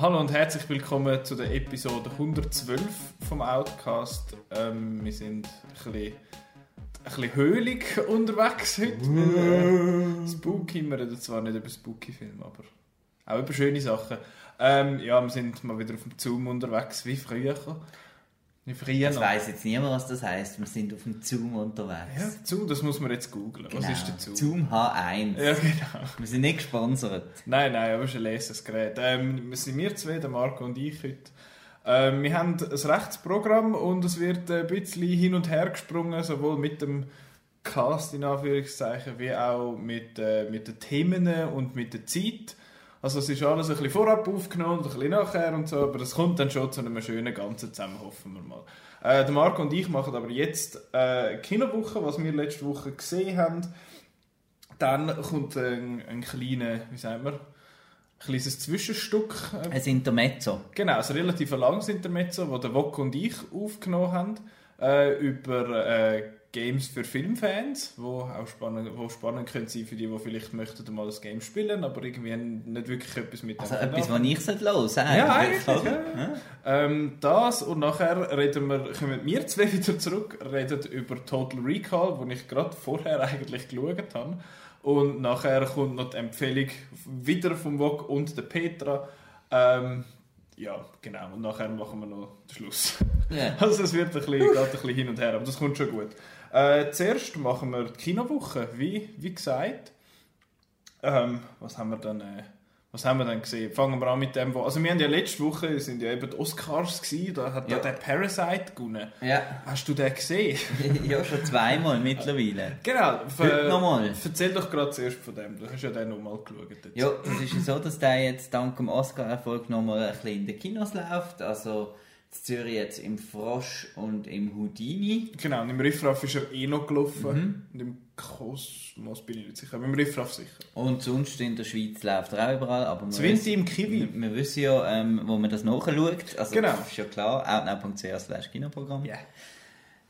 Hallo und herzlich willkommen zu der Episode 112 vom Outcast. Ähm, wir sind ein bisschen, ein bisschen höhlig unterwegs heute. Mit, äh, Spooky, wir reden zwar nicht über Spooky-Filme, aber auch über schöne Sachen. Ähm, ja, wir sind mal wieder auf dem Zoom unterwegs, wie früher. Früher Jetzt noch. weiss jetzt niemand, was das heisst. Wir sind auf dem Zoom unterwegs. Ja, Zoom, das muss man jetzt googlen. Was Genau. ist der Zoom? Zoom H1. Ja, genau. Wir sind nicht gesponsert. Nein, nein, aber es ist ein Lesegerät. Ähm, wir sind wir zwei, der Marco und ich heute. Ähm, wir haben ein Rechtsprogramm und es wird ein bisschen hin und her gesprungen, sowohl mit dem Cast in Anführungszeichen, wie auch mit, äh, mit den Themen und mit der Zeit. Also es ist alles ein bisschen vorab aufgenommen und ein bisschen nachher und so, aber es kommt dann schon zu einem schönen Ganzen zusammen, hoffen wir mal. Äh, der Marco und ich machen aber jetzt äh, Kinowoche, was wir letzte Woche gesehen haben. Dann kommt ein, ein kleiner, wie sagen wir, ein kleines Zwischenstück. Äh, Ein Intermezzo. genau, ein relativ langes Intermezzo, das der Wok und ich aufgenommen haben, äh, über äh, Games für Filmfans, wo auch spannend, wo spannend können sein für die, die vielleicht möchten mal das Game spielen, aber irgendwie nicht wirklich etwas mit Also etwas, was ich sollte. ja, eigentlich. Ja. Ähm, das und nachher reden wir, kommen wir zwei wieder zurück, reden über Total Recall, wo ich gerade vorher eigentlich geschaut habe. Und nachher kommt noch die Empfehlung wieder vom Wok und der Petra. Ähm, ja, genau. Und nachher machen wir noch den Schluss. Ja. Also es wird ein bisschen, geht ein bisschen hin und her, aber das kommt schon gut. Äh, zuerst machen wir die Kinowoche, wie, wie gesagt. Ähm, was haben wir dann... Äh, was haben wir dann gesehen? Fangen wir an mit dem, wo... Also wir haben ja letzte Woche, sind ja eben die Oscars gewesen, da hat Ja. der Parasite gewonnen. Ja. Hast du den gesehen? ja, schon zweimal mittlerweile. genau. Heute nochmal. Erzähl doch gerade zuerst von dem, du hast ja den nochmal geschaut. Jetzt. Ja, das ist ja so, dass der jetzt dank dem Oscar-Erfolg nochmal ein bisschen in den Kinos läuft. Also Zürich jetzt im Frosch und im Houdini. Genau, und im Riffraff ist er eh noch gelaufen. Mhm. Und im Kosmos bin ich nicht sicher, aber im Riffraff sicher. Und sonst in der Schweiz läuft er auch überall. Aber Zwinti weiss- im Kiwi. Wir, wir wissen ja, ähm, wo man das nachschaut. Also Genau. das ist ja klar, outnow.ch slash Kinoprogramm. Ja.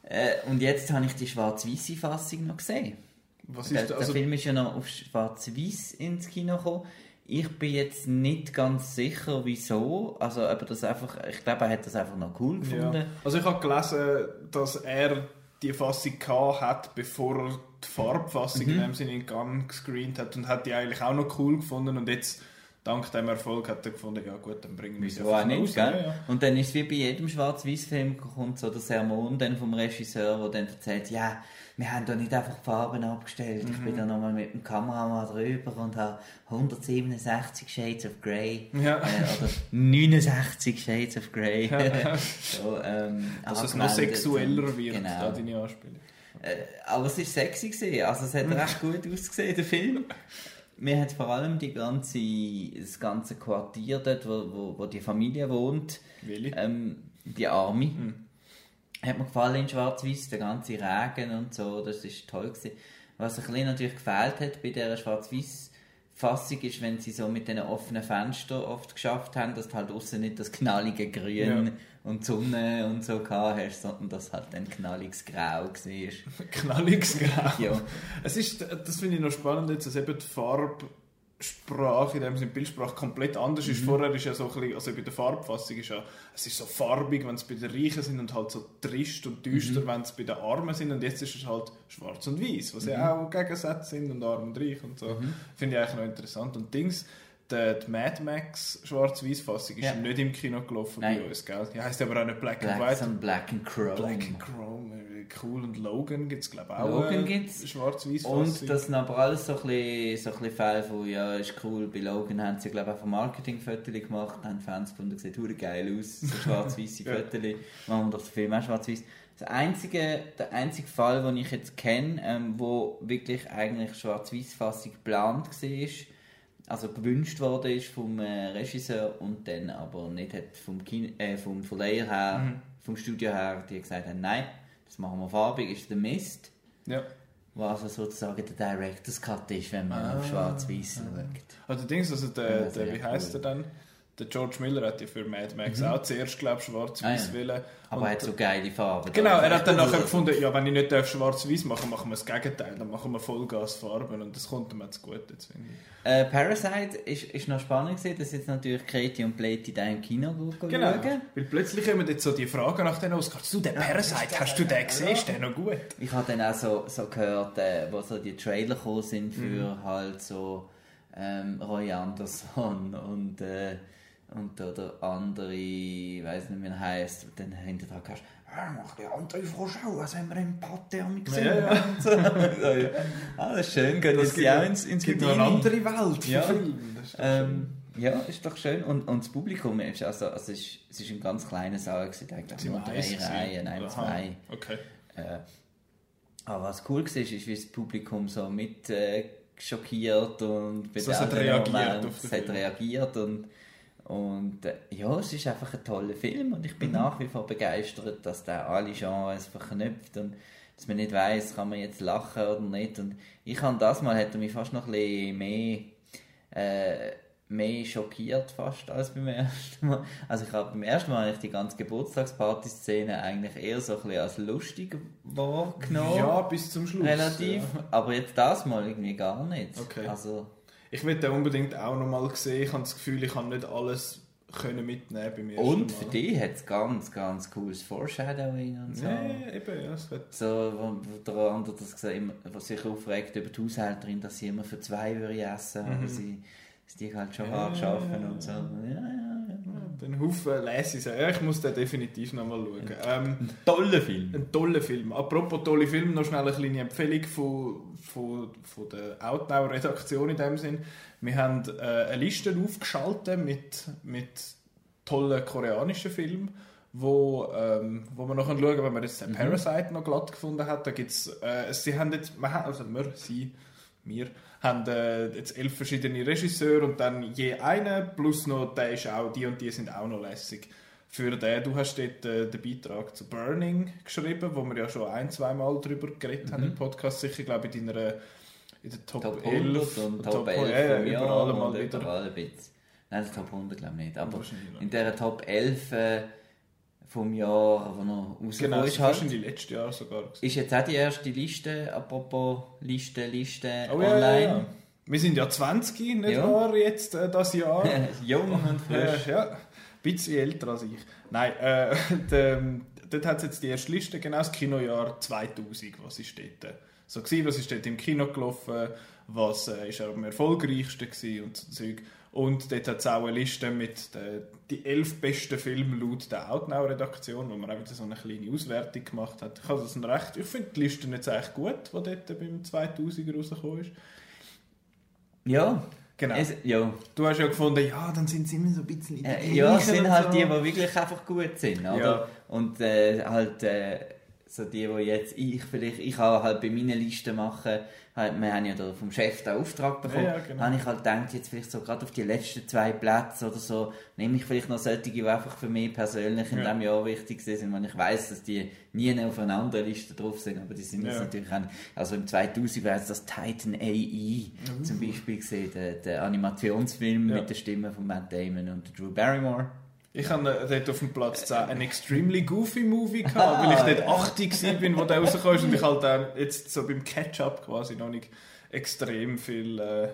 Äh, und jetzt habe ich die schwarz-weiße Fassung noch gesehen. Was Der, ist da? der Also, Film ist ja noch auf schwarz-weiß ins Kino gekommen. Ich bin jetzt nicht ganz sicher, wieso. Also, aber das einfach, ich glaube, er hat das einfach noch cool gefunden. ja. also ich habe gelesen, dass er die Fassung hat, bevor er die Farbfassung Mhm. in dem Sinne in Gun gescreent hat und hat die eigentlich auch noch cool gefunden und jetzt dank dem Erfolg hat er gefunden, ja gut, dann bringen wir es auch nicht, raus. gell? Ja, ja. Und dann ist es wie bei jedem Schwarz-Weiß-Film kommt so der Sermon dann vom Regisseur, der dann erzählt, ja, wir haben da nicht einfach die Farben abgestellt. Ich Mhm. bin da nochmal mit dem Kameramann drüber und habe 167 Shades of Grey Ja. äh, oder 69 Shades of Grey. so, ähm, Dass es noch sexueller wird, Genau. da deine Anspielung. Äh, aber es war sexy. Gewesen. Also es hat recht gut ausgesehen, der Film. Mir hat vor allem die ganze, das ganze Quartier dort, wo, wo, wo die Familie wohnt, ähm, die Army, hat mir gefallen in Schwarz-Weiß, der ganze Regen und so, das ist toll gewesen. Was ein bisschen natürlich gefehlt hat bei dieser Schwarz-Weiß-Fassung ist, wenn sie so mit diesen offenen Fenstern oft geschafft haben, dass du halt außen nicht das knallige Grün Ja. und die Sonne und so gehabt hast, sondern dass halt dann knalliges Grau war. Knalliges Grau. Ja. Es ist, das finde ich noch spannend jetzt, dass eben die Farbsprache, in dem Sinne Bildsprache, komplett anders Mhm. ist. Vorher ist ja so ein bisschen, also bei der Farbfassung ist ja, es ist so farbig, wenn es bei den Reichen sind und halt so trist und Mhm. düster, wenn es bei den Armen sind und jetzt ist es halt schwarz und weiß, was ja Mhm. auch Gegensätze sind und arm und reich und so. Finde ich eigentlich noch interessant. Und Dings, die, die Mad Max Schwarz-Weiß-Fassung ist Ja. nicht im Kino gelaufen Nein. bei uns, gell? Die heisst aber auch nicht Black, and Black White. and Black and Chrome. Black and Chrome, cool. Und Logan gibt es, glaube ich, auch. Logan gibt's. Schwarz-Weiß Und das sind aber alles so ein bisschen, so ein bisschen Fälle von, ja, ist cool, bei Logan haben sie, glaube ich, auch ein Marketing-Fotos gemacht, haben Fans gefunden, sieht hure geil aus, so schwarz-weiße Ja. Fotos, machen wir doch den Film auch schwarz-weiß. Das einzige, der einzige Fall, den ich jetzt kenne, ähm, wo wirklich eigentlich schwarz-weiß-Fassung geplant war, also gewünscht worden ist vom äh, Regisseur und dann aber nicht hat vom, Kino, äh, vom Verleiher her, Mhm. vom Studio her, die gesagt haben, nein, das machen wir farbig, ist der Mist Ja. was also sozusagen der Director's Cut ist, wenn man Ah. auf schwarz-weiß schaut. Also Dings, also der, der wie heißt cool. er dann? Der George Miller hat ja für Mad Max auch zuerst, glaube ich, schwarz-weiß Ah, ja. Aber er hat so geile Farben. Genau, er hat dann Also- nachher gefunden, ja, wenn ich nicht darf schwarz-weiß machen machen wir das Gegenteil. Dann machen wir Vollgasfarben und das kommt ihm jetzt gut. Jetzt. Äh, Parasite ist, ist noch spannend gewesen, dass jetzt natürlich Katie und Blati da im Kino Genau, schauen. weil plötzlich kommen jetzt so die Fragen nach den Oscars. Du, der Parasite, hast du den gesehen? Ist der noch gut? Ich habe dann auch so, so gehört, äh, wo so die Trailer gekommen sind für Mhm. halt so ähm, Roy Anderson und, äh, und der, der andere, ich weiß nicht, wie er heisst, und dann hinter dran kannst ah, mach die andere Frau Schau, was haben wir im Pate gesehen? Ja, ja. Und so. Ja. ah, das ist schön, jetzt die auch ins, ins gibt eine andere Welt für Ja. Das doch Ähm, ja, ist doch schön. Und, und das Publikum ist, also, also es ist, es ist ein ganz kleiner Saal, gewesen, ich glaube nur drei. Reihen, nein, Aha, zwei. Okay. Äh, aber was cool war, ist, wie das Publikum so mit äh, schockiert und So, es den hat reagiert Momenten- auf den es hat Film. reagiert und, und äh, ja, es ist einfach ein toller Film und ich Mhm. bin nach wie vor begeistert, dass der alle Genres verknüpft und dass man nicht weiß, kann man jetzt lachen oder nicht. Und ich habe das mal, er mich fast noch ein bisschen mehr äh, mehr schockiert fast als beim ersten Mal. Also ich habe beim ersten Mal habe ich die ganze Geburtstagsparty-Szene eigentlich eher so ein bisschen als lustig wahrgenommen. Ja, bis zum Schluss. relativ. Ja. Aber jetzt das mal irgendwie gar nicht. Okay. Also, Ich will den unbedingt auch noch mal sehen. Ich habe das Gefühl, ich kann nicht alles können mitnehmen beim ersten und für dich hat es ganz, ganz cooles Foreshadowing und so. Ja, eben, ja, es wird So, wo, der andere das gesagt, immer, was sich aufregt über die Haushälterin, dass sie immer für zwei würde essen, aber sie, dass die halt schon Mhm. Ja, hart arbeiten und so. Ja, ja, ja. den Haufen lese ich. Ja, ich muss den definitiv noch mal schauen. Ähm, Toller Film. Ein toller Film. Apropos tolle Film, noch schnell eine kleine Empfehlung von, von, von der Outnow-Redaktion in dem Sinn. Wir haben äh, eine Liste aufgeschaltet mit, mit tollen koreanischen Filmen, wo, ähm, wo man noch schauen kann, wenn man jetzt den Parasite noch glatt gefunden hat. Da gibt's, äh, sie haben jetzt, haben- also wir, sie, wir, haben äh, jetzt elf verschiedene Regisseure und dann je einen, plus noch, der ist auch, die und die sind auch noch lässig. Für den, du hast dort äh, den Beitrag zu Burning geschrieben, wo wir ja schon ein, zwei Mal drüber geredet haben im Podcast, sicher, glaube ich, in deiner in der Top, Top 11 100 und Top 11 ja, überall mal wieder. überall ein bisschen. Nein, der Top 100 glaube ich nicht, aber in dieser Top 11 äh, vom Jahr, wo noch rausgekommen Genau, das ist, war halt, wahrscheinlich letztes Jahr sogar. ist jetzt auch die erste Liste, apropos Liste, Liste Oh, online. ja, ja. Wir sind ja 20, nicht Ja. wahr, jetzt äh, das Jahr. Jung und frisch. Äh, ja, ein bisschen älter als ich. Nein, äh, der, dort hat es jetzt die erste Liste, genau das Kinojahr 2000, was ist dort äh, so gewesen, was ist dort im Kino gelaufen, was äh, ist am erfolgreichsten gewesen und so Zeug. Und dort hat es auch eine Liste mit den die elf besten Filmen laut der Outnow-Redaktion, wo man auch wieder so eine kleine Auswertung gemacht hat. Ich, das ein recht, ich finde die Liste jetzt eigentlich gut, die dort beim 2000 rausgekommen ist. Ja, Genau. es, ja. Du hast ja gefunden, ja, dann sind sie immer so ein bisschen Äh, ja, es sind halt so. die, die wirklich einfach gut sind, oder? Ja. Und äh, halt äh, so die, die jetzt ich vielleicht, ich habe halt bei meinen Listen machen, halt, wir haben ja da vom Chef den Auftrag bekommen, Ja, genau. habe ich halt gedacht, jetzt vielleicht so gerade auf die letzten zwei Plätze oder so, nehme ich vielleicht noch solche, die einfach für mich persönlich in Ja. diesem Jahr wichtig sind, weil ich weiß, dass die nie auf einer anderen Liste drauf sind, aber die sind jetzt Ja. natürlich auch, also im 2000 wäre es das Titan AE zum Beispiel gesehen, der, der Animationsfilm Ja. mit der Stimme von Matt Damon und Drew Barrymore. Ich habe äh, dort auf dem Platz 10 einen extremely goofy Movie gehabt, weil ich dort 80 war, bin, wo der rauskam und ich halt auch jetzt so beim Catch-up quasi noch nicht extrem viel, äh,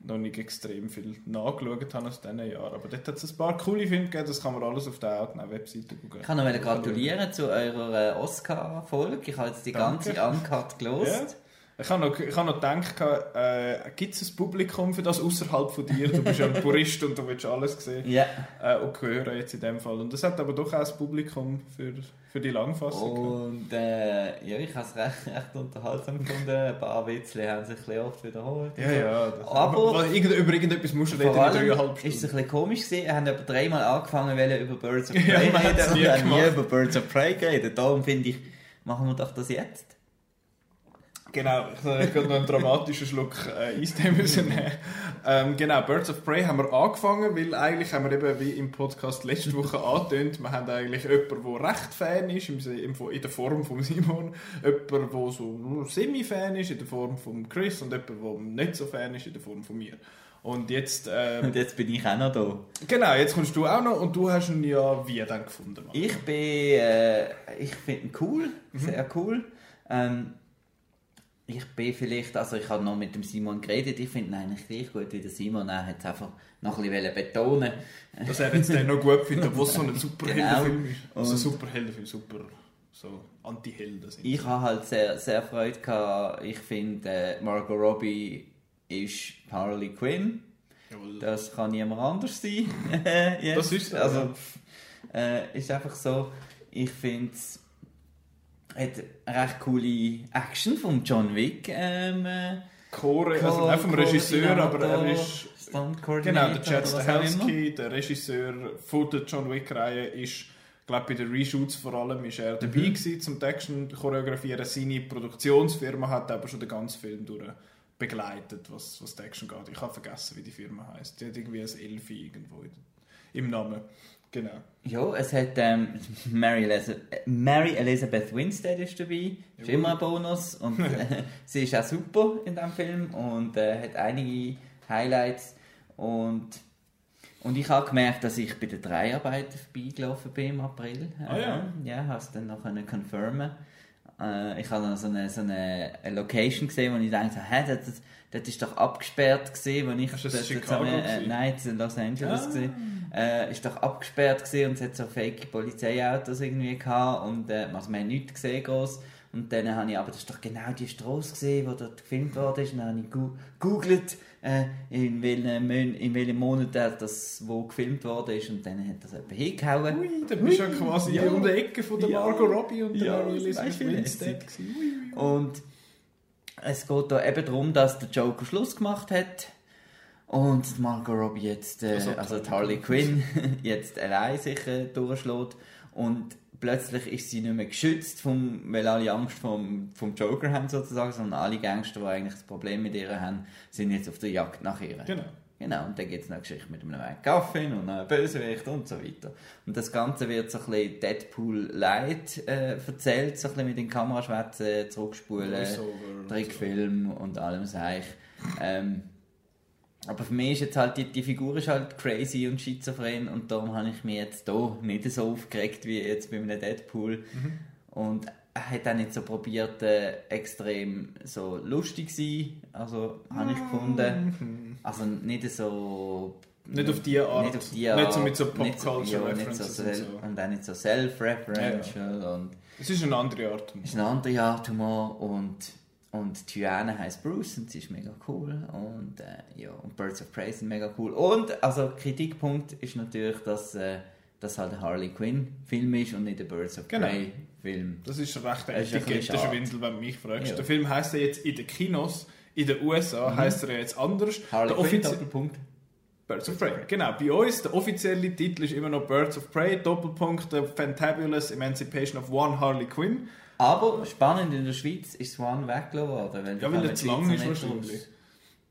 noch nicht extrem viel nachgeschaut habe aus diesen Jahren. Aber dort hat es ein paar coole Filme gegeben, das kann man alles auf der Outnow-Webseite gucken. Ich kann noch gratulieren zu eurer äh, Oscar-Folge. Ich habe jetzt die Danke. ganze Uncut Ja. gelost. Ich habe noch, ich habe noch gedacht, äh, gibt es ein Publikum für das außerhalb von dir? Du bist ja ein Purist und du willst alles sehen Ja. äh, und hören jetzt in dem Fall. Und es hat aber doch auch ein Publikum für, für die Langfassung. Und äh, ja, ich habe es recht, recht unterhaltsam gefunden. Ein paar Witze haben sich ein oft wiederholt. Ja, ja. Das, Aber- aber über irgendetwas musst du Vor in dreieinhalb ist es ein Stunden. bisschen komisch gewesen. Wir haben etwa dreimal angefangen, wollen über Birds of Prey Ja, reden und haben nie über Birds of Prey geredet. Darum finde ich, machen wir doch das jetzt. Genau, ich habe noch einen dramatischen Schluck äh, Eistee müssen nehmen. Ähm, genau, Birds of Prey haben wir angefangen, weil eigentlich haben wir eben, wie im Podcast letzte Woche angetönt, wir haben eigentlich jemanden, der recht Fan ist, in der Form von Simon, jemanden, der so semi-Fan ist, in der Form von Chris und jemanden, der nicht so Fan ist, in der Form von mir. Und jetzt... Äh, Und jetzt bin ich auch noch da. genau, jetzt kommst du auch noch und du hast ihn ja wie dann gefunden? Marco? Ich bin, äh, ich finde ihn cool, Mhm. sehr cool. Ähm, ich bin vielleicht, also ich habe noch mit dem Simon geredet, ich finde ihn eigentlich gleich gut wie der Simon, er hat es einfach noch ein bisschen betonen Dass er jetzt den noch gut findet, obwohl es so ein Superheldenfilm ist. Also Superheldenfilm, super... So Anti-Helden sind. Ich habe halt sehr, sehr Freude gehabt, ich finde äh, Margot Robbie ist Harley Quinn, Jawohl. das kann niemand anders sein. Das ist so, Also, ja. äh, ist einfach so, ich finde es hat eine recht coole Action von John Wick. Ähm, äh, Core, also nicht vom Regisseur, aber er ist... Genau, der Chad. Stahelski, der Regisseur von der John Wick-Reihe, ist, glaube bei den Reshoots vor allem, ist er dabei Mhm. gewesen, zum Action choreografieren. Seine Produktionsfirma hat aber schon den ganzen Film durch begleitet, was, was die Action geht. Ich habe vergessen, wie die Firma heißt. Die hat irgendwie ein Elfi irgendwo im Namen. Genau. Ja, es hat ähm, Mary, Elizabeth, Mary Elizabeth Winstead ist dabei. Ist immer ein Bonus. Und äh, sie ist auch super in diesem Film und äh, hat einige Highlights. Und, und ich habe gemerkt, dass ich bei der Dreharbeiten vorbeigelaufen bin im April. Ah, ja? Ja, habe es dann noch confirmen. Äh, ich habe dann so eine, so eine Location gesehen, wo ich dachte, hä, das, das, das ist doch abgesperrt gesehen, wo ich Ist das dort Chicago so eine, äh, nein, das in Los Angeles Ah. gesehen. Äh, ist doch abgesperrt gewesen und es hat so fake Polizeiautos irgendwie gehabt und äh, also wir haben nichts gesehen groß. Und dann habe ich, aber das ist doch genau die Straße gesehen, wo dort gefilmt worden ist. Und dann habe ich gu- googelt, äh, in, welchem in welchem Monat das wo gefilmt worden ist. Und dann hat das jemand hingehauen. Ui, da bist du ja quasi Ja. um die Ecke von der Ja. Margot Robbie und der Ja, Mary Elizabeth Winstead. Und es geht da eben darum, dass der Joker Schluss gemacht hat und Margot Robbie jetzt, äh, Also also, Harley Quinn, jetzt allein sich äh, durchschlägt und plötzlich ist sie nicht mehr geschützt, vom, weil alle Angst vom, vom Joker haben sozusagen, sondern alle Gangster, die eigentlich das Problem mit ihr haben, sind jetzt auf der Jagd nach ihr. Genau. Genau, und dann gibt es noch eine Geschichte mit einem Kaffee und einem Bösewicht und so weiter. Und das Ganze wird so ein bisschen Deadpool-Light äh, erzählt, so ein bisschen mit den Kameraschwätzen zurückspulen, Trickfilm und allem Seich. Ähm, aber für mich ist jetzt halt, die, die Figur ist halt crazy und schizophren und darum habe ich mich jetzt hier nicht so aufgeregt wie jetzt bei einem Deadpool. Mhm. Und er hat auch nicht so probiert, äh, extrem so lustig zu sein, also habe ich gefunden. Mhm. Also nicht so... Nicht auf die Art. Nicht auf die Nicht Art. so mit so nicht so- ja, nicht so und so. Und auch nicht so self-referential. Und Es ist eine andere Art. ist eine andere Art Humor. Und, und Tiana heißt Bruce und sie ist mega cool. Und, äh, ja, und Birds of Prey sind mega cool. Und also Kritikpunkt ist natürlich, dass äh, das halt ein Harley Quinn Film ist und nicht ein Birds of Genau. Prey Film. Das ist ein rechter Das ist ein bisschen Etikettenschwindel, wenn du mich fragst. Ja. Der Film heisst ja jetzt in den Kinos, in den USA heisst er ja jetzt anders. Harley der Quinn, Doppelpunkt. Birds of Prey. Genau, bei uns, der offizielle Titel ist immer noch Birds of Prey, Doppelpunkt, The Fantabulous Emancipation of One Harley Quinn. Aber spannend, in der Schweiz ist Swan weggelassen worden. Weil Ja, weil er zu lang ist wahrscheinlich. aus-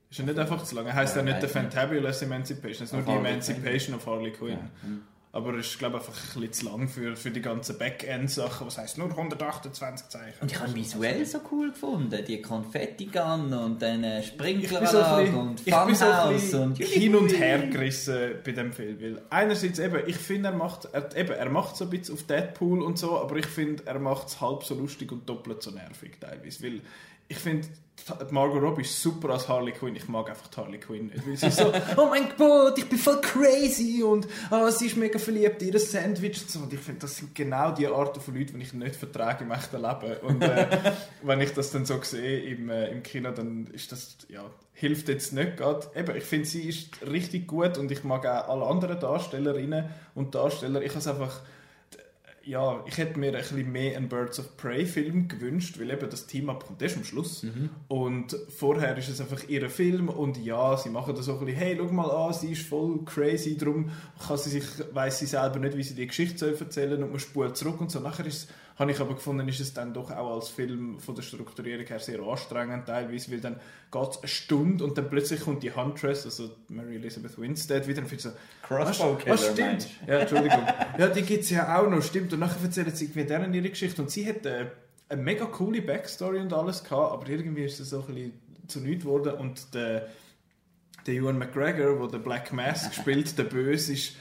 Ist ja nicht einfach zu lang. Er heisst ja, Ja, nicht The. Fantabulous Emancipation, es ist nur die Emancipation of Harley Quinn. Ja. hm. Aber es ist, glaube ich, einfach ein bisschen zu lang für, für die ganzen Backend-Sachen. Was heisst nur 128 Zeichen? Und ich habe visuell so cool gefunden. Die Konfetti-Gun und dann äh, so Sprinkleranlage und so ein Funhouse bisschen und hin und her gerissen bei dem Film. Weil einerseits eben, ich finde, er macht, er, eben, er macht so ein bisschen auf Deadpool und so, aber ich finde, er macht es halb so lustig und doppelt so nervig teilweise. Weil ich finde, Margot Robbie ist super als Harley Quinn. Ich mag einfach Harley Quinn nicht. Weil sie ist so, oh mein Gott, ich bin voll crazy und ah, sie ist mega verliebt in ihr Sandwich und so. Und ich finde, das sind genau die Arten von Leuten, die ich nicht vertrage im echten Leben. Und äh, wenn ich das dann so sehe im, äh, im Kino, dann ist das, ja, hilft jetzt nicht gerade. Eben, ich finde, sie ist richtig gut und ich mag auch alle anderen Darstellerinnen und Darsteller. Ich habe einfach ja, ich hätte mir ein bisschen mehr einen Birds of Prey Film gewünscht, weil eben das Team kommt erst am Schluss. Und vorher ist es einfach ihr Film und ja, sie machen das so ein bisschen, hey, schau mal an, sie ist voll crazy, darum kann sie sich, weiß sie selber nicht, wie sie die Geschichte soll erzählen und man spult zurück und so. Nachher ist habe ich aber gefunden, ist es dann doch auch als Film von der Strukturierung her sehr anstrengend teilweise, weil dann geht es eine Stunde und dann plötzlich kommt die Huntress, also Mary Elizabeth Winstead, wieder und findet so, Crossbow Killer, was stimmt? Ja, Entschuldigung. Ja, die gibt es ja auch noch, stimmt. Und nachher erzählen sie irgendwie deren ihre Geschichte. Und sie hat äh, eine mega coole Backstory und alles gehabt, aber irgendwie ist es so ein bisschen zu nichts geworden. Und der, der Ewan McGregor, der den Black Mask spielt, der Böse ist,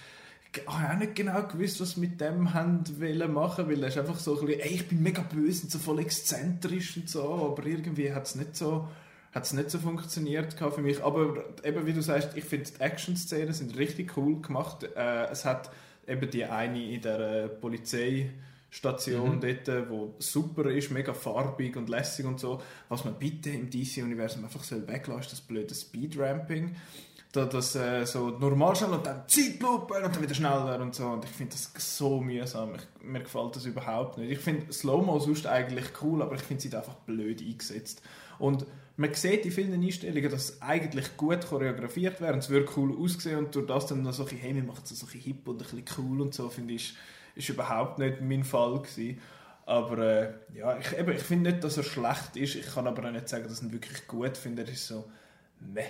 habe auch nicht genau gewusst, was mit dem haben machen, weil er ist einfach so ein bisschen, ey, ich bin mega böse und so voll exzentrisch und so, aber irgendwie hat es nicht so hat es nicht so funktioniert für mich. Aber eben wie du sagst, ich finde die Action-Szenen sind richtig cool gemacht. Äh, es hat eben die eine in der Polizeistation mhm. dort, wo super ist, mega farbig und lässig und so. Was man bitte im DC-Universum einfach soll weglassen, das blöde Speedramping das äh, so normal schnell und dann Zeitlupe und dann wieder schneller und so. Und ich finde das so mühsam. Ich, mir gefällt das überhaupt nicht. Ich finde Slow-Mo sonst eigentlich cool, aber ich finde sie einfach blöd eingesetzt. Und man sieht in vielen Einstellungen, dass es eigentlich gut choreografiert wäre und es würde cool aussehen und durch das dann noch so ein bisschen, hey, wir machen es so ein hip und ein bisschen cool und so, finde ich, ist überhaupt nicht mein Fall gewesen. Aber äh, ja, ich, ich finde nicht, dass er schlecht ist. Ich kann aber auch nicht sagen, dass ich ihn wirklich gut finde. Er ist so, meh.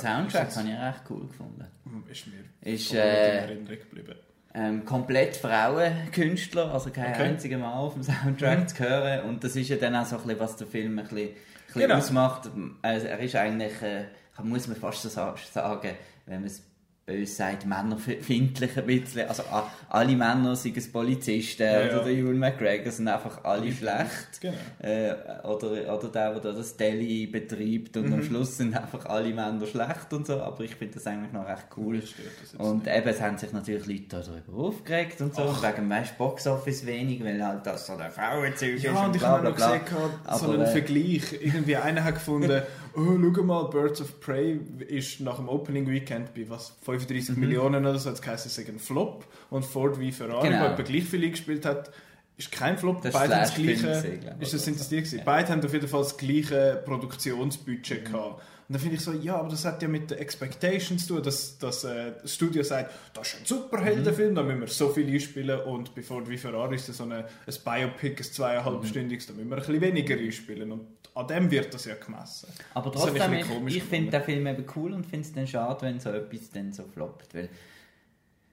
Soundtrack habe ich recht cool gefunden. Ist mir ist, äh, in Erinnerung geblieben. Ähm, komplett Frauenkünstler, also kein okay. einziger Mal auf dem Soundtrack mhm. zu hören. Und das ist ja dann auch so ein bisschen, was der Film ein bisschen, ein bisschen genau. ausmacht. Also er ist eigentlich, äh, muss man fast so sagen, wenn man es böse sagt, männerfindlich ein bisschen. Also alle Männer sind es Polizisten ja, oder ja. der Ewan McGregor sind einfach alle schlecht. Genau. Äh, oder, oder der, der das Deli betreibt und mhm. am Schluss sind einfach alle Männer schlecht und so. Aber ich finde das eigentlich noch recht cool. Und eben, es haben sich natürlich Leute darüber aufgeregt und so. Ach. Wegen dem Boxoffice wenig, weil halt das so der Frauenzeug ja, ist und, und ich habe noch gesehen, so einen äh, Vergleich. Irgendwie einer hat gefunden, oh, schau mal, Birds of Prey ist nach dem Opening Weekend bei was, 35 mhm. Millionen oder so, jetzt heisst es ein Flop. Und Ford wie Ferrari, genau. der gleich viel gespielt hat, ist kein Flop. Das Beide haben das gleiche. ist das, sind das die Ja. Beide haben auf jeden Fall das gleiche Produktionsbudget mhm. gehabt. Und dann finde ich so, ja, aber das hat ja mit den Expectations zu tun, dass, dass äh, das Studio sagt, das ist ein Superheldenfilm, mhm. da müssen wir so viel einspielen und bevor wie Ferrari ist das so eine, ein Biopic, ein zweieinhalbstündiges, mhm. da müssen wir ein bisschen weniger einspielen und an dem wird das ja gemessen. Aber trotzdem, ich, ich finde den Film eben cool und finde es dann schade, wenn so etwas dann so floppt, weil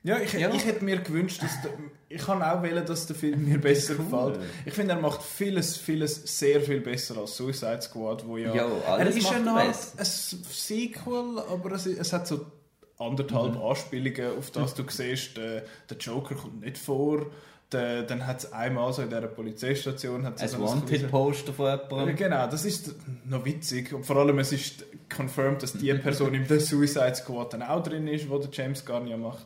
ja, ich, ja. ich hätte mir gewünscht, dass der, ich kann auch wählen, dass der Film mir besser cool. gefällt. Ich finde, er macht vieles, vieles sehr viel besser als Suicide Squad, wo ja... Jo, er ist ja noch ein Sequel, aber es, es hat so anderthalb mhm. Anspielungen, auf das du siehst, der, der Joker kommt nicht vor. Der, dann hat es einmal so in dieser Polizeistation... Ein so Wanted-Poster von jemandem. Genau, das ist noch witzig. Und vor allem, es ist confirmed, dass die Person im Suicide Squad dann auch drin ist, wo der James Garnier macht.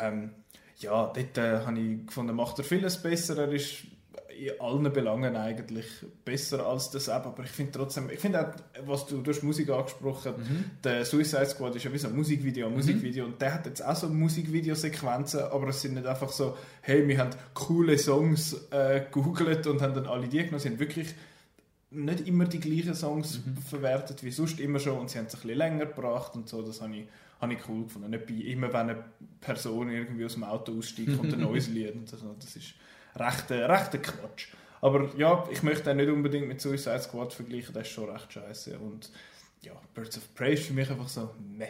Ähm, ja, dort äh, habe ich gefunden, macht er vieles besser. Er ist in allen Belangen eigentlich besser als das eben. Aber ich finde trotzdem, ich finde auch, was du, du hast Musik angesprochen, mhm. der Suicide Squad ist ja wie so ein Musikvideo, ein mhm. Musikvideo und der hat jetzt auch so Musikvideosequenzen, aber es sind nicht einfach so, hey, wir haben coole Songs äh, gegoogelt und haben dann alle die genommen, sie haben wirklich nicht immer die gleichen Songs mhm. verwertet wie sonst immer schon und sie haben es ein bisschen länger gebracht und so, das habe ich habe ich cool gefunden. Nicht bei, immer wenn eine Person irgendwie aus dem Auto aussteigt und ein neues Lied. Und das, das ist recht, äh, recht Quatsch. Aber ja, ich möchte auch nicht unbedingt mit Suicide Squad vergleichen, das ist schon recht scheiße. Und ja, Birds of Prey ist für mich einfach so, ne.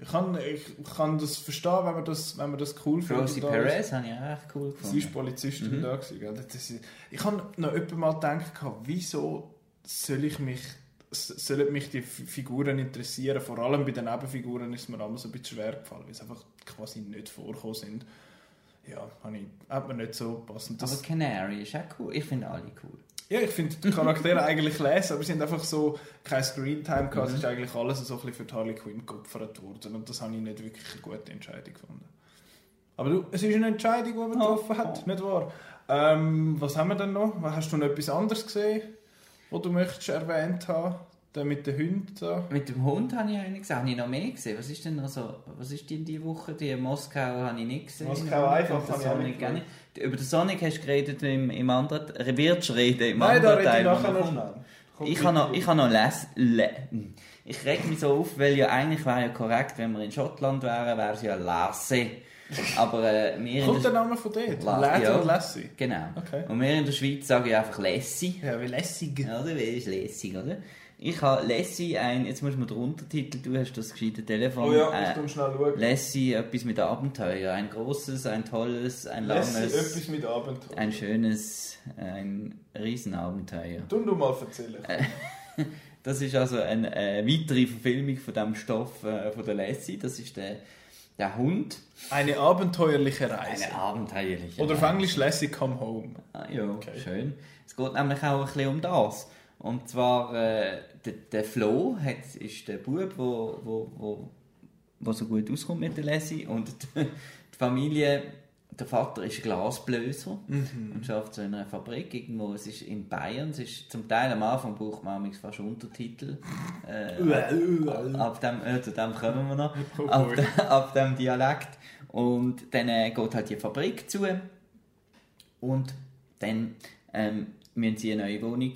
Ich kann, ich kann das verstehen, wenn man das, wenn man das cool findet. Rosie Perez habe ich auch echt cool gefunden. Sie ist Polizistin mhm. da. Gewesen, ich habe noch jemand mal gedacht, wieso soll ich mich sollen mich die Figuren interessieren. Vor allem bei den Nebenfiguren ist mir immer so ein bisschen schwer gefallen, weil sie einfach quasi nicht vorgekommen sind. Ja, ich, hat mir nicht so passend. aber Canary ist auch cool. Ich finde alle cool. Ja, ich finde die Charaktere eigentlich lesen, aber sie haben einfach so keine Screentime gehabt. Mhm. Es ist eigentlich alles so ein bisschen für Harley Quinn geopfert worden und das habe ich nicht wirklich eine gute Entscheidung gefunden. Aber du, es ist eine Entscheidung, die man getroffen hat, oh. nicht wahr? Ähm, was haben wir denn noch? Hast du noch etwas anderes gesehen? Wo du möchtest erwähnt haben? Der mit dem Hund da. Mit dem Hund habe ich eigentlich gesehen. Habe ich noch mehr gesehen? Was ist denn noch so, was ist denn die Woche? Die Moskau habe ich nicht gesehen. Moskau einfach habe ich nicht Über den Sonic hast du geredet im, im anderen, wirst du reden im Nein, anderen Teil. Nein, da rede ich nachher noch schnell. Ich habe noch, ich habe noch les, le, ich reg mich so auf, weil ja eigentlich wäre ja korrekt, wenn wir in Schottland wären, wäre es ja Lasse. Aber äh, wir Kommt der Name von dort? Lädt ja. oder Lassi? Genau. Okay. Und wir in der Schweiz sagen ja einfach Lessi. Ja, wie lässig. Oder? Wie ist lässig, oder? Ich habe Lessi ein, jetzt muss man den Untertitel, du hast das gescheite Telefon. Oh ja, ich äh, schnell schauen. Lessi, etwas mit Abenteuer. Ein großes, ein tolles, ein langes. Lessi, etwas mit Abenteuer. Ein schönes, ein Riesenabenteuer. Du du mal erzählen. Das ist also eine, eine weitere Verfilmung von dem Stoff äh, von der Lassie. Das ist der, der Hund. Eine abenteuerliche Reise. Eine abenteuerliche Oder auf Reise. Englisch Lassie Come Home. Ah, ja, Okay. schön. Es geht nämlich auch ein bisschen um das. Und zwar, äh, der, der Flo hat, ist der Bub, wo, wo, wo, wo so gut auskommt mit der Lassie. Und die, die Familie, der Vater ist Glasblöser und arbeitet so in einer Fabrik irgendwo. Es ist in Bayern. Es ist zum Teil am Anfang braucht man fast Untertitel. Äh, ab dem, äh, zu dem kommen wir noch. Oh ab, boy. de, ab dem Dialekt. Und dann äh, geht halt die Fabrik zu. Und dann ähm, müssen sie eine neue Wohnung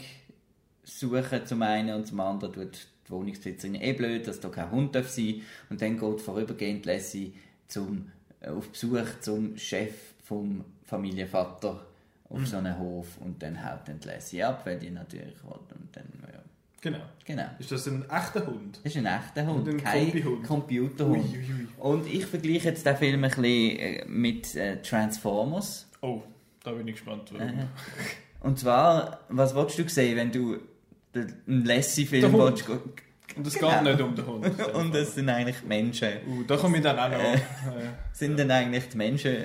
suchen zum einen und zum anderen tut die Wohnungsbesitzerin eh blöd, dass da kein Hund darf sein und dann geht vorübergehend Lassie zum, auf Besuch zum Chef vom Familienvater auf Mhm. so einen Hof und dann haut dann die Lassie ab, weil die natürlich will und dann, ja, Genau. genau. Ist das ein echter Hund? Das ist ein echter Hund, Und ein kein Kombihund. Computerhund. Ui, ui. Und ich vergleiche jetzt den Film ein bisschen äh, mit äh, Transformers. Oh, da bin ich gespannt. Warum. Äh, Und zwar, was willst du sehen, wenn du den- einen Lassie-Film willst? Und es Genau. geht nicht um den Hund. Und das sind eigentlich Menschen. Uh, da komme ich dann auch noch. Äh. Sind dann eigentlich die Menschen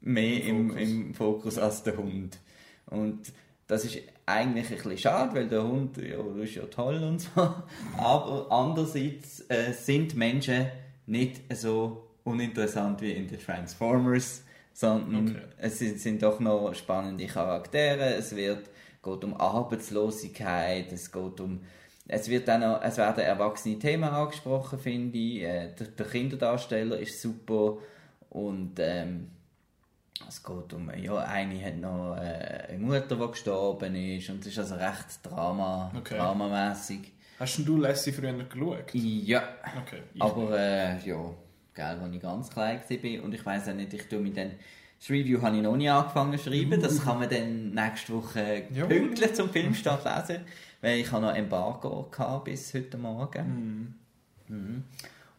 mehr Im im, Fokus. im Fokus als der Hund? Und das ist eigentlich ein bisschen schade, weil der Hund ja, ist ja toll und so. Aber andererseits äh, sind Menschen nicht so uninteressant wie in den Transformers, sondern Okay. es sind, sind doch noch spannende Charaktere. Es wird, geht um Arbeitslosigkeit, es geht um es, wird dann noch, es werden erwachsene Themen angesprochen, finde ich. Äh, der, der Kinderdarsteller ist super und ähm, es geht um, ja, eine hat noch äh, eine Mutter, die gestorben ist und es ist also recht Drama, Okay. dramamässig. hast denn du Lassie früher geschaut? Ja, Okay. Aber äh, ja, gell, als ich ganz klein war und ich weiß auch nicht, ich tue mit den das Review habe ich noch nie angefangen zu schreiben, das kann man dann nächste Woche pünktlich zum Filmstart lesen, weil ich habe noch Embargo gehabt bis heute Morgen. Mhm.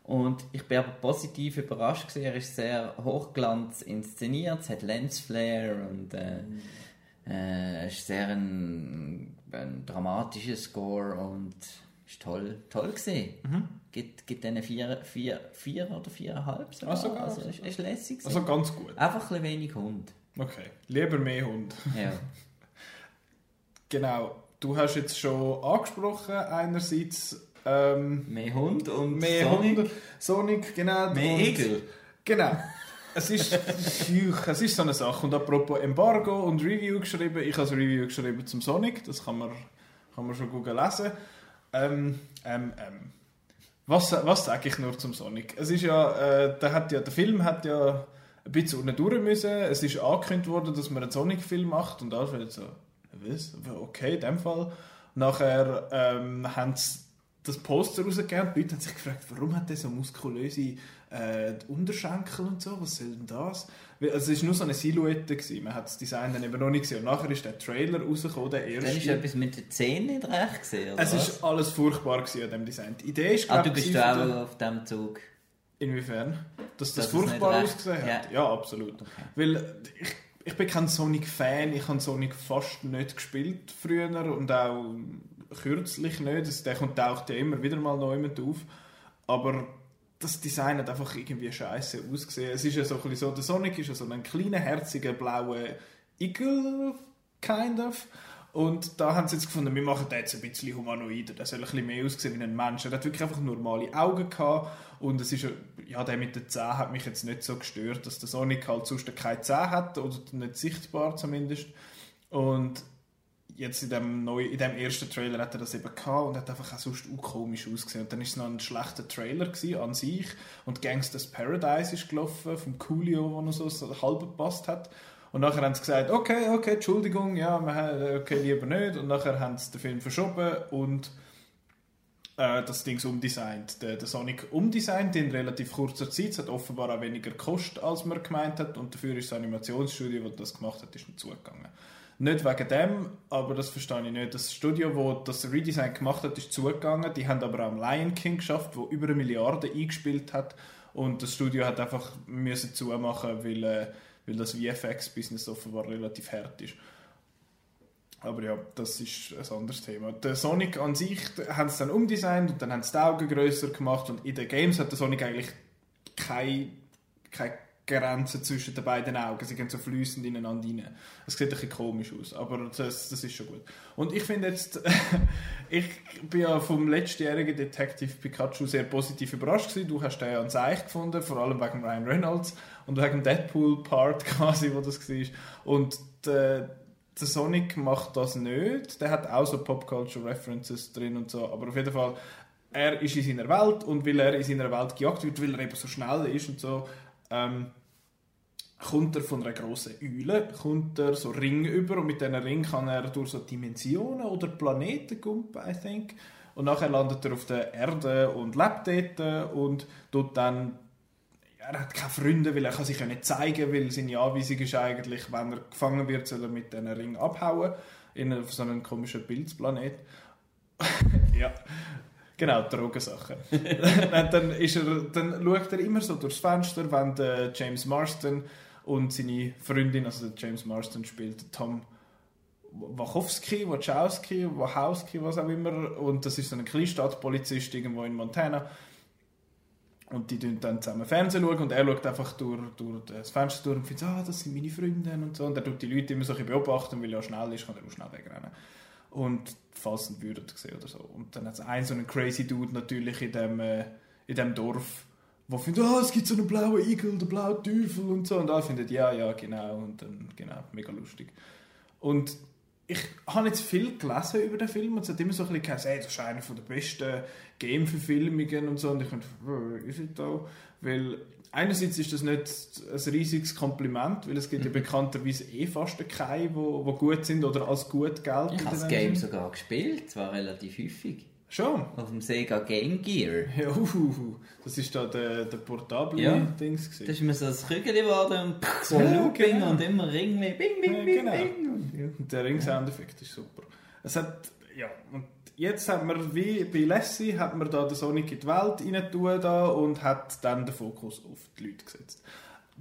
Und ich bin aber positiv überrascht gewesen. Er ist sehr hochglanz inszeniert, es hat Lensflare und äh, äh, es ist sehr ein, ein dramatischer Score und ist toll, toll gesehen. Gibt, gibt denen vier, vier, vier oder viereinhalb sogar. Ah, sogar? Also ist, ist lässig gewesen. Also ganz gut. Einfach ein wenig Hund. Okay. Lieber mehr Hund. Ja. Genau. Du hast jetzt schon angesprochen, einerseits ähm, Mehr Hund und mehr Sonic. Hund. Sonic, genau. Mehr und- Igel. Genau. Es ist, es ist so eine Sache. Und apropos Embargo und Review geschrieben, ich habe ein Review geschrieben zum Sonic, das kann man, kann man schon gut lesen. Ähm, ähm, ähm. Was, was sage ich nur zum Sonic? Es ist ja, äh, der, hat ja, der Film hat ja ein bisschen unten durch müssen. Es ist angekündigt worden, dass man einen Sonic-Film macht und Alfred so, was? Okay, in dem Fall. Nachher ähm, haben sie das Poster rausgegeben. Die Leute haben sich gefragt, warum hat der so muskulöse äh, Unterschenkel und so? Was soll denn das? Weil, Also es war nur so eine Silhouette. Gewesen. Man hat das Design dann eben noch nicht gesehen. Und nachher ist der Trailer rausgekommen, der erste. Dann ist etwas mit den Zähnen nicht recht gesehen, es was? ist alles furchtbar gewesen an dem Design. Die Idee ist, Ah, glaub du bist gewesen auch der- auf dem Zug. Inwiefern? Dass das Dass es furchtbar ausgesehen hat? Ja. Ja, absolut. Weil ich, ich bin kein Sonic-Fan, ich habe Sonic fast nicht gespielt früher und auch kürzlich nicht. Der kommt taucht ja immer wieder mal neu mit auf. Aber das Design hat einfach irgendwie scheiße ausgesehen. Es ist ja so ein bisschen so, der Sonic ist ja so ein kleiner, herziger, blauer Igel, kind of. Und da haben sie jetzt gefunden, wir machen den jetzt ein bisschen humanoider. Der soll ein bisschen mehr aussehen wie ein Mensch. Er hat wirklich einfach normale Augen gehabt. Und es ist ja, der mit den Zähnen hat mich jetzt nicht so gestört, dass der Sonic halt sonst keine Zähne hat, oder nicht sichtbar zumindest. Und jetzt in dem, neu, in dem ersten Trailer hat er das eben gehabt und hat einfach auch sonst komisch ausgesehen. Und dann ist es noch ein schlechter Trailer gewesen, an sich und Gangsters Paradise ist gelaufen, vom Coolio, wo noch so halb gepasst hat. Und nachher haben sie gesagt, okay, okay, Entschuldigung, ja, haben, okay, lieber nicht. Und nachher haben sie den Film verschoben und äh, das Ding umdesignt. Der, der Sonic umdesignt in relativ kurzer Zeit. Es hat offenbar auch weniger gekostet, als man gemeint hat. Und dafür ist das Animationsstudio, das das gemacht hat, ist nicht zugegangen. Nicht wegen dem, aber das verstehe ich nicht. Das Studio, das das Redesign gemacht hat, ist zugegangen. Die haben aber am Lion King geschafft, wo über eine Milliarde eingespielt hat. Und das Studio hat einfach müssen zumachen, weil, äh, weil das VFX-Business offenbar relativ hart ist. Aber ja, das ist ein anderes Thema. Der Sonic an sich haben sie dann umdesignt und dann haben sie die Augen grösser gemacht und in den Games hat der Sonic eigentlich keine, keine Grenze zwischen den beiden Augen. Sie gehen so fließend ineinander rein. Das sieht ein bisschen komisch aus, aber das, das ist schon gut. Und ich finde jetzt, ich bin ja vom letztjährigen Detective Pikachu sehr positiv überrascht gewesen. Du hast den ja an Seich gefunden, vor allem wegen Ryan Reynolds und wegen dem Deadpool-Part quasi, wo das war. Und der, der Sonic macht das nicht. Der hat auch so Pop-Culture-References drin und so, aber auf jeden Fall er ist in seiner Welt und weil er in seiner Welt gejagt wird, weil er eben so schnell ist und so, ähm, kommt er von einer grossen Eule, kommt er so Ring über und mit diesen Ring kann er durch so Dimensionen oder Planeten gumpen, I think. Und nachher landet er auf der Erde und lebt dort und tut dann er hat keine Freunde, weil er kann sich ja nicht zeigen, weil seine Anweisung ist eigentlich, wenn er gefangen wird, soll er mit diesen Ring abhauen in auf so einen komischen Pilzplanet. ja. Genau, Drogensachen. dann, ist er, dann schaut er immer so durchs Fenster, wenn der James Marston und seine Freundin, also der James Marston spielt Tom Wachowski, Wachowski, Wachowski, was auch immer. Und das ist so ein Kleinstadtpolizist irgendwo in Montana. Und die schauen dann zusammen Fernsehen schauen und er schaut einfach durch, durch das Fenster durch und findet, ah, das sind meine Freunde und so. Und er tut die Leute immer so ein bisschen beobachten, weil er schnell ist, kann er auch schnell wegrennen und falls sie würden sehen oder so. Und dann hat es einen so einen crazy Dude natürlich in dem, äh, in dem Dorf, der findet, oh, es gibt so einen blauen Igel, der blaue Teufel und so. Und alle finden, ja, ja, genau. Und dann, genau, mega lustig. Und ich habe jetzt viel gelesen über den Film und es hat immer so ein bisschen geheißen, hey, das ist einer der besten Game-Verfilmungen und so. Und ich dachte, ist es da? Weil einerseits ist das nicht ein riesiges Kompliment, weil es gibt ja mhm. bekannterweise eh fast keine, die gut sind oder als gut gelten. Ich habe das Game sogar gespielt, zwar relativ häufig. Schon? Auf dem Sega Game Gear. Ja, uh, das ist da der, der portable ja. Dings gewesen. Das ist mir so ein Krügel geworden und so ja, Looping genau. und immer Ring, bing, bing, ja, genau. bing. Und der Ring-Soundeffekt ist super. Es hat, ja, und jetzt hat man, wie bei Lassie, hat man da den Sonic in die Welt rein da und hat dann den Fokus auf die Leute gesetzt.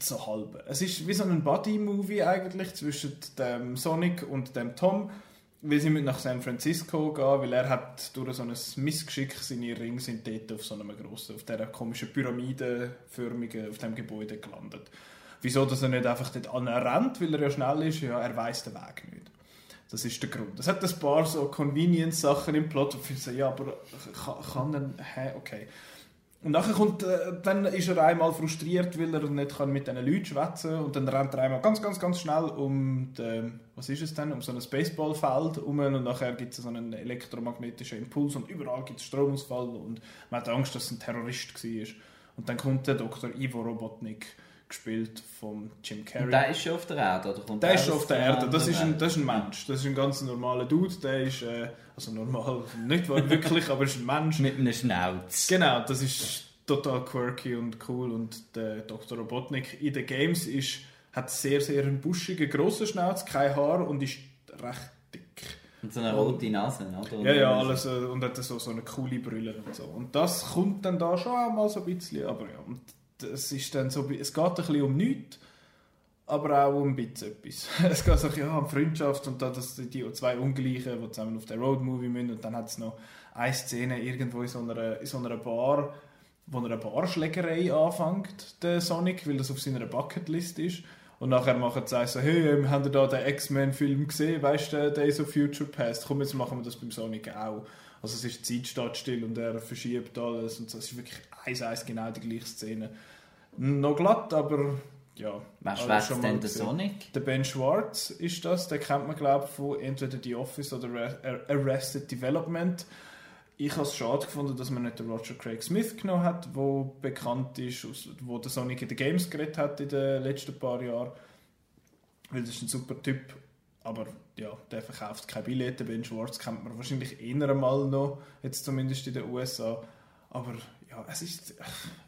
So halb. Es ist wie so ein Buddy-Movie eigentlich zwischen dem Sonic und dem Tom, weil sie nach San Francisco gehen, weil er hat durch so ein Missgeschick seine Ringe sind dort auf so einem grossen, auf dieser komischen pyramidenförmigen, auf dem Gebäude gelandet. Wieso, dass er nicht einfach dort anrennt, weil er ja schnell ist? Ja, er weiß den Weg nicht. Das ist der Grund. Es hat ein paar so Convenience-Sachen im Plot, wo ich so, ja, aber kann, kann dann, hä, okay. Und nachher kommt, äh, dann ist er einmal frustriert, weil er nicht mit diesen Leuten schwätzen kann. Und dann rennt er einmal ganz, ganz, ganz schnell um, die, was ist es denn, um so ein Baseballfeld herum. Und nachher gibt es so einen elektromagnetischen Impuls und überall gibt es Stromausfall. Und man hat Angst, dass es ein Terrorist war. Und dann kommt der Dr. Ivo Robotnik gespielt von Jim Carrey. Und der ist schon auf der Erde, oder kommt Der ist schon auf der Erde, das ist, ein, das ist ein Mensch, das ist ein ganz normaler Dude, der ist, äh, also normal, nicht wirklich, aber ist ein Mensch. Mit einem Schnauz. Genau, das ist total quirky und cool und der Dr. Robotnik in den Games ist, hat sehr, sehr einen buschigen, grossen Schnauz, kein Haar und ist recht dick. Und so eine rote Nase, oder? Ja, ja, alles, äh, und hat so, so eine coole Brille und so. Und das kommt dann da schon mal so ein bisschen, aber ja, und es ist dann so, es geht ein bisschen um nichts, aber auch um ein bisschen etwas. es geht so ja, um Freundschaft und da das, die zwei Ungleichen, die zusammen auf der Roadmovie müssen und dann hat es noch eine Szene irgendwo in so einer, in so einer Bar, wo eine Barschlägerei anfängt, der Sonic, weil das auf seiner Bucketlist ist. Und nachher machen sie so, hey, wir haben da den X-Men-Film gesehen, weißt du, Days of Future Past, komm, jetzt machen wir das beim Sonic auch. Also es ist die Zeit steht still und er verschiebt alles und so. Es ist wirklich eins eins genau die gleiche Szene. Noch glatt, aber ja. Wer schwätzt denn der Sonic? Der Ben Schwartz ist das. Den kennt man, glaube ich, von entweder The Office oder Arrested Development. Ich habe es schade gefunden, dass man nicht den Roger Craig Smith genommen hat, der bekannt ist, wo der Sonic in den Games geredet hat in den letzten paar Jahren. Weil das ist ein super Typ aber ja, der verkauft keine Billette. Ben Schwartz kennt man wahrscheinlich eher einmal noch, jetzt zumindest in den USA. Aber ja, es ist,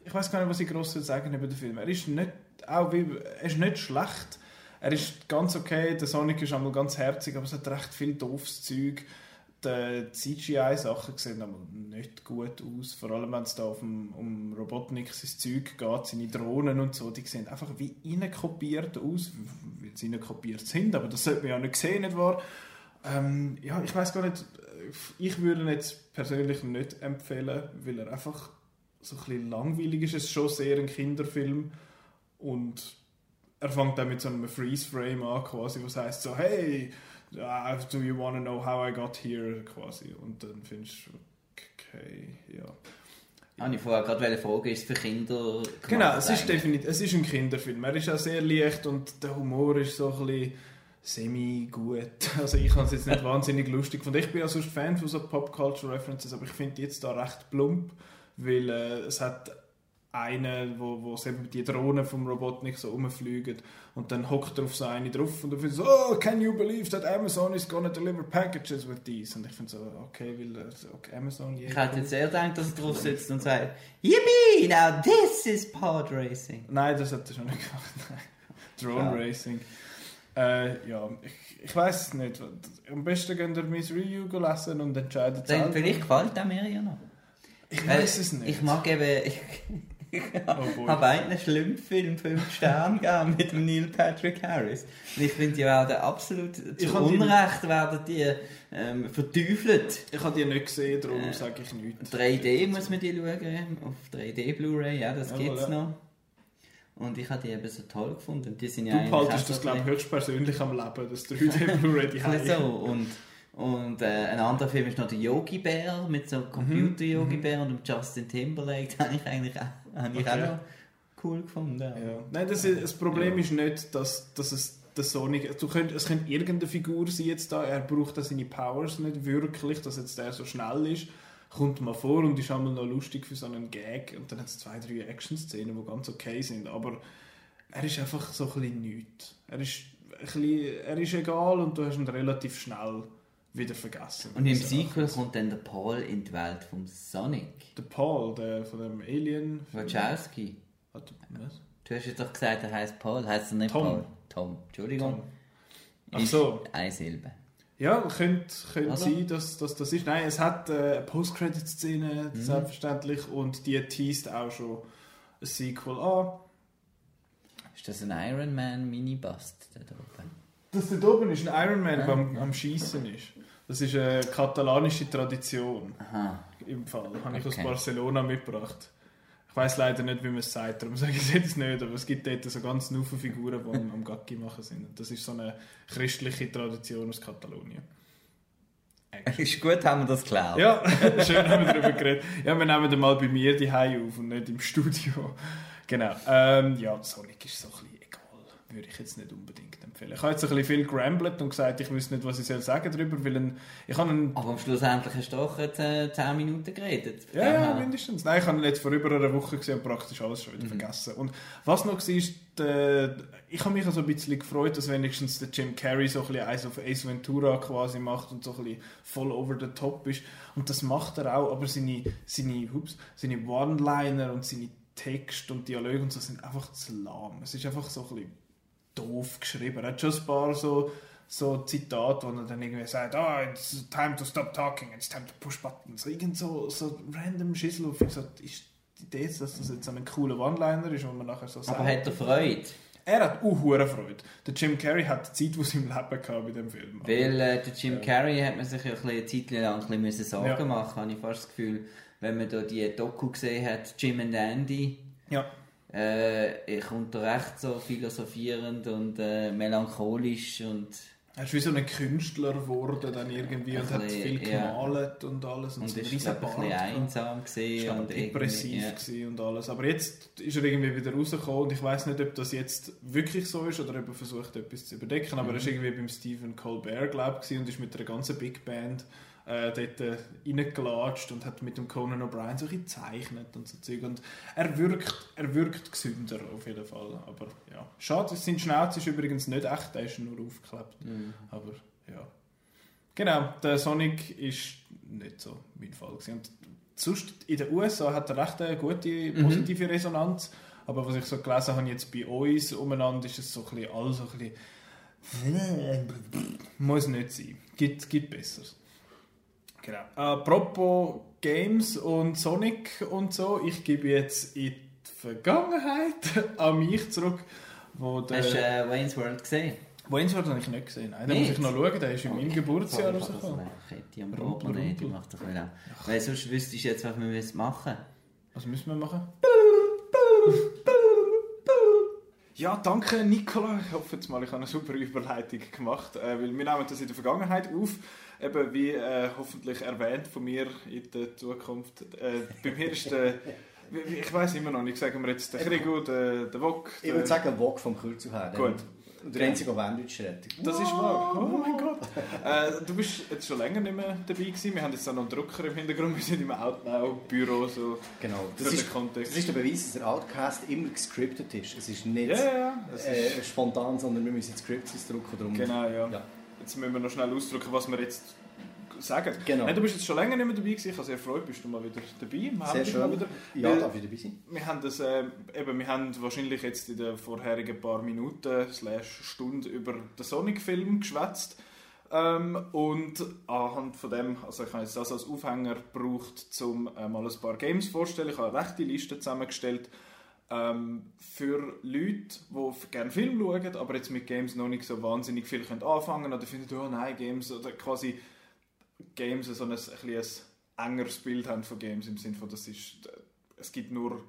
ich weiß gar nicht, was ich groß sagen über den Film. Er ist nicht, auch wie, er ist nicht schlecht. Er ist ganz okay. Der Sonic ist einmal ganz herzig, aber es hat recht viel doofes Zeug die CGI-Sachen sehen aber nicht gut aus. Vor allem, wenn es da auf dem, um Robotnik sein Zeug geht, seine Drohnen und so, die sehen einfach wie kopiert aus, weil sie kopiert sind, aber das sollte man ja nicht sehen, nicht wahr? Ähm, ja, ich weiß gar nicht, ich würde ihn jetzt persönlich nicht empfehlen, weil er einfach so ein bisschen langweilig ist. Es ist schon sehr ein Kinderfilm und er fängt dann mit so einem Freeze-Frame an, quasi, was heißt so, hey, uh, do you want to know how I got here, quasi. Und dann findest du, okay, ja. Habe ich vorher gerade fragen, ist es für Kinder Genau, es ist definitiv, es ist ein Kinderfilm. Er ist auch sehr leicht und der Humor ist so ein bisschen semi-gut. Also ich habe es jetzt nicht wahnsinnig lustig gefunden. Ich bin ja sonst Fan von so Pop-Culture-References, aber ich finde jetzt da recht plump, weil äh, es hat einen, wo, wo eben die Drohnen vom Robotnik so rumfliegen und dann hockt er auf so eine drauf und dann findet so, oh, can you believe that Amazon is gonna deliver packages with these? Und ich finde so, okay, weil äh, okay, Amazon... Ich hätte jetzt eher gedacht, dass er drauf sitzt und sagt, Yippie, now this is Pod Racing. Nein, das hat er schon nicht gemacht. Nein. Drone Schade. Racing. Äh, ja, ich, ich weiß es nicht. Am besten könnt ihr mein Review lesen und entscheiden selber. vielleicht gefällt er mir ja noch. Ich weiß es nicht. Ich mag eben... Ich, ich boy. habe einen Schlimmfilm 5 Sterne gegeben mit dem Neil Patrick Harris. Und ich finde, die werden absolut zu hab die- Unrecht werden die ähm, verteufelt. Ich habe die nicht gesehen, darum Äh, sage ich nichts. 3D muss man die schauen, auf 3D Blu-ray, ja, das Jawohl, gibt's ja. noch. Und ich habe die eben so toll gefunden. Die sind ja Du behaltest das, glaube ich, höchstpersönlich am Leben, das 3D Blu-ray die so. Und, und äh, ein anderer Film ist noch der Yogi Bär mit so Computer Yogi Bär und dem Justin Timberlake. Den habe ich eigentlich auch, habe ich Okay. auch noch cool gefunden. Ja. Ja. Nein, das, ist, das Problem Ja. ist nicht, dass, dass es der Sonic. Du könnt, es könnte irgendeine Figur sein jetzt da. Er braucht da seine Powers nicht wirklich, dass jetzt der so schnell ist. Kommt mal vor und ist einmal noch lustig für so einen Gag. Und dann hat es zwei, drei Action-Szenen, die ganz okay sind. Aber er ist einfach so ein bisschen nichts. Er ist, ein bisschen, er ist egal und du hast ihn relativ schnell wieder vergessen. Und im ist Sequel kommt dann der Paul in die Welt vom Sonic. Der Paul, der von dem Alien. Wachowski. Hat- Was? Du hast jetzt doch gesagt, er heißt Paul. Heißt er nicht Tom. Paul? Tom. Entschuldigung. Tom. Ach Ist so. Eine Silbe. Ja, könnte, könnte Also? sein, dass, dass das ist. Nein, es hat äh, eine Post-Credit-Szene, Mhm. selbstverständlich, und die teast auch schon ein Sequel an. Ist das ein Iron Man Mini-Bust da oben? Dass da oben ist ein Iron Man, Ja. der am, Schießen ist. Das ist eine katalanische Tradition Aha. im Fall. Habe ich aus Okay. Barcelona mitgebracht. Ich weiß leider nicht, wie man es sagt, darum sage ich es jetzt nicht, aber es gibt dort so ganz viele Figuren, die am, Gacki machen sind. Das ist so eine christliche Tradition aus Katalonien. Ist gut, haben wir das geklärt. Ja, schön haben wir darüber geredet. Ja, wir nehmen den mal bei mir die auf und nicht im Studio. Genau. Ähm, ja, Sonic ist so ein bisschen. Würde ich jetzt nicht unbedingt empfehlen. Ich habe jetzt ein bisschen viel gerambelt und gesagt, ich wüsste nicht, was ich soll sagen darüber, weil ein, ich habe einen... Aber am Schluss endlich hast du doch äh, 10 Minuten geredet. Ja, ja, mindestens. Nein, ich habe ihn jetzt vor über einer Woche gesehen und praktisch alles schon wieder Mhm. vergessen. Und was noch war, ist, der, ich habe mich also ein bisschen gefreut, dass wenigstens der Jim Carrey so ein bisschen eins auf Ace Ventura quasi macht und so ein bisschen voll over the top ist. Und das macht er auch, aber seine, seine, seine One-Liner und seine Texte und Dialoge und so sind einfach zu lahm. Es ist einfach so ein bisschen doof geschrieben. Er hat schon ein paar so, so Zitate, wo er dann irgendwie sagt, ah, it's time to stop talking, it's time to push buttons. Irgend so, so random Schissel auf. Ich so, ist die Idee, dass das jetzt so ein cooler One-Liner ist, wo man nachher so sagt. Aber hat er Freude? Er hat auch hure Freude. Der Jim Carrey hat die Zeit, die sie im Leben gehabt bei dem Film. Weil äh, der Jim Ja. Carrey hat man sich ja ein Zeit lang ein bisschen Sorgen Ja. machen, habe ich fast das Gefühl, wenn man da die Doku gesehen hat, Jim and Andy, Ja. Äh, er kommt da recht so philosophierend und äh, melancholisch und Er ist wie so ein Künstler geworden dann irgendwie und hat bisschen, viel ja. gemalt und alles. Und, und so ist ein bisschen einsam gesehen und depressiv ja. und alles. Aber jetzt ist er irgendwie wieder rausgekommen und ich weiß nicht, ob das jetzt wirklich so ist oder ob er versucht, etwas zu überdecken. Aber er ist Mhm. irgendwie beim Stephen Colbert, glaube ich, und ist mit einer ganzen Big Band äh, dort äh, reingelatscht und hat mit dem Conan O'Brien so ein gezeichnet und so Zeug. Und er wirkt, er wirkt gesünder auf jeden Fall. Aber ja, schade, sein Schnauz ist übrigens nicht echt, der ist nur aufgeklebt. Mhm. Aber ja. Genau, der Sonic ist nicht so mein Fall. Gewesen. Und sonst in den USA hat er recht eine gute, Mhm. positive Resonanz. Aber was ich so gelesen habe, jetzt bei uns umeinander, ist es so ein bisschen, alles so ein bisschen. Muss nicht sein. Gibt, gibt Besseres. Genau. Apropos Games und Sonic und so, ich gebe jetzt in die Vergangenheit an mich zurück, wo der. Hast du äh, Wayne's World gesehen? Waynesworth habe ich nicht gesehen. Nein, den muss ich noch schauen, der ist in meinem Geburtsjahr Ich rausgekommen. eine Kette am Oben, nee, die macht doch wieder. Weil sonst wüsste ich jetzt, was wir müssen machen Was müssen wir machen? Ja, danke Nicola. Ich hoffe jetzt mal, ich habe eine super Überleitung gemacht, äh, weil wir nehmen das in der Vergangenheit auf. Eben wie äh, hoffentlich erwähnt von mir in der Zukunft. Äh, bei mir ist der, ich weiß immer noch nicht, sagen wir jetzt der Krigo, der, der Wok. Ich würde sagen, Wok vom Kürzel her. Gut. Und der einzige, der Wenddeutsch redet. Das ist wahr. Oh mein Gott. Äh, du bist jetzt schon länger nicht mehr dabei gewesen. Wir haben jetzt auch noch einen Drucker im Hintergrund. Wir sind im Outnow-Büro. So Genau. Das ist, Kontext. das ist der Beweis, dass der Outcast immer gescriptet ist. Es ist nicht ja, ja. Es ist- äh, spontan, sondern wir müssen Scripts ausdrucken. Darum. Genau, ja. Ja. Jetzt müssen wir noch schnell ausdrücken, was wir jetzt sagen. Genau. Nein, du bist jetzt schon länger nicht mehr dabei gewesen. Ich habe sehr gefreut, bist du mal wieder dabei. Wir Sehr schön. Wieder. Ja, darf ich dabei sein? Wir haben, das, äh, eben, wir haben wahrscheinlich jetzt in den vorherigen paar Minuten slash Stunden über den Sonic-Film geschwätzt. Ähm, und anhand von dem, also ich habe jetzt das als Aufhänger gebraucht, um äh, mal ein paar Games vorzustellen. Ich habe eine rechte Liste zusammengestellt ähm, für Leute, die gerne Film schauen, aber jetzt mit Games noch nicht so wahnsinnig viel können anfangen oder finden, oh nein, Games, oder quasi Games so ein, ein, ein engeres Bild haben von Games im Sinne von, das ist, äh, es gibt nur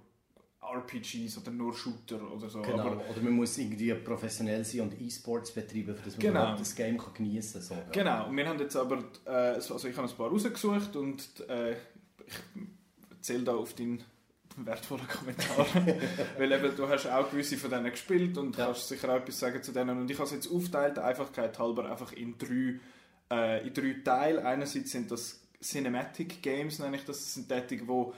RPGs oder nur Shooter oder so. Genau. Aber, Oder man muss irgendwie professionell sein und E-Sports betreiben, für das man Genau. das Game kann geniessen kann. So. Genau, und wir haben jetzt aber, äh, also ich habe ein paar rausgesucht und äh, ich zähle da auf deinen wertvollen Kommentar, weil eben du hast auch gewisse von denen gespielt und Ja. kannst sicher auch etwas sagen zu denen und ich habe es jetzt aufteilt, der Einfachkeit halber, einfach in drei, äh, in drei Teile. Einerseits sind das Cinematic Games, nenne ich das, das sind tätige, wo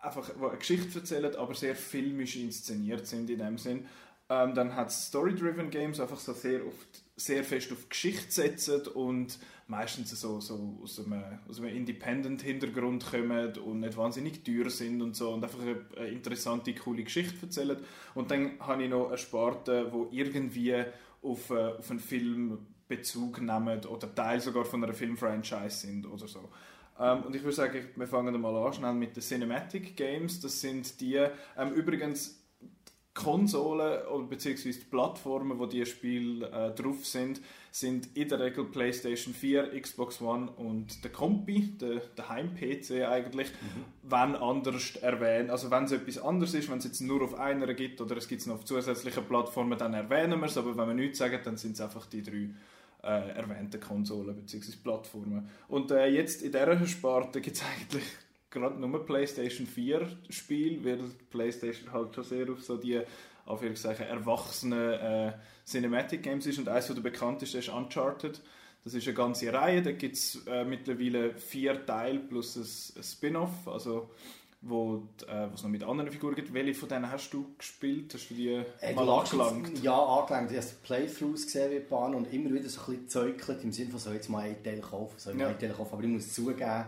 einfach wo eine Geschichte erzählen, aber sehr filmisch inszeniert sind in dem Sinn. Ähm, dann hat es Story-Driven Games, einfach so sehr, oft, sehr fest auf Geschichte setzen und meistens so, so aus einem, aus einem Independent-Hintergrund kommen und nicht wahnsinnig teuer sind und so und einfach eine, interessante, coole Geschichte erzählen. Und dann habe ich noch eine Sparte, wo irgendwie auf, äh, auf einen Film Bezug nehmen oder Teil sogar von einer Filmfranchise sind oder so. Ähm, und ich würde sagen, wir fangen mal an schnell mit den Cinematic Games. Das sind die, ähm, übrigens Konsolen oder beziehungsweise die Plattformen, wo die Spiele äh, drauf sind, sind in der Regel PlayStation 4, Xbox One und der Compi, der, der Heim-PC eigentlich, wenn anders erwähnt. Also wenn es etwas anderes ist, wenn es jetzt nur auf einer gibt oder es gibt es noch auf zusätzlichen Plattformen, dann erwähnen wir es, aber wenn wir nichts sagen, dann sind es einfach die drei äh, erwähnten Konsolen bzw. Plattformen. Und äh, jetzt in dieser Sparte gibt es eigentlich gerade nur PlayStation 4 Spiel, weil PlayStation halt schon sehr auf so die Anführungszeichen erwachsenen äh, Cinematic Games ist und eines der bekanntesten ist Uncharted. Das ist eine ganze Reihe, da gibt es äh, mittlerweile vier Teile plus ein, ein Spin-off, also wo äh, es noch mit anderen Figuren gibt. Welche von denen hast du gespielt? Hast du die Äh, mal angelangt? Ja, angelangt. Ich habe Playthroughs gesehen wie Bahn und immer wieder so ein bisschen zäukelt im Sinne von, soll ich jetzt mal einen Teil kaufen, soll ich mal Ja. einen Teil kaufen. Aber ich muss zugeben,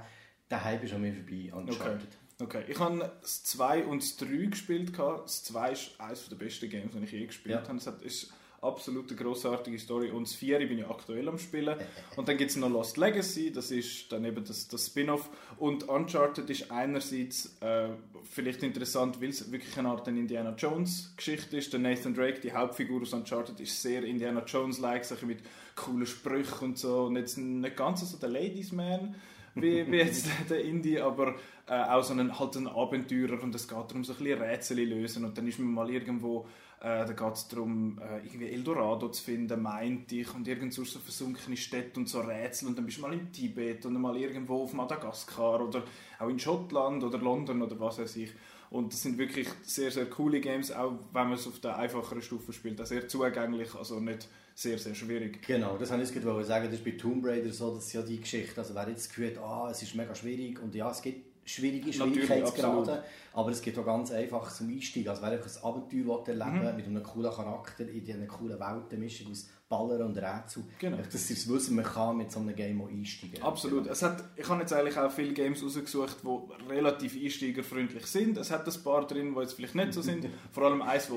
der Hype ist an mir vorbei, Uncharted. Okay, ich habe das 2 und das 3 gespielt. Das 2 ist eines der besten Games, die ich je gespielt Ja. habe. Es ist absolut eine grossartige Story. Und das 4 bin ich aktuell am Spielen. Und dann gibt es noch Lost Legacy, das ist dann eben das, das Spin-off. Und Uncharted ist einerseits äh, vielleicht interessant, weil es wirklich eine Art eine Indiana Jones-Geschichte ist. Der Nathan Drake, die Hauptfigur aus Uncharted, ist sehr Indiana Jones-like, mit coolen Sprüchen und so. Und jetzt nicht ganz so der Ladies Man wie, wie jetzt der Indie, aber äh, auch so ein, halt ein Abenteurer und es geht darum, so ein bisschen Rätsel lösen und dann ist man mal irgendwo, äh, da geht es darum, äh, irgendwie Eldorado zu finden, meint ich, und irgendwo so versunkene Städte und so Rätsel und dann bist du mal in Tibet und mal irgendwo auf Madagaskar oder auch in Schottland oder London oder was weiß ich. Und das sind wirklich sehr, sehr coole Games, auch wenn man es auf der einfacheren Stufe spielt. Auch sehr zugänglich, also nicht sehr, sehr schwierig. Genau, das wollte ich gerade sagen. Das ist bei Tomb Raider so, das ist ja die Geschichte. Also wer jetzt hat, ah, es ist mega schwierig und ja, es gibt schwierige Schwierigkeitsgrade, aber es gibt auch ganz einfach zum Einstieg. Also wer ein Abenteuer will erleben Mhm. mit einem coolen Charakter in diesen coolen Welten, Mischung aus Ballern und Rätsel. Genau. Dass sie es wissen, man kann mit so einem Game auch einsteigen. Absolut. Es hat, ich habe jetzt eigentlich auch viele Games rausgesucht, die relativ einsteigerfreundlich sind. Es hat ein paar drin, die jetzt vielleicht nicht so sind. Vor allem eins, das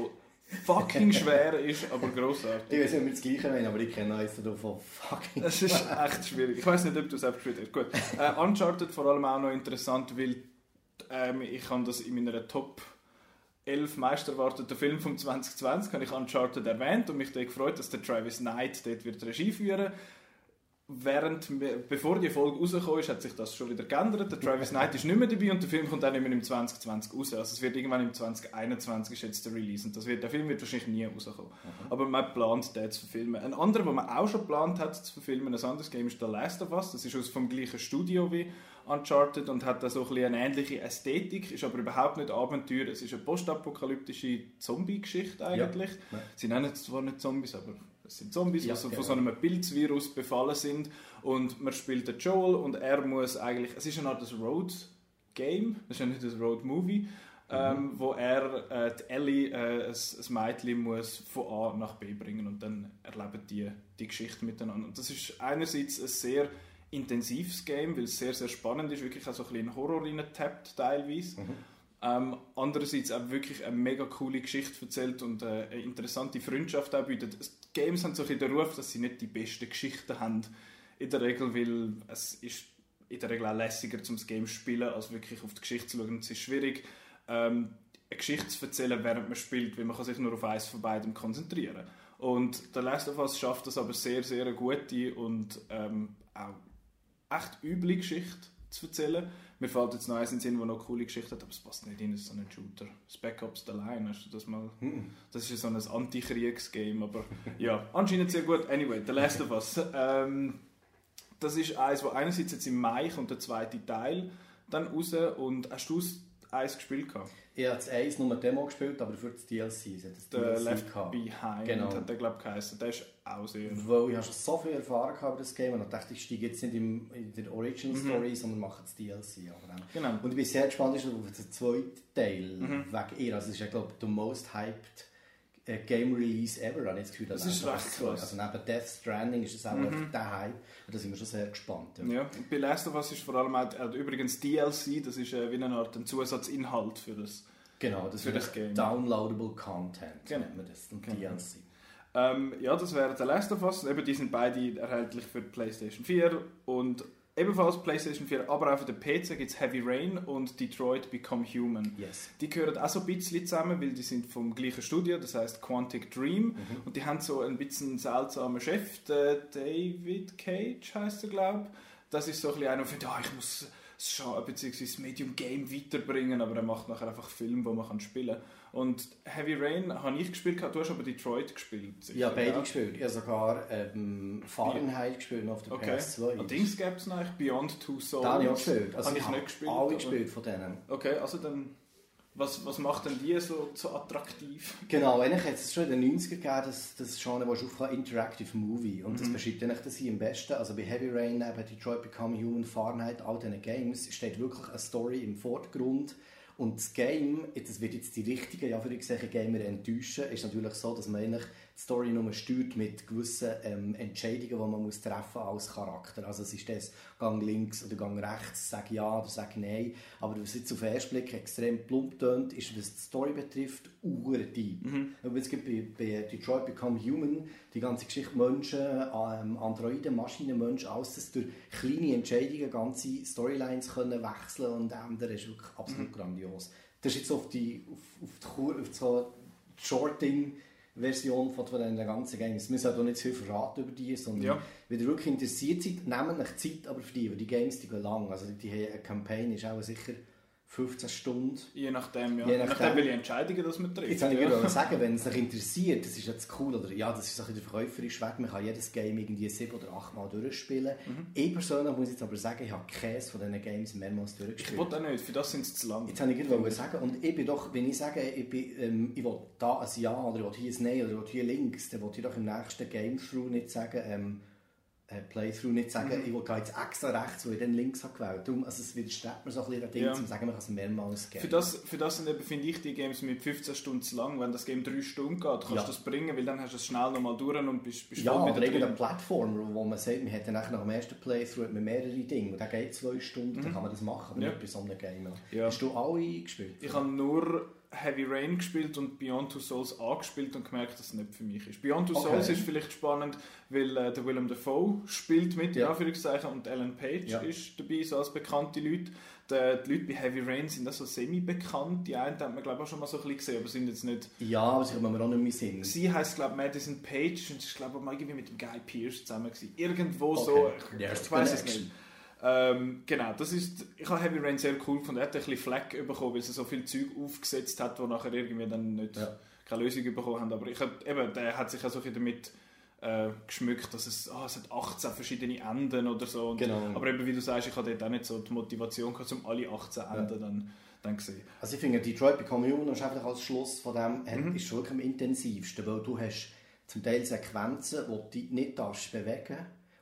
fucking schwer ist, aber grossartig. Ich weiß nicht, ob wir das Gleiche meinen, aber ich kenne eins davon fucking... Es ist echt schwierig. Ich weiß nicht, ob du es selbst gespielt hast. Gut. Äh, Uncharted vor allem auch noch interessant, weil ähm, ich habe das in meiner Top elf meist erwarteten Film von 2020 habe ich Uncharted erwähnt und mich da gefreut, dass der Travis Knight dort wird Regie führen Während, bevor die Folge rausgekommen ist, hat sich das schon wieder geändert. Der Travis Knight ist nicht mehr dabei und der Film kommt dann immer im 2020 raus. Also es wird irgendwann im 2021 ist jetzt der Release und das wird, der Film wird wahrscheinlich nie rauskommen. Mhm. Aber man plant den zu verfilmen. Ein anderer, den man auch schon geplant hat zu verfilmen, ein anderes Game ist The Last of Us. Das ist aus vom gleichen Studio wie Uncharted und hat da so ein eine ähnliche Ästhetik, ist aber überhaupt nicht Abenteuer. Es ist eine postapokalyptische Zombie-Geschichte eigentlich. Ja. Sie nennen es zwar nicht Zombies, aber es sind Zombies, ja, die genau. von so einem Pilzvirus befallen sind und man spielt den Joel und er muss eigentlich, es ist eine Art Road-Game, es ist ja nicht ein Road-Movie, mhm. ähm, wo er äh, die Ellie, äh, ein, ein Mädchen, muss von A nach B bringen und dann erleben die die Geschichte miteinander. Und das ist einerseits ein sehr intensives Game, weil es sehr, sehr spannend ist, wirklich auch so ein bisschen Horror reintappt teilweise. Mhm. Ähm, andererseits auch wirklich eine mega coole Geschichte erzählt und äh, eine interessante Freundschaft auch bietet. Games haben so ein den Ruf, dass sie nicht die besten Geschichten haben in der Regel, weil es ist in der Regel auch lässiger zum Game zu spielen, als wirklich auf die Geschichte zu schauen. Es ist schwierig, ähm, eine Geschichte zu erzählen, während man spielt, weil man kann sich nur auf eins von beidem konzentrieren. Und der Last of Us schafft das aber sehr, sehr gute und ähm, auch echt üble Geschichte zu erzählen. Mir fällt jetzt noch eins in den Sinn, der noch coole Geschichte hat, aber es passt nicht in so einen Shooter. Spec Ops The Line, hast du das mal? Hm. Das ist ja so ein Antikriegsgame, aber ja, anscheinend sehr gut. Anyway, The Last of Us. Ähm, das ist eins, wo einerseits jetzt im Mai kommt der zweite Teil dann raus und hast du es eins gespielt gehabt? Ich habe das 1 nur Demo gespielt, aber für das DLC. Das der Left gehabt. Behind genau. hat der, glaube ich, geheißen. Der ist auch sehr... Weil ich habe schon so viel Erfahrung über das Game und ich dachte, ich steige jetzt nicht in der Original mhm. Story, mhm. sondern mache das DLC. Aber, genau. Und ich bin sehr gespannt auf den zweiten Teil mhm. wegen ihr. Also es ist ja, glaube ich, der most hyped Game Release ever, habe ich das Gefühl. Das ist recht krass. Also neben Death Stranding ist das auch mhm. der Hype. Und da sind wir schon sehr gespannt. Ja, ja. bei Last of Us ist vor allem auch, äh, übrigens DLC, das ist äh, wie eine Art ein Zusatzinhalt für das Genau, das für das Game. Downloadable Content genau. nennt man das, und genau. DLC. Ähm, ja, das wäre The Last of Us. Eben, die sind beide erhältlich für PlayStation 4 und Ebenfalls PlayStation 4, aber auch für den PC gibt es Heavy Rain und Detroit Become Human. Yes. Die gehören auch so ein bisschen zusammen, weil die sind vom gleichen Studio, das heißt Quantic Dream. Mhm. Und die haben so ein bisschen seltsamen Chef, der David Cage heißt er, glaube ich. Das ist so ein bisschen einer, der findet, oh, ich muss das Medium Game weiterbringen, aber er macht nachher einfach Filme, wo man spielen kann. Und Heavy Rain habe ich gespielt, du hast aber Detroit gespielt. Sicher, ja, beide ja? gespielt. Ich habe sogar ähm, Fahrenheit gespielt auf der okay. PS2. Und Dings gäbe es noch, Beyond Two Souls. Da habe ich auch gespielt. Also habe ich nicht gespielt. Alle gespielt von denen. Okay, also dann... Was, was macht denn die so, so attraktiv? Genau, eigentlich hat es schon in den 90 er gegeben, das, das Genre, das aufkam, Interactive Movie. Und das mhm. beschreibt eigentlich das hier am besten. Also bei Heavy Rain, bei Detroit Become Human, Fahrenheit, all diesen Games steht wirklich eine Story im Vordergrund und das Game, das wird jetzt die richtigen, ja, für Gamer enttäuschen, ist natürlich so, dass man eigentlich die Story nur steuert mit gewissen ähm, Entscheidungen, die man muss treffen als Charakter. Also es ist das Gang links oder Gang rechts, sage ja oder sage nein. Aber was jetzt auf den ersten Blick extrem plump tönt, ist, was die Story betrifft, deep. Mhm. Es gibt bei, bei Detroit Become Human die ganze Geschichte Menschen, ähm, Androiden, Maschinen, Menschen, alles das durch kleine Entscheidungen ganze Storylines können wechseln und ändern, ist wirklich absolut mhm. grandios. Das ist jetzt auf die, auf, auf die, Kur auf so Shorting Version von, den ganzen Games. Wir müssen auch nicht zu viel verraten über die, sondern ja. wenn ihr wirklich interessiert seid, nehmt euch Zeit aber für die, weil die Games die gehen lang. Also die, die Campaign ist auch sicher 15 Stunden. Je nachdem, ja. Je nachdem, welche Entscheidungen das man trifft. Jetzt kann ich ja. sagen, wenn es euch interessiert, das ist jetzt cool, oder ja, das ist ein der verkäuferische Weg, man kann jedes Game irgendwie sieben oder acht Mal durchspielen. Mhm. Ich persönlich muss jetzt aber sagen, ich habe keines von diesen Games mehrmals durchgespielt. Ich wollte auch nicht, für das sind sie zu lang. Jetzt habe ich gerade sagen, und ich bin doch, wenn ich sage, ich, bin, ähm, ich will da ein Ja, oder ich will hier ein Nein, oder ich will hier links, dann will ich doch im nächsten Game-Through nicht sagen, ähm, äh, Playthrough nicht sagen, mhm. ich gehe jetzt extra rechts, wo ich dann links habe gewählt. Darum, also es widerstrebt mir so ein bisschen Ding, ja. zu sagen, man kann es mehrmals geben. Für das, für das sind eben, finde ich, die Games mit 15 Stunden zu lang. Wenn das Game 3 Stunden geht, kannst ja. du das bringen, weil dann hast du es schnell nochmal durch und bist, bist ja, voll oder irgendeine Plattform, wo man sagt, man hat dann nach dem ersten Playthrough mit mehrere Dinge und dann geht zwei Stunden, mhm. dann kann man das machen, aber ja. nicht bei so einem Game. Ja. Hast du alle gespielt? Ich habe nur Heavy Rain gespielt und Beyond Two Souls angespielt und gemerkt, dass es nicht für mich ist. Beyond Two Okay. Souls ist vielleicht spannend, weil äh, der Willem Dafoe spielt mit, in Ja. Anführungszeichen, und Ellen Page Ja. ist dabei, so als bekannte Leute. Die, die Leute bei Heavy Rain sind auch so semi-bekannt. Die einen hat man, glaube ich, auch schon mal so ein bisschen gesehen, aber sind jetzt nicht... Ja, aber sie kommen mir auch nicht mehr Sinn. Sie heisst, glaube ich, Madison Page und sie ist, glaube ich, mal irgendwie mit dem Guy Pearce zusammen gewesen. Irgendwo so, Okay. ich, There's ich weiß es nicht. Ähm, genau, das ist, ich habe Heavy Rain sehr cool gefunden. Er hat ein bisschen Fleck bekommen, weil sie so viel Zeug aufgesetzt hat, wo nachher irgendwie dann nicht, Ja. keine Lösung bekommen haben. Aber ich hab, eben, der hat sich auch so damit äh, geschmückt, dass es, ah, es hat 18 verschiedene Enden oder so. Und, Genau. Aber eben, wie du sagst, ich hatte dort auch nicht so die Motivation gehabt, um alle 18 Enden dann, dann zu sehen. Also ich finde, Detroit Become Human ist einfach als Schluss von dem Mhm. ist schon wirklich am intensivsten, weil du hast zum Teil Sequenzen, wo du dich nicht darfst bewegen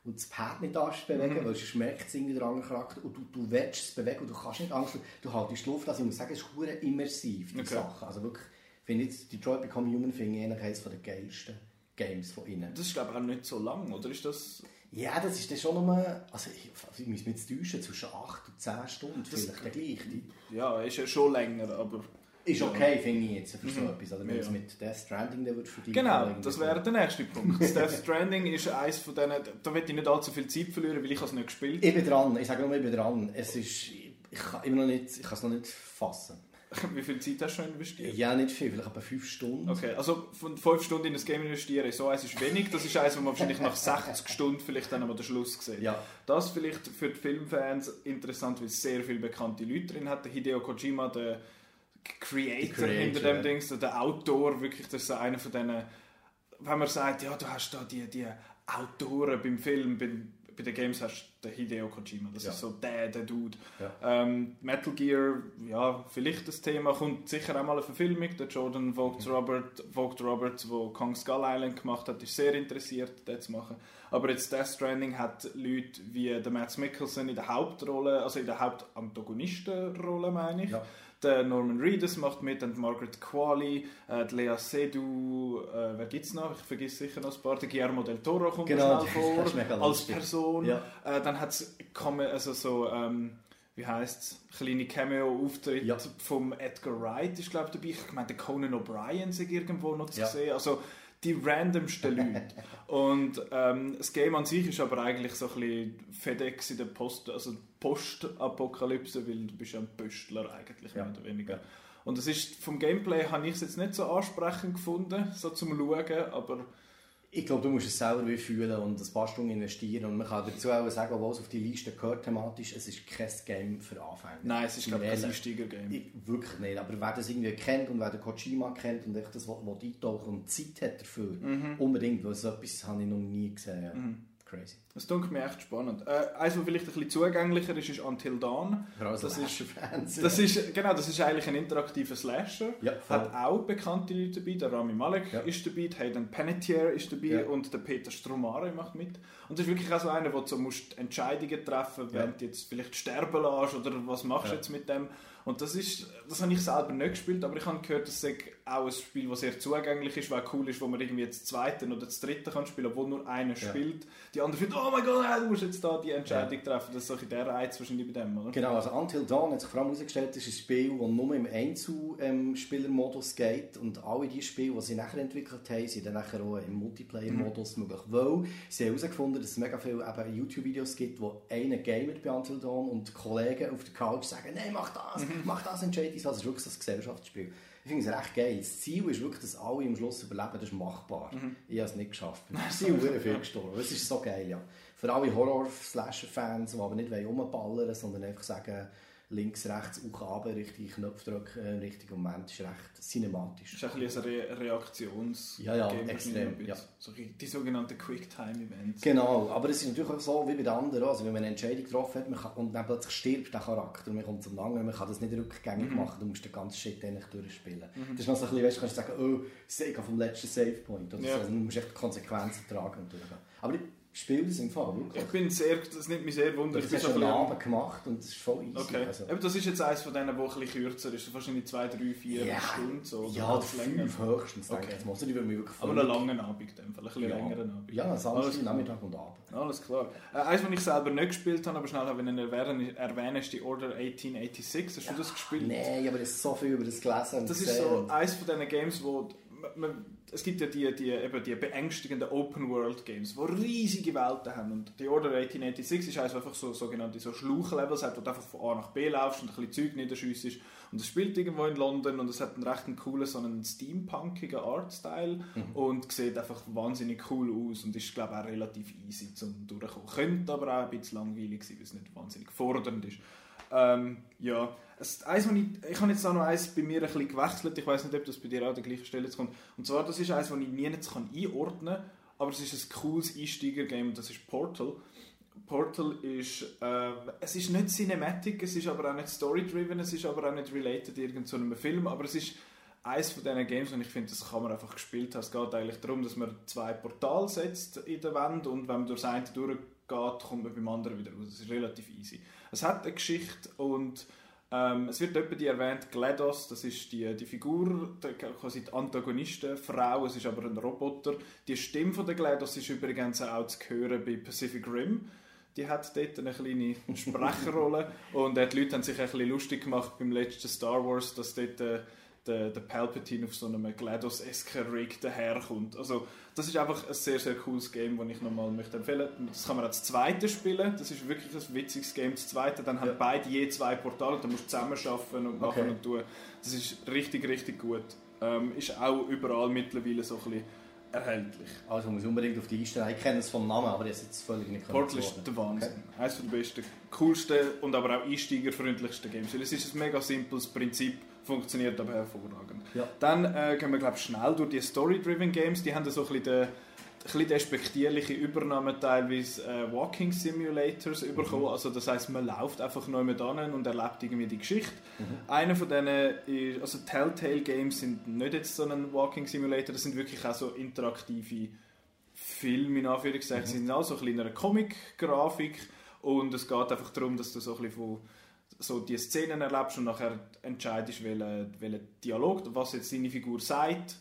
und das Pad nicht darfst bewegen, Mhm. weil sonst merkt es irgendwie der andere Charakter und du, du willst es bewegen und du kannst nicht Angst, du haltest die Luft, also ich muss sagen, es ist immersiv, die Okay. Sache. Also wirklich, ich finde jetzt Detroit Become Human finde ich eigentlich eines der geilsten Games von ihnen. Das ist, glaube ich, auch nicht so lang, oder ist das... Ja, das ist dann schon nochmal, also ich, ich muss mich jetzt täuschen, zwischen 8 und 10 Stunden vielleicht der gleiche. Ja, ist ja schon länger, aber... Ist okay, finde ich jetzt, für so Mhm. etwas. Oder wenn Ja. es mit Death Stranding dann vergleichen Genau, das wäre der nächste Punkt. Das Death Stranding ist eines von denen, da will ich nicht allzu viel Zeit verlieren, weil ich es nicht gespielt so. Ich bin dran, ich sage nur, ich bin dran. Es ist, ich kann immer noch nicht, ich kann es noch nicht fassen. Wie viel Zeit hast du schon investiert? Ja, nicht viel, vielleicht etwa 5 Stunden. Okay, also von 5 Stunden in das Game investieren, so eins ist wenig. Das ist eins, wo man wahrscheinlich nach 60 Stunden vielleicht dann einmal den Schluss sieht. Ja. Das vielleicht für die Filmfans interessant, weil es sehr viele bekannte Leute drin hat. Der Hideo Kojima, der Creator, Creator, hinter dem ja. Dings, der Autor, wirklich, das ist so einer von denen, wenn man sagt, ja, du hast da die, die Autoren beim Film, bei, bei den Games hast du den Hideo Kojima, das Ja. ist so der, der Dude. Ja. Ähm, Metal Gear, ja, vielleicht das Thema, kommt sicher auch mal eine Verfilmung. Der Jordan Vogt Robert, Vogt Roberts, der Kong Skull Island gemacht hat, ist sehr interessiert, das zu machen. Aber jetzt Death Stranding hat Leute wie der Mads Mikkelsen in der Hauptrolle, also in der Hauptantagonistenrolle, meine ich. Ja. Der Norman Reedus macht mit, und Margaret Qualley, äh, Lea Seydoux, äh, wer gibt's noch? Ich vergesse sicher noch ein paar. Der Guillermo del Toro kommt Genau, schnell vor, als. Person. Ja. Äh, dann hat es also so, ähm, wie heisst es, kleine Cameo-Auftritt Ja. vom Edgar Wright ist glaube ich dabei. Ich meine, der Conan O'Brien ist irgendwo noch zu Ja. sehen. Also die randomsten Leute. Und ähm, das Game an sich ist aber eigentlich so ein bisschen FedEx in der Post, also Postapokalypse, weil du bist ja ein Pöstler eigentlich Ja. mehr oder weniger. Und das ist, vom Gameplay habe ich es jetzt nicht so ansprechend gefunden, so zum Schauen, aber Ich glaube, du musst es selber wie fühlen und ein paar Stunden investieren. Und man kann dazu auch sagen, obwohl es auf die Liste gehört thematisch, es ist kein Game für Anfänger. nein, es ist kein Ehrlich. Einsteiger-Game. Ich, wirklich nicht. Aber wer das irgendwie kennt und wer den Kojima kennt und echt das will eintauchen und Zeit hat dafür, Mhm. unbedingt, weil so etwas habe ich noch nie gesehen. Ja. Crazy. Das klingt mir echt spannend. Äh, eins, was vielleicht ein bisschen zugänglicher ist, ist Until Dawn. Das ist-. Das ist, genau, das ist eigentlich ein interaktiver Slasher. Ja. Hat auch bekannte Leute dabei. Der Rami Malek Ja. ist dabei, der Hayden Panettiere ist dabei Ja. und der Peter Stromare macht mit. Und das ist wirklich auch so einer, wo du so musst Entscheidungen treffen musst, wenn du jetzt vielleicht sterben lässt oder was machst du jetzt mit dem. Und das ist, das habe ich selber nicht gespielt, aber ich habe gehört, dass es auch ein Spiel, das sehr zugänglich ist, weil cool ist, wo man irgendwie jetzt das zweite oder das dritte kann spielen, obwohl nur einer Ja. spielt. Die andere findet, oh mein Gott, ja, du musst jetzt da die Entscheidung treffen. Das ist so der Reiz wahrscheinlich bei dem, oder? Genau, also Until Dawn hat sich vor allem herausgestellt, das ist ein Spiel, das nur im Einzelspielermodus geht und alle die Spiele, die sie nachher entwickelt haben, sind dann nachher auch im Multiplayer-Modus möglich, weil sie haben herausgefunden, dass es mega viele YouTube-Videos gibt, wo einer gamet bei Until Dawn und Kollegen auf der Couch sagen, nein, mach das, mach das, entscheide das. Das ist wirklich so ein Gesellschaftsspiel. Ich finde es recht geil. Das Ziel ist wirklich, dass alle am Schluss überleben, das ist machbar. Ich habe es nicht geschafft. Wir sind sehr viel gestorben. Es ist so geil, ja. Für alle Horror-Slasher-Fans, die aber nicht rumballern wollen, sondern einfach sagen, links, rechts, auch runter, richtig Knopf drücken, im richtigen Moment, ist recht cinematisch. Das ist ein bisschen ein Re Reaktions- Ja, ja, Game extrem, ja. So die sogenannten Quicktime-Events. Genau, aber es ist natürlich auch so wie bei den anderen. Also wenn man eine Entscheidung getroffen hat man kann, und dann plötzlich stirbt der Charakter und man kommt zum Langen, man kann das nicht rückgängig Mhm. machen, du musst den ganzen Shit eigentlich durchspielen. Das ist noch so ein bisschen, weißt, du kannst sagen, oh, Sega vom letzten Savepoint Ja. so. Also, du musst echt Konsequenzen tragen und durchgehen. Aber ich spiele das im Fall, wirklich. Ich bin sehr, das nimmt mich sehr wunder. Das Ich am bisschen- Abend gemacht und das ist voll easy. Okay. Also, Aber das ist jetzt eines von denen, die ein bisschen kürzer ist. Wahrscheinlich zwei, drei, vier Ja. Stunden. So, oder ja, fünf höchstens, denke Okay. ich. jetzt mal. Also, die würden mich wirklich Aber einen langen Abend, in dem Fall. ein bisschen ja. längeren Abend. Ja, Samstag. Nachmittag und Abend. Alles klar. Äh, eins, was ich selber nicht gespielt habe, aber schnell habe ich erwähnen, erwähnen ist die Order 1886. Hast du das gespielt? Nein, aber ich habe so viel über das gelesen und Das ist so eines von diesen Games, wo man, es gibt ja die, die, eben die beängstigenden Open-World-Games, die riesige Welten haben. Und die Order 1886 ist was einfach so sogenannte so Schluchlevels hat, wo du einfach von A nach B laufst und ein bisschen Zeug niederschiessest. Und es spielt irgendwo in London und es hat einen recht coolen, so einen steampunkigen Artstyle und sieht einfach wahnsinnig cool aus und ist, glaube ich, auch relativ easy zum Durchkommen. Könnte aber auch ein bisschen langweilig sein, weil es nicht wahnsinnig fordernd ist. Ähm, ja, eins, ich, ich habe jetzt auch noch eins bei mir ein bisschen gewechselt. Ich weiß nicht, ob das bei dir auch an der gleichen Stelle kommt. Und zwar, das ist eins, das ich nie jetzt kann einordnen kann, aber es ist ein cooles Einsteiger-Game das ist Portal. Portal ist, äh, es ist nicht Cinematic, es ist aber auch nicht Story-driven, es ist aber auch nicht related irgend zu einem Film, aber es ist eines von diesen Games, und ich finde, das kann man einfach gespielt haben. Es geht eigentlich darum, dass man zwei Portale setzt in der Wand und wenn man durch das eine durchgeht, kommt man beim anderen wieder raus. Das ist relativ easy. Es hat eine Geschichte und ähm, es wird etwa die erwähnt, GLaDOS, das ist die, die Figur, die, quasi die Antagonistenfrau, es ist aber ein Roboter. Die Stimme von der GLaDOS ist übrigens auch zu hören bei Pacific Rim. Die hat dort eine kleine Sprecherrolle und äh, die Leute haben sich ein bisschen lustig gemacht beim letzten Star Wars, dass dort äh, der, der Palpatine auf so einem GLaDOS-esken Rig daherkommt. Also das ist einfach ein sehr, sehr cooles Game, das ich nochmal möchte empfehlen Das kann man als zweites spielen, das ist wirklich ein witziges Game. Das zweite, dann haben Ja. beide je zwei Portale, da musst du zusammen arbeiten und machen Okay. und tun. Das ist richtig, richtig gut. Ähm, ist auch überall mittlerweile so ein bisschen erhältlich. Also muss unbedingt auf die Einstellung. Ich kenne es vom Namen, aber das ist jetzt völlig nicht Portal ist der Wahnsinn. Eines der besten, coolsten und aber auch einsteigerfreundlichsten Games. Weil es ist ein mega simples Prinzip, funktioniert aber hervorragend. Ja. Dann äh, gehen wir glaub, schnell durch die Story-Driven Games. Die haben so ein bisschen den, bisschen despektierliche Übernahmen teilweise äh, Walking Simulators bekommen. Also das heißt, man läuft einfach neu mit an und erlebt irgendwie die Geschichte. Einer von denen ist, also Telltale Games sind nicht jetzt so ein Walking Simulator, das sind wirklich auch so interaktive Filme in Anführungszeichen. Sie sind auch so ein bisschen in einer Comic-Grafik und es geht einfach darum, dass du so ein bisschen von so die Szenen erlebst und nachher entscheidest, welchen, welchen Dialog, was jetzt deine Figur sagt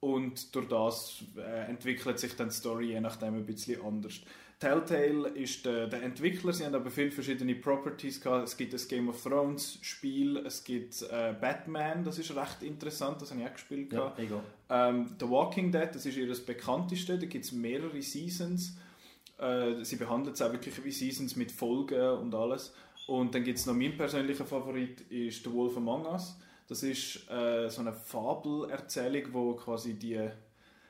und durch das äh, entwickelt sich dann die Story je nachdem ein bisschen anders. Telltale ist der, der Entwickler, sie haben aber viele verschiedene Properties gehabt. Es gibt das Game of Thrones Spiel, es gibt äh, Batman, das ist recht interessant, das habe ich auch gespielt. Ja. Ähm, The Walking Dead, das ist ihr das bekannteste, da gibt es mehrere Seasons. Äh, sie behandelt es auch wirklich wie Seasons mit Folgen und alles. Und dann gibt es noch meinen persönlichen Favorit, ist The Wolf Among Us. Das ist äh, so eine Fabelerzählung, wo quasi die...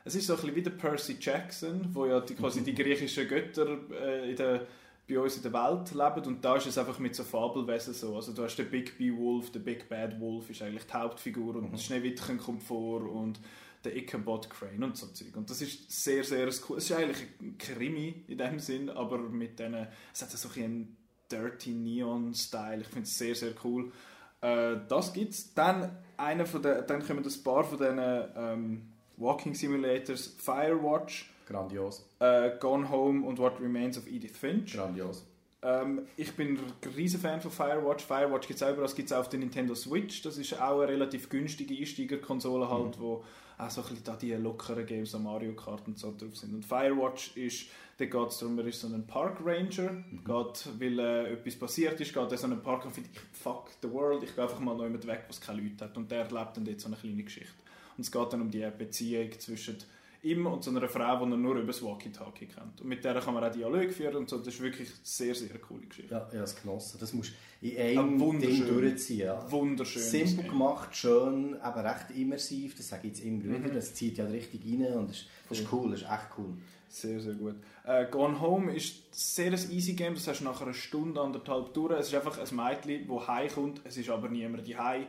Es ist so ein bisschen wie der Percy Jackson, wo ja die, quasi die griechischen Götter äh, in der, bei uns in der Welt leben und da ist es einfach mit so Fabelwesen so. Also du hast den Big B Wolf, der Big Bad Wolf ist eigentlich die Hauptfigur und das Schneewittchen kommt vor und der Ichabod Crane und so Zeug. Und das ist sehr, sehr cool. Es ist eigentlich ein Krimi in dem Sinn, aber mit diesen, es hat so ein Dirty Neon-Style. Ich finde es sehr, sehr cool. Äh, das gibt's. Dann, einer von der, dann kommen ein paar von diesen ähm, Walking Simulators, Firewatch, Grandios. äh, Gone Home und What Remains of Edith Finch. Grandios. Ähm, ich bin ein riesen Fan von Firewatch. Firewatch gibt es auch überall, das gibt es auf der Nintendo Switch. Das ist auch eine relativ günstige Einsteigerkonsole halt, wo auch so ein bisschen da die lockeren Games, so Mario Kart und so drauf sind. Und Firewatch ist, da geht es darum, er ist so ein Park Ranger, geht, weil äh, etwas passiert ist, geht er so einen Park und findet, fuck the world, ich gehe einfach mal noch weg, was keine Leute hat. Und der erlebt dann dort so eine kleine Geschichte. Und es geht dann um die Beziehung zwischen ihm und so einer Frau, die er nur über das Walkie-Talkie kennt. Und mit der kann man auch Dialog führen und so. Das ist wirklich eine sehr, sehr coole Geschichte. Ja, habe es genossen. Das musst du in einem. Ding durchziehen. Ja. Wunderschön. Simpel gemacht, schön, aber recht immersiv. Das sage ich jetzt immer Mhm. wieder. Das zieht ja richtig rein und das ist, das ist cool, das ist echt cool. Sehr, sehr gut. Äh, Gone Home ist sehr ein easy Game. Das hast du nach einer Stunde, anderthalb durch. Es ist einfach ein Mädchen, das heimkommt. Es ist aber niemand daheim.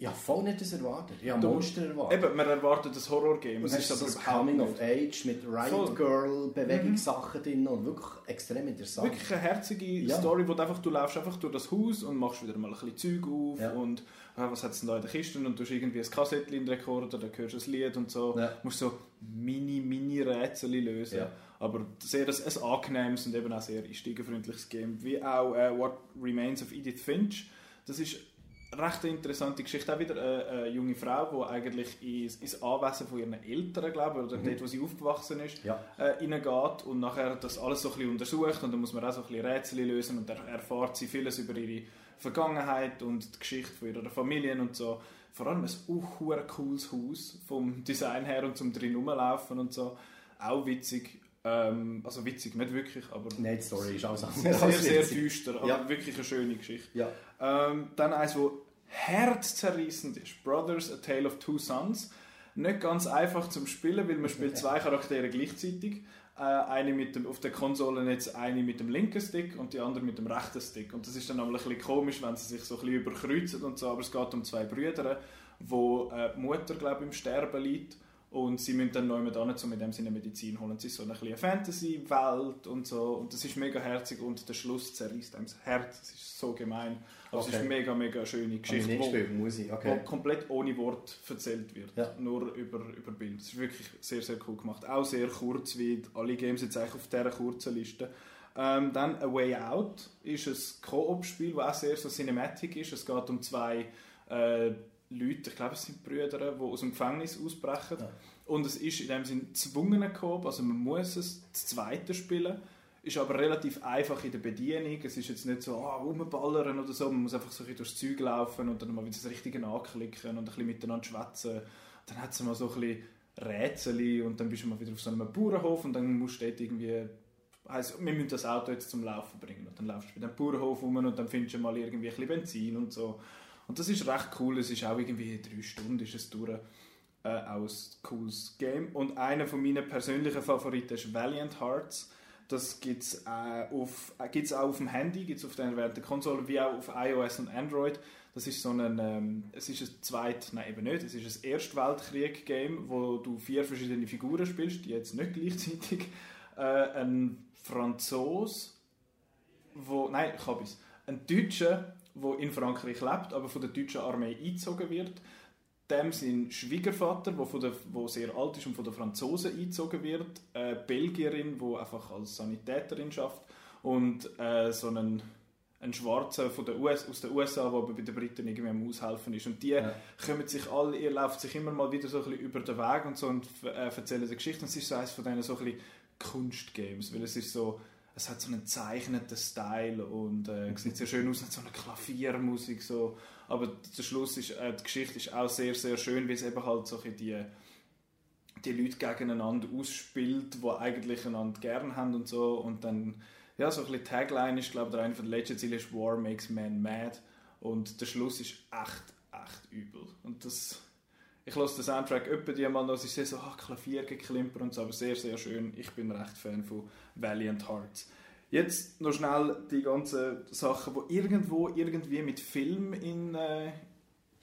Ich habe voll nicht das erwartet. Ich habe Du- Monster erwartet. Eben, man erwartet ein Horror-Game. Es ist so aber das überhaupt Coming nicht. of Age mit. Riot Girl, Bewegungssachen drin und wirklich extrem interessant. Wirklich eine herzige Ja. Story, wo du einfach, du läufst einfach durch das Haus und machst wieder mal ein bisschen Zeug auf Ja. und äh, was hat es denn da in der Kiste und du hast irgendwie ein Kassettchen in den Rekorder, da hörst du ein Lied und so. Ja. musst so mini, mini Rätsel lösen. Ja. Aber sehr ein, ein angenehmes und eben auch sehr einsteigerfreundliches Game. Wie auch äh, What Remains of Edith Finch. Das ist recht interessante Geschichte. Auch wieder eine, eine junge Frau, die eigentlich ins, ins Anwesen von ihren Eltern, glaube ich, oder mhm. dort, wo sie aufgewachsen ist, ja. äh, reingeht und nachher das alles so ein bisschen untersucht und dann muss man auch so ein bisschen Rätsel lösen und dann erfahrt sie vieles über ihre Vergangenheit und die Geschichte von ihrer Familie und so. Vor allem ein auch cooles Haus vom Design her und zum drin rumlaufen und so. Auch witzig. Ähm, also witzig, nicht wirklich, aber... Nein, die Story ist auch sehr, sehr, sehr düster, aber ja. wirklich eine schöne Geschichte. Ja. Ähm, dann eins, wo herzzerreißend ist. Brothers, A Tale of Two Sons. Nicht ganz einfach zum Spielen, weil man spielt zwei Charaktere gleichzeitig. Äh, eine mit dem, auf der Konsole jetzt eine mit dem linken Stick und die andere mit dem rechten Stick. Und das ist dann auch ein bisschen komisch, wenn sie sich so ein bisschen überkreuzen und so. Aber es geht um zwei Brüder, wo äh, die Mutter, glaube im Sterben liegt und sie müssen dann neu mit an, um in dem Sinne Medizin holen. Es ist so eine Fantasy-Welt und so. Und das ist mega herzig und der Schluss zerreißt einem das Herz. Das ist so gemein. Aber okay. es ist eine mega, mega schöne Geschichte, wo, okay. wo, komplett ohne Wort erzählt wird. Ja. Nur über, über Bild. Das ist wirklich sehr, sehr cool gemacht. Auch sehr kurz, wie alle Games jetzt eigentlich auf dieser kurzen Liste. Ähm, dann A Way Out ist ein Koop-Spiel, das auch sehr so cinematic ist. Es geht um zwei äh, Leute, ich glaube es sind Brüder, die aus dem Gefängnis ausbrechen. Ja. Und es ist in dem Sinne gezwungener Coop, also man muss es das zweite spielen. Ist aber relativ einfach in der Bedienung. Es ist jetzt nicht so, ah, rumballern oder so. Man muss einfach so ein durchs Zeug laufen und dann mal wieder das Richtige anklicken und ein bisschen miteinander schwätzen. Dann hat es mal so ein bisschen Rätsel und dann bist du mal wieder auf so einem Bauernhof und dann musst du dort irgendwie heisst, wir müssen das Auto jetzt zum Laufen bringen. Und dann laufst du bei dem Bauernhof rum und dann findest du mal irgendwie ein bisschen Benzin und so. Und das ist recht cool. Es ist auch irgendwie drei Stunden ist es durch. Äh, auch ein cooles Game. Und einer von meinen persönlichen Favoriten ist Valiant Hearts. Das gibt es äh, äh, auch auf dem Handy, gibt es auf der, der Konsole, wie auch auf iOS und Android. Das ist so ein, ähm, es ist ein zweit, nein eben nicht, es ist ein Erstweltkrieg-Game, wo du vier verschiedene Figuren spielst, die jetzt nicht gleichzeitig. Äh, ein Franzos, wo, nein, ich habe es, ein Deutscher, der in Frankreich lebt, aber von der deutschen Armee eingezogen wird. Dem sein Schwiegervater, der, von der, wo sehr alt ist und von den Franzosen eingezogen wird. Eine Belgierin, die einfach als Sanitäterin schafft und äh, so einen, ein Schwarzer von der US, aus den USA, der aber bei den Briten irgendwie am Aushelfen ist. Und die ja. kommen sich alle, ihr lauft sich immer mal wieder so ein bisschen über den Weg und so und äh, erzählen eine Geschichte. Und es ist so eines von diesen so ein bisschen Kunstgames, weil es ist so es hat so einen zeichneten Style und äh, sieht sehr schön aus, hat so eine Klaviermusik so. Aber der Schluss ist, äh, die Geschichte ist auch sehr, sehr schön, weil es eben halt so die, die Leute gegeneinander ausspielt, die eigentlich einander gern haben und so. Und dann, ja, so ein bisschen Tagline ist, glaube ich, der eine von den letzten Zielen ist War makes man mad. Und der Schluss ist echt, echt übel. Und das ich lasse den Soundtrack öppe die mal noch, es ist so ah, Klaviergeklimper und so, aber sehr, sehr schön. Ich bin recht Fan von Valiant Hearts. Jetzt noch schnell die ganzen Sachen, die irgendwo irgendwie mit Film in äh,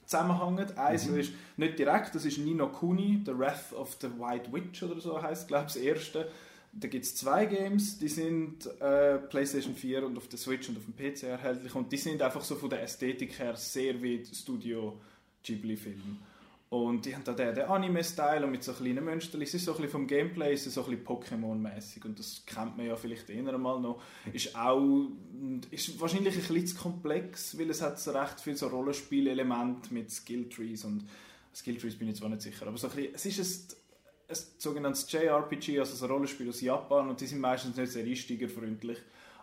zusammenhängen. Eins mhm. ist nicht direkt, das ist Nino Kuni, The Wrath of the White Witch oder so heißt, glaube ich, das erste. Da gibt es zwei Games, die sind äh, PlayStation 4 und auf der Switch und auf dem PC erhältlich und die sind einfach so von der Ästhetik her sehr wie Studio Ghibli-Film. Und die haben da den, den Anime-Style und mit so kleinen Münsterchen. Es ist so ein bisschen vom Gameplay ist so ein bisschen Pokémon-mäßig und das kennt man ja vielleicht eher mal noch. Ist auch ist wahrscheinlich ein bisschen zu komplex, weil es hat so recht viel so Rollenspielelemente mit Skill-Trees und Skill-Trees bin ich zwar nicht sicher, aber so ein bisschen, es ist ein, ein sogenanntes JRPG, also ein Rollenspiel aus Japan und die sind meistens nicht sehr einsteigerfreundlich.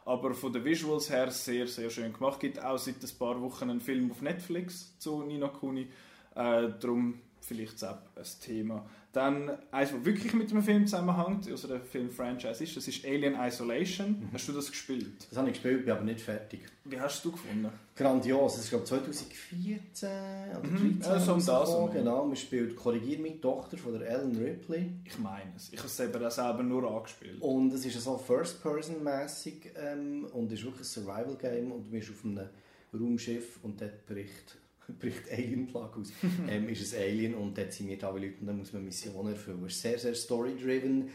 Aber von den Visuals her sehr, sehr schön gemacht. Es gibt auch seit ein paar Wochen einen Film auf Netflix zu Nino Kuni äh, darum vielleicht auch ein Thema. Dann, eins, was wirklich mit dem Film zusammenhängt, also der Film-Franchise ist, das ist Alien Isolation. Mhm. Hast du das gespielt? Das habe ich gespielt, bin aber nicht fertig. Wie hast du gefunden? Grandios, es ist glaube 2014 oder 2013 mhm. also um das Genau, man spielt «Korrigier mich, Tochter» von der Ellen Ripley. Ich meine es, ich habe es selber, selber nur angespielt. Und es ist so First-Person-mäßig ähm, und ist wirklich ein Survival-Game und du bist auf einem Raumschiff und dort bricht bricht Alien Plug aus, ähm, ist ein Alien und dort sind wir da Leute und dann muss man Missionen erfüllen. Es ist sehr, sehr story-driven.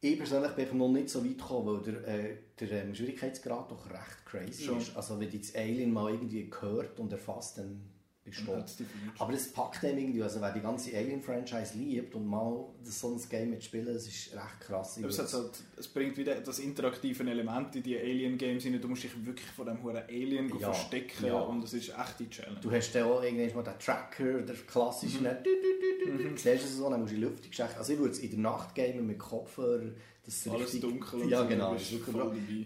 Ich persönlich bin noch nicht so weit gekommen, weil der, äh, der ähm, Schwierigkeitsgrad doch recht crazy Schon. ist. Also wenn du das Alien mal irgendwie gehört und erfasst, dann ist tot. Aber das packt einem irgendwie, also wer die ganze Alien-Franchise liebt und mal so ein Game mitspielen, das ist recht krass. Es, halt, es, bringt wieder das interaktive Element in die Alien-Games rein. Du musst dich wirklich vor dem hohen Alien ja, verstecken ja. und das ist echt die Challenge. Du hast dann auch irgendwann mal den Tracker, der klassische, mhm. du, du, du, du, mhm. siehst es so, dann musst du in die Luft stechen. Also ich würde es in der Nacht gamen mit Kopfhörer, das ist Alles richtig, dunkel Ja, genau. Das ist,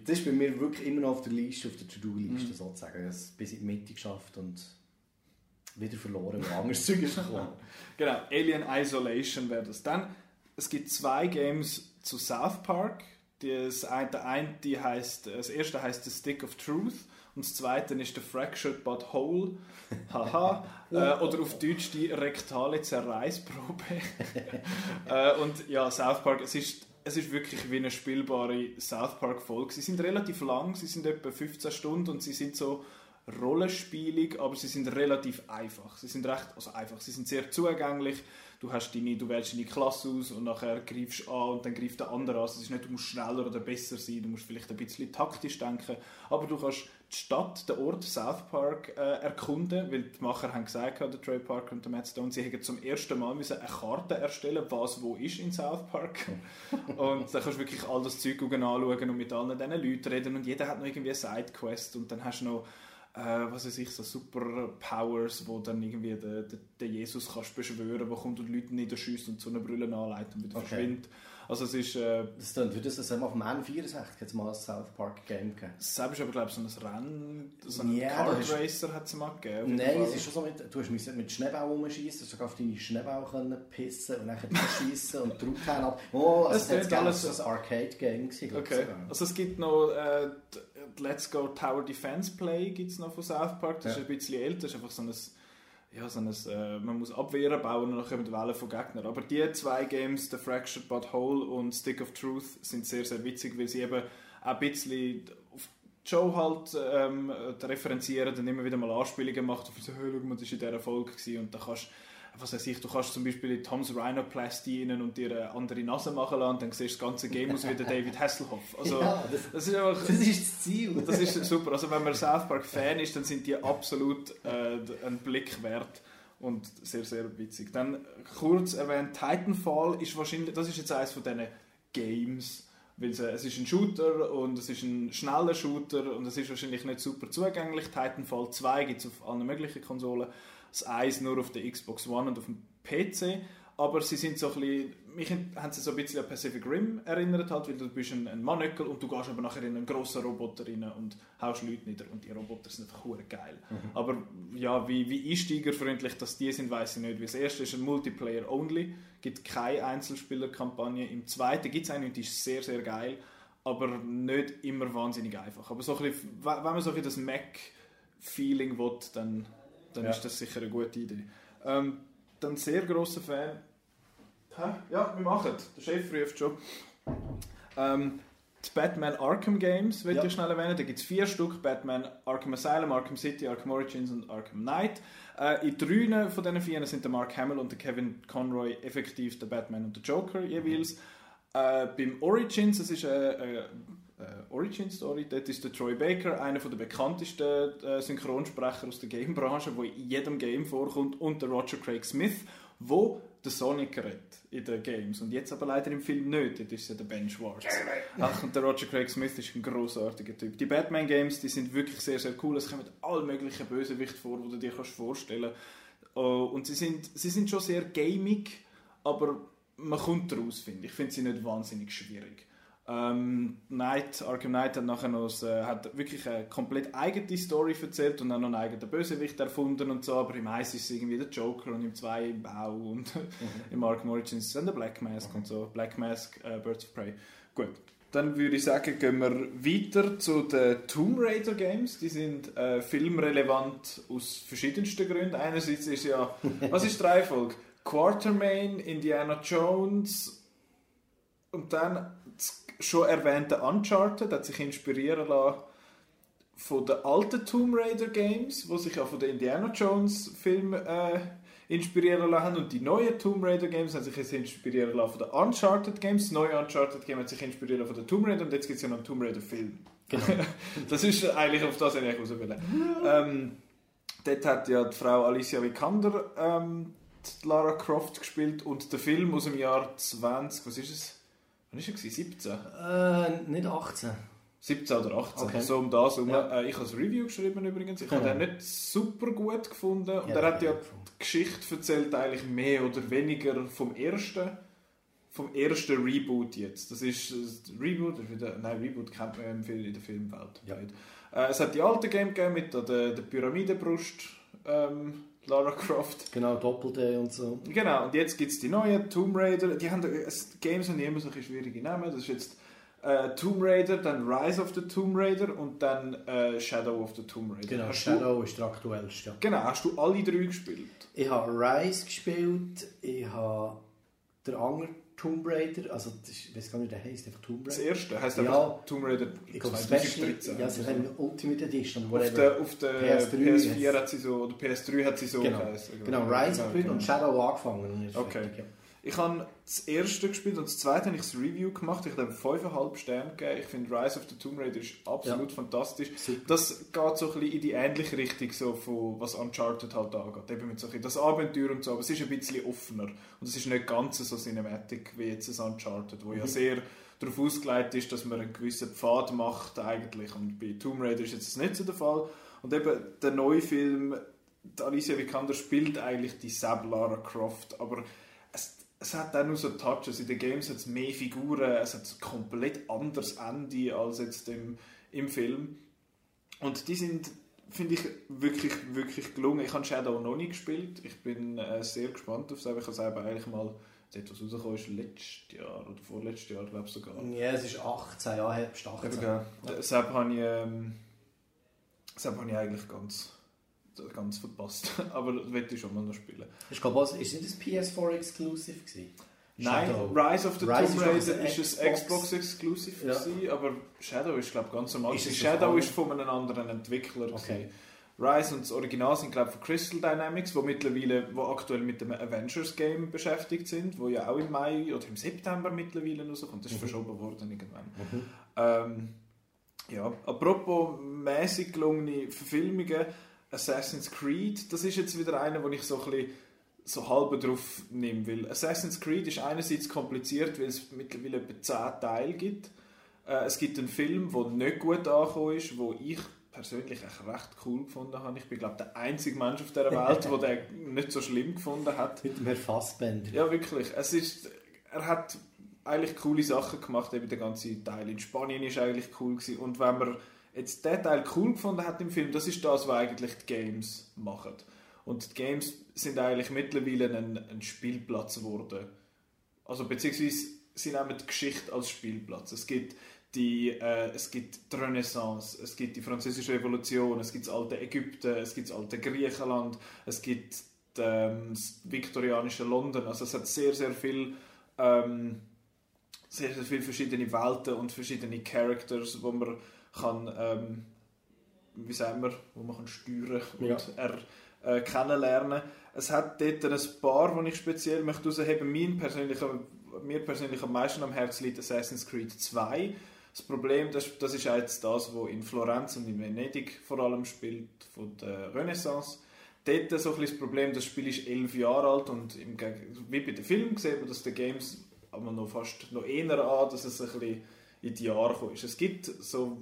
das ist bei mir wirklich immer noch auf der Liste, auf der To-Do-Liste mhm. sozusagen. Ich habe es bis in die Mitte geschafft und wieder verloren, weil anderes Zeug ist gekommen. genau, Alien Isolation wäre das. Dann, es gibt zwei Games zu South Park. Das eine, der eine, die heißt, das erste heißt The Stick of Truth und das zweite ist The Fractured But Whole. Haha. äh, oder auf Deutsch die rektale Zerreißprobe. äh, und ja, South Park, es ist es ist wirklich wie eine spielbare South Park Folge. Sie sind relativ lang, sie sind etwa 15 Stunden und sie sind so rollenspielig, aber sie sind relativ einfach. Sie sind recht, also einfach, sie sind sehr zugänglich. Du, hast deine, du wählst deine Klasse aus und nachher greifst du an und dann greift der andere an. Also es ist nicht, du musst schneller oder besser sein, du musst vielleicht ein bisschen taktisch denken, aber du kannst die Stadt, den Ort South Park äh, erkunden, weil die Macher haben gesagt, der Trey Parker und der Matt Stone, sie haben zum ersten Mal müssen eine Karte erstellen, was wo ist in South Park. und dann kannst du wirklich all das Zeug anschauen und mit allen diesen Leuten reden und jeder hat noch irgendwie eine Sidequest und dann hast du noch äh, was weiß ich, so Superpowers, wo dann irgendwie den, den, den Jesus kannst beschwören, wo kommt und Leute niederschießt und so eine Brille anleitet und wieder okay. verschwindet. Also es ist... Äh, das klingt, würde das auf dem N64 jetzt mal ein South Park Game gegeben? Selbst aber glaube ich so ein Rennen, so ein yeah, Kart Racer hat es mal gegeben. Nein, es ist schon so, mit, du hast mit Schneeball rumschießen, du auf deine Schneeball können pissen und dann schießen und draufhauen ab. Oh, also das, war alles ein Arcade Game Okay, also es gibt noch äh, Let's Go Tower Defense Play gibt's noch von South Park, das ja. ist ein bisschen älter, das ist einfach so ein ja, so ein, äh, man muss Abwehren bauen und dann kommen Wellen von Gegnern. Aber die zwei Games, The Fractured But Whole und Stick of Truth, sind sehr, sehr witzig, weil sie eben ein bisschen auf Show halt ähm, referenzieren und immer wieder mal Anspielungen machen. Und so, hey, schau mal, das war in dieser Folge und dann kannst was weiß ich, du kannst zum Beispiel in Tom's Rhinoplasty rein und dir eine andere Nase machen lassen, dann siehst du das ganze Game aus wie der David Hasselhoff. Also, ja, das, das, ist einfach, das ist das Ziel. Das ist super. Also wenn man South Park Fan ist, dann sind die absolut äh, einen Blick wert und sehr, sehr witzig. Dann kurz erwähnt, Titanfall ist wahrscheinlich, das ist jetzt eines von diesen Games, weil es, es ist ein Shooter und es ist ein schneller Shooter und es ist wahrscheinlich nicht super zugänglich. Titanfall 2 gibt es auf allen möglichen Konsolen das Eis nur auf der Xbox One und auf dem PC. Aber sie sind so ein bisschen, mich haben sie so ein bisschen an Pacific Rim erinnert, halt, weil du bist ein, ein Mannöckel und du gehst aber nachher in einen grossen Roboter rein und haust Leute nieder und die Roboter sind einfach geil. Mhm. Aber ja, wie, wie einsteigerfreundlich dass die sind, weiß ich nicht. Wie das erste ist ein Multiplayer-Only, gibt keine Einzelspielerkampagne. Im zweiten gibt es eine und die ist sehr, sehr geil, aber nicht immer wahnsinnig einfach. Aber so ein bisschen, wenn man so ein bisschen das Mac-Feeling will, dann dann ja. ist das sicher eine gute Idee. Ähm, dann sehr großer Fan. Hä? Ja, wir machen es. Der Chef ruft schon. Ähm, die Batman Arkham Games will ja. ich schnell erwähnen. Da gibt es vier Stück: Batman Arkham Asylum, Arkham City, Arkham Origins und Arkham Knight. Äh, in drei von diesen vier sind der Mark Hamill und der Kevin Conroy effektiv der Batman und der Joker jeweils. Äh, beim Origins, das ist eine, eine äh, Origin Story. Dort ist der Troy Baker, einer der bekanntesten äh, Synchronsprecher aus der Game-Branche, der in jedem Game vorkommt, und der Roger Craig Smith, wo der Sonic redet in den Games. Und jetzt aber leider im Film nicht. Dort ist ja der Ben Schwartz. Ach, und der Roger Craig Smith ist ein großartiger Typ. Die Batman-Games, die sind wirklich sehr, sehr cool. Es kommen alle möglichen Bösewichte vor, die du dir kannst vorstellen kannst. Uh, und sie sind, sie sind schon sehr gamig, aber man kommt raus, finde ich. Ich finde sie nicht wahnsinnig schwierig. Ähm, Knight, Arkham Knight hat nachher noch äh, hat wirklich eine komplett eigene Story erzählt und dann noch einen eigenen Bösewicht erfunden und so, aber im 1 ist es irgendwie der Joker und im 2 im Bau und mhm. im Arkham Origins ist es dann der Black Mask mhm. und so, Black Mask, äh, Birds of Prey. Gut, dann würde ich sagen, gehen wir weiter zu den Tomb Raider Games. Die sind äh, filmrelevant aus verschiedensten Gründen. Einerseits ist ja, was ist die Reihenfolge? Quartermain, Indiana Jones und dann schon erwähnte Uncharted hat sich inspirieren lassen von den alten Tomb Raider Games, wo sich auch von den Indiana Jones Filmen äh, inspirieren lassen und die neuen Tomb Raider Games haben sich jetzt inspirieren lassen von den Uncharted Games. Das neue Uncharted Game hat sich inspirieren von den Tomb Raider und jetzt gibt es ja noch einen Tomb Raider Film. Genau. das ist eigentlich auf das ich raus will. ähm, dort hat ja die Frau Alicia Vikander ähm, Lara Croft gespielt und der Film aus dem Jahr 20, was ist es? Wann war er? 17? Äh, nicht 18. 17 oder 18, Okay. so um das herum. Ja. Äh, ich habe ein Review geschrieben übrigens. Ich habe den nicht super gut gefunden. Und Ja, er hat ja ja. die Geschichte erzählt eigentlich mehr oder weniger vom ersten, vom ersten Reboot jetzt. Das ist das Reboot, das ist wieder, nein Reboot kennt man ja im Film, in der Filmwelt Ja. Äh, es hat die alte Game gegeben mit der, der Pyramidenbrust, ähm, Lara Croft. Genau, Doppel-D und so. Genau, und jetzt gibt es die neuen Tomb Raider. Die haben es- Games haben immer solche schwierige Namen. Das ist jetzt äh, Tomb Raider, dann Rise of the Tomb Raider und dann äh, Shadow of the Tomb Raider. Genau, hast Shadow ist der aktuellste. Ja. Du, genau, hast du alle drei gespielt? Ich habe Rise gespielt, ich habe den anderen Tomb Raider, also das ich weiß gar nicht, der heisst, einfach Tomb Das Raider. erste heisst Ja. einfach Tomb Raider Ich glaube, Special, 2013. ja, sie haben Ultimate Edition, auf der, auf der PS3 PS4 hat sie so, oder PS3 hat sie so Genau. geheißen. Genau, Rise gespielt genau. und Shadow angefangen. Und Okay. fertig, ja. Ich habe das erste gespielt und das zweite habe ich das Review gemacht. Ich habe dem 5,5 Sterne gegeben. Ich finde Rise of the Tomb Raider ist absolut fantastisch. Super. Das geht so ein bisschen in die ähnliche Richtung, so von, was Uncharted halt angeht. Eben mit so ein bisschen das Abenteuer und so, aber es ist ein bisschen offener. Und es ist nicht ganz so Cinematic wie jetzt ein Uncharted, wo ja sehr darauf ausgelegt ist, dass man einen gewissen Pfad macht eigentlich. Und bei Tomb Raider ist jetzt das nicht so der Fall. Und eben der neue Film, Alicia Vikander spielt eigentlich die Sab Lara Croft, aber es, hat auch nur so Touches. In den Games hat es mehr Figuren, es hat ein komplett anderes Ende als jetzt im, im Film. Und die sind, finde ich, wirklich, wirklich gelungen. Ich habe Shadow noch nie gespielt. Ich bin äh, sehr gespannt auf es. aber Ich habe es eigentlich mal, etwas rausgekommen ist, letztes Jahr oder vorletztes Jahr, glaube ich sogar. Ja, es ist 18, ja, Herbst 18. Eben, gell. Deshalb habe ich, ähm, deshalb habe ich eigentlich ganz, ganz verpasst. Aber das werde ich schon mal noch spielen. Ich glaube, was- ist nicht das PS4 Exclusive gewesen? Nein, Shadow. Rise of the Rise Tomb Raider ist ein Xbox. Exclusive, Ja. gewesen, aber Shadow ist glaube ich ganz normal. Ist Shadow ist von einem anderen Entwickler. Okay. gewesen. Rise und das Original sind glaube ich von Crystal Dynamics, wo mittlerweile, wo aktuell mit dem Avengers Game beschäftigt sind, wo ja auch im Mai oder im September mittlerweile rauskommt. Das ist Mhm. verschoben worden irgendwann. Mhm. Ähm, ja, apropos mäßig gelungene Verfilmungen, Assassin's Creed, das ist jetzt wieder einer, wo ich so ein bisschen so halb drauf nehme, weil Assassin's Creed ist einerseits kompliziert, weil es mittlerweile etwa 10 Teile gibt. Äh, es gibt einen Film, der nicht gut angekommen ist, wo ich persönlich echt recht cool gefunden habe. Ich bin glaube der einzige Mensch auf dieser Welt, der den nicht so schlimm gefunden hat. Mit dem Herr Fassbender. Ja, wirklich. Es ist, er hat eigentlich coole Sachen gemacht, eben der ganze Teil in Spanien ist eigentlich cool gewesen. Und wenn man jetzt den Teil cool gefunden hat im Film, das ist das, was eigentlich die Games machen. Und die Games sind eigentlich mittlerweile ein, ein Spielplatz geworden. Also beziehungsweise sie nehmen die Geschichte als Spielplatz. Es gibt die, äh, es gibt die Renaissance, es gibt die französische Revolution, es gibt das alte Ägypten, es gibt das alte Griechenland, es gibt ähm, das viktorianische London. Also es hat sehr, sehr viel ähm, sehr, sehr viele verschiedene Welten und verschiedene Characters, wo man kann, ähm, wie sagen wir, wo man kann steuern und Ja. er, äh, kennenlernen. Es hat dort ein paar, die ich speziell möchte herausheben möchte. Mein mir persönlich am meisten am Herzen liegt Assassin's Creed 2. Das Problem, das, das ist jetzt das, was in Florenz und in Venedig vor allem spielt, von der Renaissance. Dort so ein das Problem, das Spiel ist elf Jahre alt und im, Geg- wie bei den Filmen sieht man, dass die Games aber noch fast noch eher an, dass es ein bisschen in die Jahre gekommen ist. Es gibt so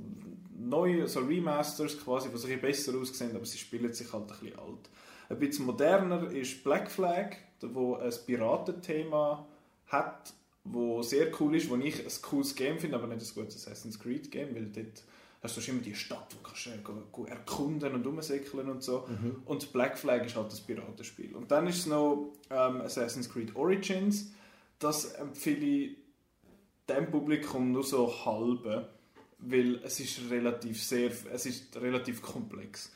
neue so Remasters quasi, die sich ein bisschen besser aussehen, aber sie spielen sich halt ein bisschen alt. Ein bisschen moderner ist Black Flag, wo ein Piratenthema hat, wo sehr cool ist, wo ich ein cooles Game finde, aber nicht ein gutes Assassin's Creed Game, weil dort hast du immer die Stadt, wo kannst du äh, erkunden und rumsäckeln und so. Und Black Flag ist halt das Piratenspiel. Und dann ist es noch ähm, Assassin's Creed Origins. Das empfehle ich dem Publikum nur so halbe, weil es ist relativ sehr, es ist relativ komplex.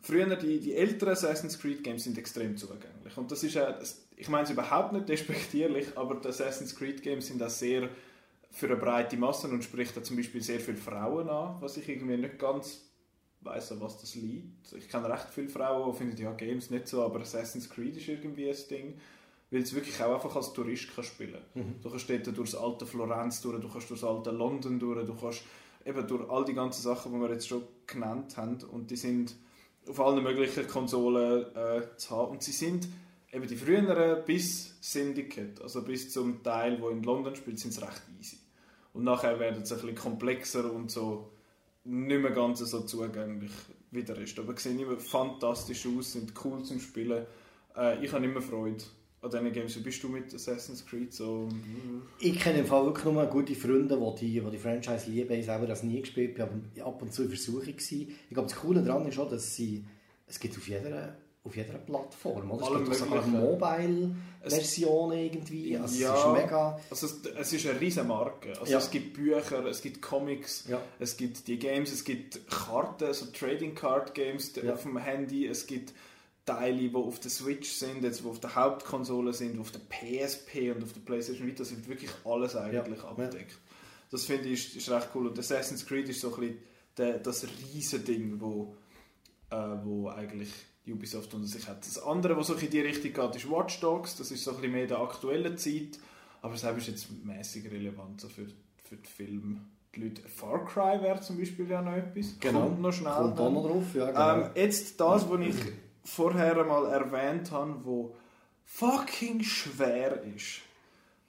Früher die, die älteren Assassin's Creed Games sind extrem zugänglich und das ist auch, ich meine es überhaupt nicht despektierlich, aber die Assassin's Creed Games sind auch sehr für eine breite Masse und spricht da zum Beispiel sehr viele Frauen an, was ich irgendwie nicht ganz weiß, was das liegt. Ich kenne recht viele Frauen, die finden ja Games nicht so, aber Assassin's Creed ist irgendwie ein Ding, weil es wirklich auch einfach als Tourist kann spielen. Du kannst dort durch das alte Florenz durch, du kannst durch das alte London durch, du kannst eben durch all die ganzen Sachen, die wir jetzt schon genannt haben und die sind auf allen möglichen Konsolen äh, zu haben. Und sie sind eben die früheren bis Syndicate, also bis zum Teil, wo in London spielt, sind es recht easy. Und nachher werden sie ein bisschen komplexer und so nicht mehr ganz so zugänglich wie der Rest. Aber sie sehen immer fantastisch aus, sind cool zum Spielen. Äh, ich habe immer Freude an diesen Games. Wie bist du mit Assassin's Creed so? Ich kenne im Fall wirklich nur gute Freunde, die die, die, die Franchise lieben. Ich selber das nie gespielt, aber ab und zu in Versuchung gewesen. Ich glaube, das Coole daran ist auch, dass sie, es gibt auf jeder, auf jeder Plattform, oder? Es Alle gibt auch sogar möglichen. Mobile-Versionen irgendwie. Also Ja. es ist mega... Also es, es ist eine riesige Marke. Also Ja. es gibt Bücher, es gibt Comics, Ja. es gibt die Games, es gibt Karten, also Trading Card Games auf dem Handy, es gibt Teile, die auf der Switch sind, jetzt, die auf der Hauptkonsole sind, die auf der PSP und auf der PlayStation Vita sind wirklich alles eigentlich Ja. abgedeckt. Das finde ich ist, recht cool. Und Assassin's Creed ist so ein bisschen der, das riesige Ding, wo, äh, wo eigentlich Ubisoft unter sich hat. Das andere, was so in die Richtung geht, ist Watch Dogs. Das ist so ein bisschen mehr der aktuellen Zeit. Aber das ist jetzt mäßig relevant so für, für die Filme. Die Leute. Far Cry wäre zum Beispiel ja noch etwas. Kommt noch schnell. Kommt noch drauf, ja, genau. Ähm, jetzt das, was ich vorher mal erwähnt habe, wo fucking schwer ist.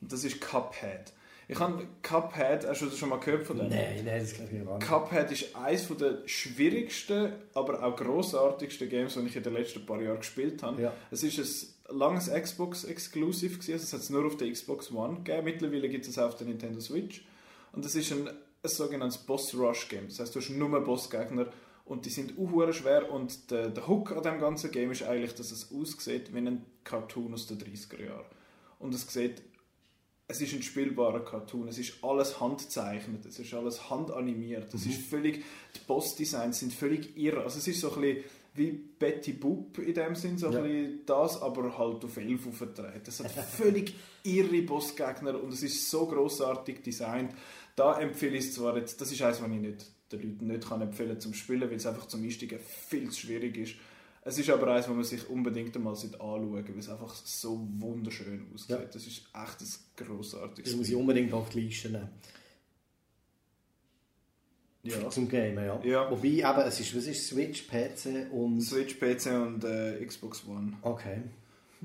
Und das ist Cuphead. Ich habe Cuphead, hast du das schon mal gehört von dem? Nein, nein, das glaube ich gar nicht. Cuphead ist eines der schwierigsten, aber auch grossartigsten Games, die ich in den letzten paar Jahren gespielt habe. Ja. Es ist ein langes Xbox-Exclusive, also es hat es nur auf der Xbox One gegeben. Mittlerweile gibt es auch auf der Nintendo Switch. Und es ist ein, ein sogenanntes Boss-Rush-Game. Das heißt, du hast nur Bossgegner und die sind auch schwer. Und der, der Hook an dem ganzen Game ist eigentlich, dass es aussieht wie ein Cartoon aus den 30er Jahren. Und es sieht es ist ein spielbarer Cartoon, es ist alles handzeichnet, es ist alles handanimiert, es ist völlig, die Boss-Designs sind völlig irre, also es ist so ein bisschen wie Betty Boop in dem Sinn, so Ja. ein das, aber halt auf elf aufgetreten. Es hat völlig irre Bossgegner und es ist so großartig designt. Da empfehle ich es zwar jetzt, das ist eines, was ich nicht, den Leuten nicht kann empfehlen zum Spielen, weil es einfach zum Einsteigen viel zu schwierig ist. Es ist aber eines, wo man sich unbedingt einmal anschauen weil es einfach so wunderschön aussieht. Ja. Das ist echt ein grossartiges Das muss ich unbedingt auf die Liste nehmen. Ja. Zum Gamen, ja. Ja. Wobei eben, es ist, was ist Switch, PC und... Switch, PC und äh, Xbox One. Okay.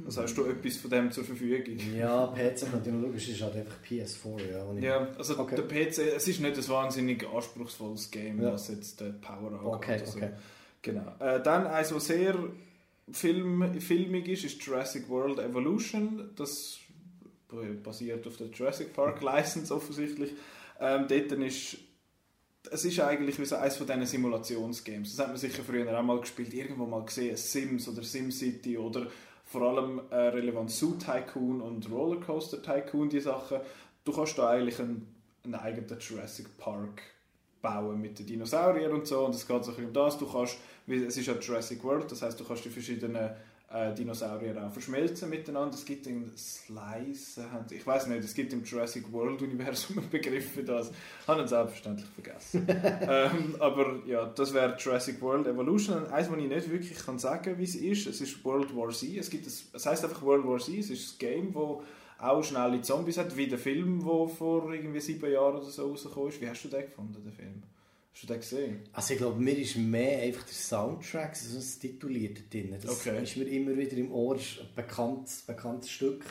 Also hast du etwas von dem zur Verfügung? Ja, PC könnte ich noch schauen, es ist halt einfach PS4, ja. Ja, also Okay. der PC, es ist nicht ein wahnsinnig anspruchsvolles Game, Ja. was jetzt den Power angeht. Okay, oder so. okay. Genau. Äh, dann eins, was sehr film, filmig ist, ist Jurassic World Evolution. Das basiert auf der Jurassic Park License offensichtlich. Ähm, dort ist es ist eigentlich wie so eines von diesen Simulationsgames. Das hat man sicher früher auch mal gespielt, irgendwo mal gesehen, Sims oder SimCity oder vor allem äh, relevant Zoo Tycoon und Rollercoaster Tycoon, die Sachen. Du kannst da eigentlich einen, einen eigenen Jurassic Park bauen mit den Dinosauriern und so und es geht so ein bisschen um das. Du kannst, es ist ja Jurassic World, das heißt du kannst die verschiedenen äh, Dinosaurier auch verschmelzen miteinander. Es gibt einen Slice, ich weiß nicht, es gibt im Jurassic World Universum einen Begriff für das. Habe ihn selbstverständlich vergessen. ähm, aber ja, das wäre Jurassic World Evolution. Eins, was ich nicht wirklich kann sagen, wie es ist, es ist World War Z. Es, gibt ein, es heißt einfach World War Z. Es ist ein Game, wo auch schnelle Zombies hat, wie der Film, der vor irgendwie sieben Jahren oder so rausgekommen ist. Wie hast du den gefunden, den Film? Hast du den gesehen? Also ich glaube, mir ist mehr einfach der Soundtrack, also das Titulierte drin. Das Okay. ist mir immer wieder im Ohr, ist ein bekanntes, bekanntes Stück.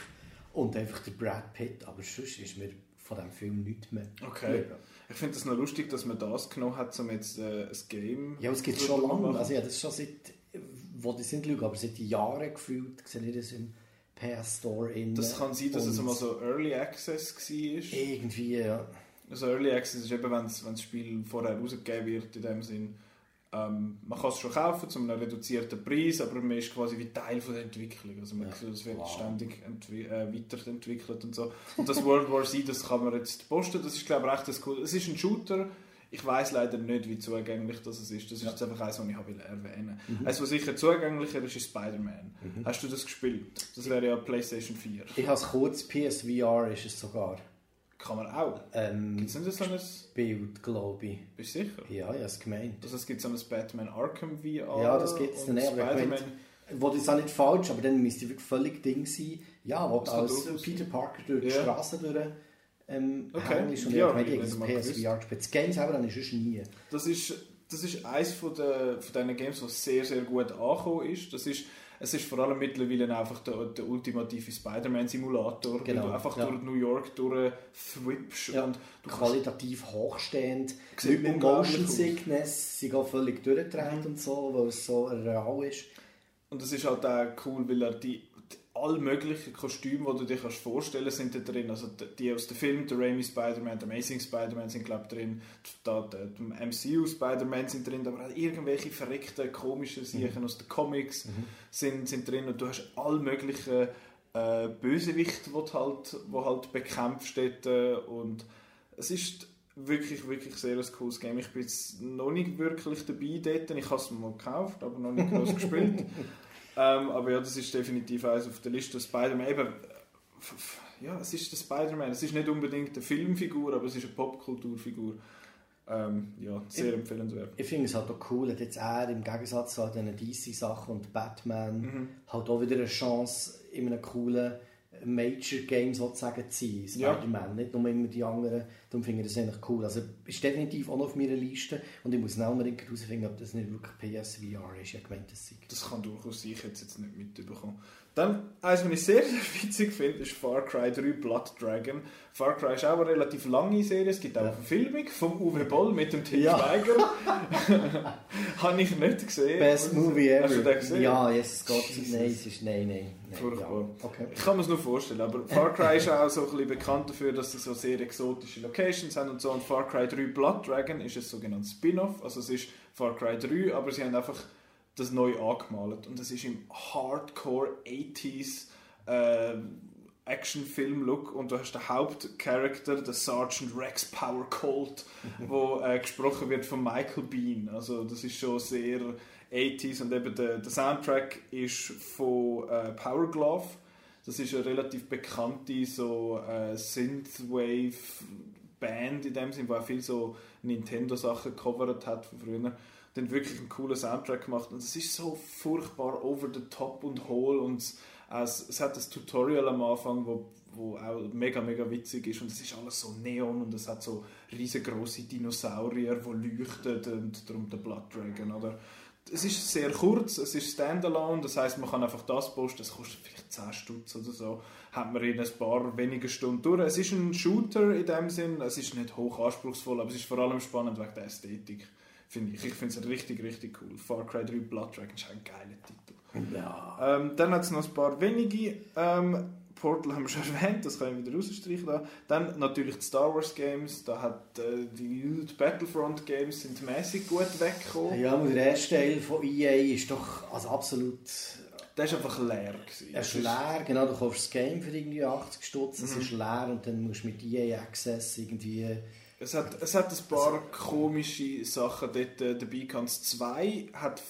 Und einfach der Brad Pitt, aber sonst ist mir von diesem Film nichts mehr. Okay. geblieben. Ich finde es noch lustig, dass man das genommen hat, um jetzt äh, ein Game Ja, es gibt schon lange. Also ja, das ist schon seit, wo die sind, Leute, aber seit Jahren gefühlt, sehe ich das im PS Store. Das kann sein, dass es mal so Early Access war. Irgendwie, ja. Also Early Access ist eben, wenn das Spiel vorher rausgegeben wird, in dem Sinn. Ähm, man kann es schon kaufen zu einem reduzierten Preis, aber man ist quasi wie Teil von der Entwicklung. Also man, Ja. es wird Wow. ständig äh, weiterentwickelt und so. Und das World War Z, das kann man jetzt posten. Das ist glaube ich echt das cool. Es ist ein Shooter. Ich weiß leider nicht, wie zugänglich das ist. Das ist Ja. jetzt einfach eins, was ich habe erwähnen Mhm. wollte. Eins, was sicher zugänglicher ist, ist Spider-Man. Hast du das gespielt? Das wäre ja PlayStation 4. Ich habe es kurz, PSVR ist es sogar. Kann man auch. Ähm, Gibt es nicht so ein... Bild, glaube ich. Bist du sicher? Ja, ich habe es gemeint. Also es gibt so ein Batman Arkham VR. Ja, das gibt's und dann eher, Wo das auch nicht falsch, aber dann müsste wirklich völlig Ding sein. Ja, wo du Das als Peter Parker durch die Ja. Straße durch ähm, Okay. hängst und Ja, ich habe das PSVR gespielt. Das Game selber habe ich sonst nie. Das ist das ist eines von, der, von diesen Games, was sehr, sehr gut angekommen ist. Das ist es ist vor allem mittlerweile einfach der, der ultimative Spider-Man-Simulator, genau, wo du einfach ja. durch New York durchthwipst ja. und du qualitativ hochstehend, mit Motion Sickness, sie gehen völlig durchgedreht mhm. und so, weil es so real ist. Und das ist halt auch cool, weil er die alle möglichen Kostüme, die du dir kannst vorstellen sind da drin. Also die aus dem Film, der Raimi Spider-Man, der Amazing Spider-Man sind glaube ich drin, da, der, der MCU Spider-Man sind drin, aber auch irgendwelche verrückten, komischen Sachen mhm. aus den Comics mhm. sind, sind drin und du hast alle möglichen äh, Bösewichte, die du halt, wo halt bekämpfst äh, und es ist wirklich, wirklich sehr ein cooles Game. Ich bin jetzt noch nicht wirklich dabei dort, ich habe es mal gekauft, aber noch nicht groß gespielt. Ähm, aber ja, das ist definitiv eins auf der Liste. Spider-Man, eben, ja, es ist der Spider-Man. Es ist nicht unbedingt eine Filmfigur, aber es ist eine Popkulturfigur. Ähm, ja, sehr ich, empfehlenswert. Ich finde es halt auch cool, dass jetzt er im Gegensatz zu den DC-Sachen und Batman mhm. halt auch wieder eine Chance in einem coolen Major Game sozusagen zu sein, Spider-Man, ja. nicht nur immer die anderen. Darum finde ich das eigentlich cool. Also ist definitiv auch noch auf meiner Liste und ich muss auch unbedingt herausfinden, ob das nicht wirklich PSVR ist. Ich habe gemeint, das sei. Das kann durchaus sein, ich hätte es jetzt nicht mitbekommen. Dann, eines, was ich sehr, sehr witzig finde, ist Far Cry 3 Blood Dragon. Far Cry ist auch eine relativ lange Serie. Es gibt auch eine Verfilmung von Uwe Boll mit dem Tim ja. Schweiger. Habe ich nicht gesehen. Best Movie ever. Hast du den gesehen? Ja, yes, Gott, nein, es ist, nein, nein. nein Furchtbar. Ja. Okay. Ich kann mir es nur vorstellen, aber Far Cry ist auch so ein bisschen bekannt dafür, dass sie so sehr exotische Locations haben und so. Und Far Cry 3 Blood Dragon ist ein sogenanntes Spin-off. Also es ist Far Cry 3, aber sie haben einfach das neu angemalt. Und das ist im Hardcore 80s äh, Actionfilm-Look und du hast den Hauptcharakter, der Sergeant Rex Power Colt, wo äh, gesprochen wird von Michael Bean. Also das ist schon sehr 80s und eben der, der Soundtrack ist von äh, Power Glove. Das ist eine relativ bekannte so äh, Synthwave Band in dem Sinne, die auch viel so Nintendo Sachen gecovert hat von früher dann wirklich einen coolen Soundtrack gemacht und es ist so furchtbar over the top und hohl und es, es hat das Tutorial am Anfang, wo, wo auch mega, mega witzig ist und es ist alles so neon und es hat so riesengroße Dinosaurier, die leuchten und darum der Blood Dragon, oder? Es ist sehr kurz, es ist Standalone, das heißt, man kann einfach das posten, es kostet vielleicht 10 Stutz oder so, hat man in ein paar wenigen Stunden durch. Es ist ein Shooter in dem Sinn, es ist nicht hoch anspruchsvoll, aber es ist vor allem spannend wegen der Ästhetik. Finde ich. Ich finde es richtig, richtig cool. Far Cry 3 Blood Dragon ist ein geiler Titel. Ja. Ähm, dann hat es noch ein paar wenige. Ähm, Portal haben wir schon erwähnt, das kann ich wieder rausstreichen. Da. Dann natürlich die Star Wars Games, da hat äh, die Battlefront Games sind mäßig gut weggekommen. Ja, aber der erste Teil von EA ist doch also absolut... Der ist einfach leer. Er ist leer, genau, du kaufst das Game für irgendwie 80 Stutz, es mhm. ist leer und dann musst du mit EA Access irgendwie es hat, es hat ein paar komische Sachen dort äh, dabei gehabt. 2 hat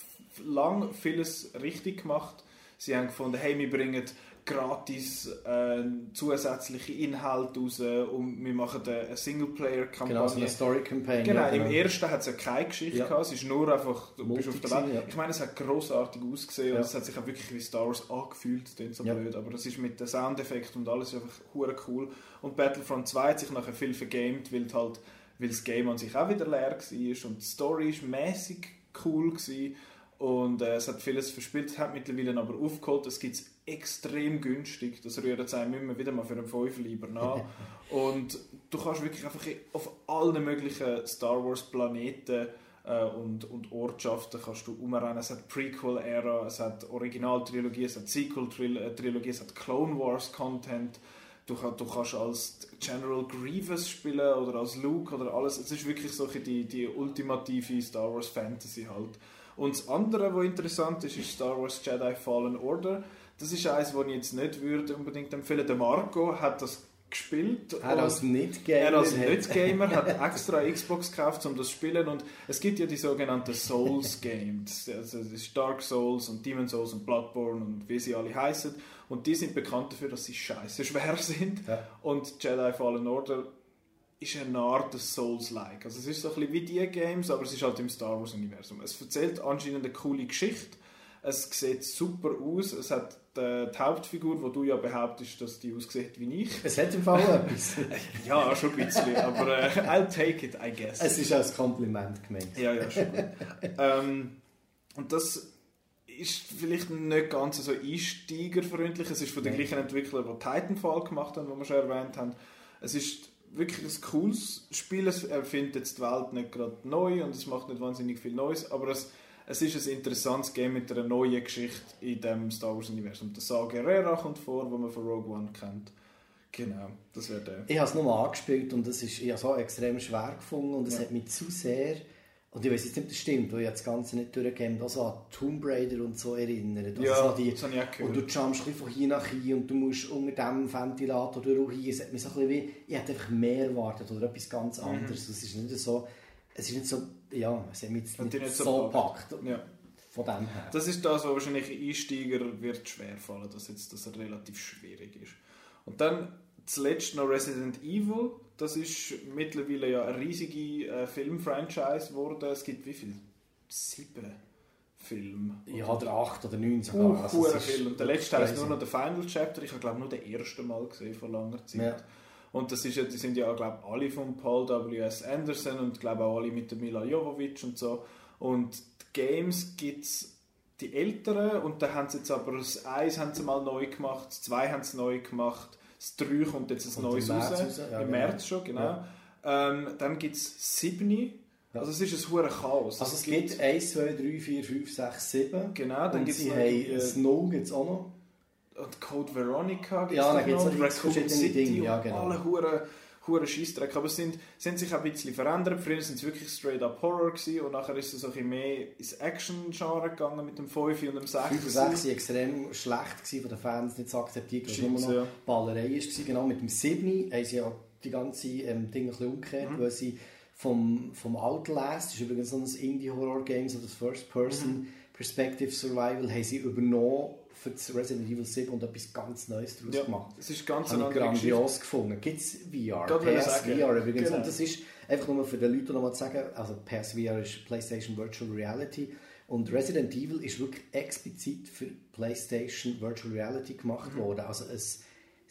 lang vieles richtig gemacht. Sie haben gefunden, hey, wir bringen gratis äh, zusätzliche Inhalte raus und wir machen eine Singleplayer-Kampagne. Genau, so eine Story-Campaign. Genau, ja, genau, im ersten hat es ja keine Geschichte ja. gehabt, es ist nur einfach, du bist auf der Welt. Ja. Ich meine, es hat grossartig ausgesehen und es hat sich auch wirklich wie Star Wars angefühlt, das ist so blöd, aber es ist mit den Soundeffekten und alles einfach cool. Und Battlefront 2 hat sich nachher viel vergamed, weil halt weil das Game an sich auch wieder leer war und die Story war mäßig cool gewesen und äh, es hat vieles verspielt, hat mittlerweile aber aufgeholt, es gibt es extrem günstig, das rührt es einem immer wieder mal für einen Fünfer lieber nach und du kannst wirklich einfach auf allen möglichen Star Wars Planeten äh, und, und Ortschaften kannst du umrennen. Es hat Prequel-Ära, es hat Original-Trilogie, es hat Sequel-Trilogie, es hat Clone Wars-Content, Du, du kannst als General Grievous spielen oder als Luke oder alles. Es ist wirklich so die, die ultimative Star Wars Fantasy halt. Und das andere, was interessant ist, ist Star Wars Jedi Fallen Order. Das ist eines, das ich jetzt nicht würde unbedingt empfehlen. Der Marco hat das gespielt. Er als Nicht-Gamer. Er als Nicht-Gamer hat extra Xbox gekauft, um das zu spielen. Und es gibt ja die sogenannten Souls-Games. Also das ist Dark Souls und Demon Souls und Bloodborne und wie sie alle heißen. Und die sind bekannt dafür, dass sie scheiße schwer sind. Ja. Und Jedi Fallen Order ist eine Art Souls-like. Also es ist so ein bisschen wie die Games, aber es ist halt im Star Wars-Universum. Es erzählt anscheinend eine coole Geschichte. Es sieht super aus. Es hat die, die Hauptfigur, wo du ja behauptest, dass die aussieht wie ich. Es hat im Fall etwas. ja, schon ein bisschen, aber äh, I'll take it, I guess. Es ist als Kompliment gemeint. Ja, ja, schon gut. ähm, und das ist vielleicht nicht ganz so einsteigerfreundlich. Es ist von den gleichen Entwicklern, die Titanfall gemacht haben, die wir schon erwähnt haben. Es ist wirklich ein cooles Spiel. Es erfindet jetzt die Welt nicht gerade neu und es macht nicht wahnsinnig viel Neues, aber es, es ist ein interessantes Game mit einer neuen Geschichte in dem Star Wars Universum. Der Saw Gerrera kommt vor, den man von Rogue One kennt. Genau, das wäre der. Ich habe es nur angespielt und das ist, ich habe es auch extrem schwer gefunden und es Ja. hat mich zu sehr, und ich weiß jetzt nicht, ob das stimmt, weil ich das Ganze nicht durchgegeben habe, also an Tomb Raider und so erinnert. Also Ja, so die, das habe ich auch gehört. und du jumpst von hier nach hier und du musst unter dem Ventilator durch hier. Es hat mich so ein bisschen wie, ich hätte einfach mehr erwartet oder etwas ganz Mhm. anderes. Es ist nicht so, es ist nicht so, ja, es hat mich jetzt nicht, nicht so so gepackt. Ja. Von dem her. Das ist das, was wahrscheinlich ein Einsteiger wird schwerfallen, dass jetzt das relativ schwierig ist. Und dann zuletzt noch Resident Evil. Das ist mittlerweile ja eine riesige äh, Filmfranchise geworden. Es gibt wie viel? Sieben Filme. ja, oder acht oder neun sogar. Uh, Also viel. Und der letzte heißt nur noch der Final Chapter. Ich habe glaube nur den ersten Mal gesehen vor langer Zeit. Ja. Und das ist ja, die sind ja glaube alle von Paul W.S. Anderson und glaube auch alle mit der Mila Jovovich und so. Und die Games gibt es die älteren und da haben sie jetzt aber das 1 haben sie mal neu gemacht, das 2 haben sie neu gemacht, das 3 kommt jetzt ein Kommt neues raus, raus, ja, im genau. März schon, genau. Ja. Ähm, dann gibt es 7, Ja. also es ist ein hoher Chaos. Also es gibt 1, 2, 3, 4, 5, 6, 7. Genau, dann gibt's sie noch äh, Snow gibt's auch noch. Und Code Veronica gibt's Ja, doch dann gibt's noch, noch verschiedene Dinge, ja, genau. alle hure hure Scheissdreck. Aber es sind, sie haben sich auch ein bisschen verändert. Früher sind es wirklich straight up Horror gewesen und nachher ist es ein bisschen mehr ins Action-Genre gegangen mit dem 5 und dem 6. 5 und 6 waren extrem schlecht gewesen, von den Fans, nicht so akzeptiert, weil es nur noch ja. Ballerei war. Genau, mit dem 7 haben sie ja die ganze ähm, Dinge ein bisschen umgekehrt, Mhm. weil sie vom, vom Outlast, das ist übrigens so ein Indie-Horror-Game, so das First-Person-Perspective Survival, haben sie übernommen für das Resident Evil 7 und etwas ganz Neues daraus Ja, gemacht. es ist ganz Das habe ich Geschichte. grandios gefunden. Gibt es VR? Gerade wollte ich PS sagen. VR übrigens. Genau. Und das ist einfach nur für die Leute noch mal zu sagen, also PS VR ist PlayStation Virtual Reality und Resident Evil ist wirklich explizit für PlayStation Virtual Reality gemacht Mhm. worden. Also es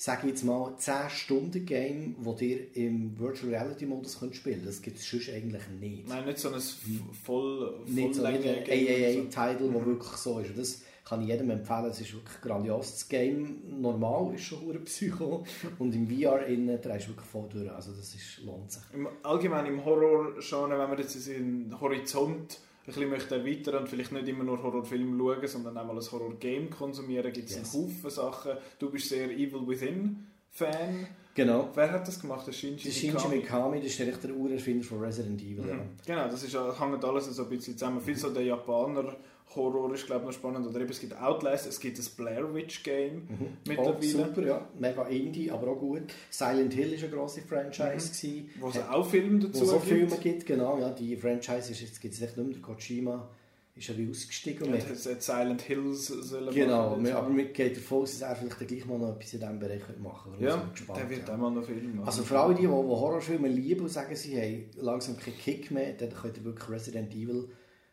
sage jetzt mal 10 Stunden Game, wo ihr im Virtual Reality Modus könnt spielen. Das gibt es sonst eigentlich nicht. Nein, nicht so ein f- voll, nicht so ein. AAA-Title, Mhm. wo wirklich so ist. Und das kann ich jedem empfehlen. Es ist wirklich grandios. Das Game normal ist schon hure Psycho und im VR innen drehst du wirklich voll durch. Also das ist, lohnt sich. Im, allgemein im Horror-Genre, wenn man jetzt den Horizont ein bisschen möchte erweitern und vielleicht nicht immer nur Horrorfilme schauen, sondern auch mal ein Horror-Game konsumieren, gibt es Yes. einen Haufen Sachen. Du bist sehr Evil Within-Fan. Genau. Wer hat das gemacht? Der Shinji, Der Shinji Mikami? Mikami, das ist ja der Urerfinder von Resident Evil. ja. Mhm. Genau, das ist, ja- hängt alles so ein bisschen zusammen. Viel so der Japaner Horror ist glaube ich noch spannend. Oder eben, es gibt Outlast, es gibt das Blair Witch Game Mhm. Oh, mittlerweile. super, ja. Mega Indie, aber auch gut. Silent Hill war eine grosse Franchise. gewesen. Wo es Hat- auch Filme wo dazu auch gibt. Filme gibt, genau. Ja, die Franchise ist jetzt gibt es nicht mehr. Der Kojima ist ja wie ausgestiegen. Und das hätte Silent Hills sollen Genau, machen. aber wir gehen davon aus, dass er vielleicht gleich mal noch etwas in diesem Bereich machen. Darum ja, gespannt, der wird ja. auch mal noch Filme machen. Also für alle, die, die Horrorfilme lieben und sagen, sie haben langsam keinen Kick mehr, dann könnt ihr wirklich Resident Evil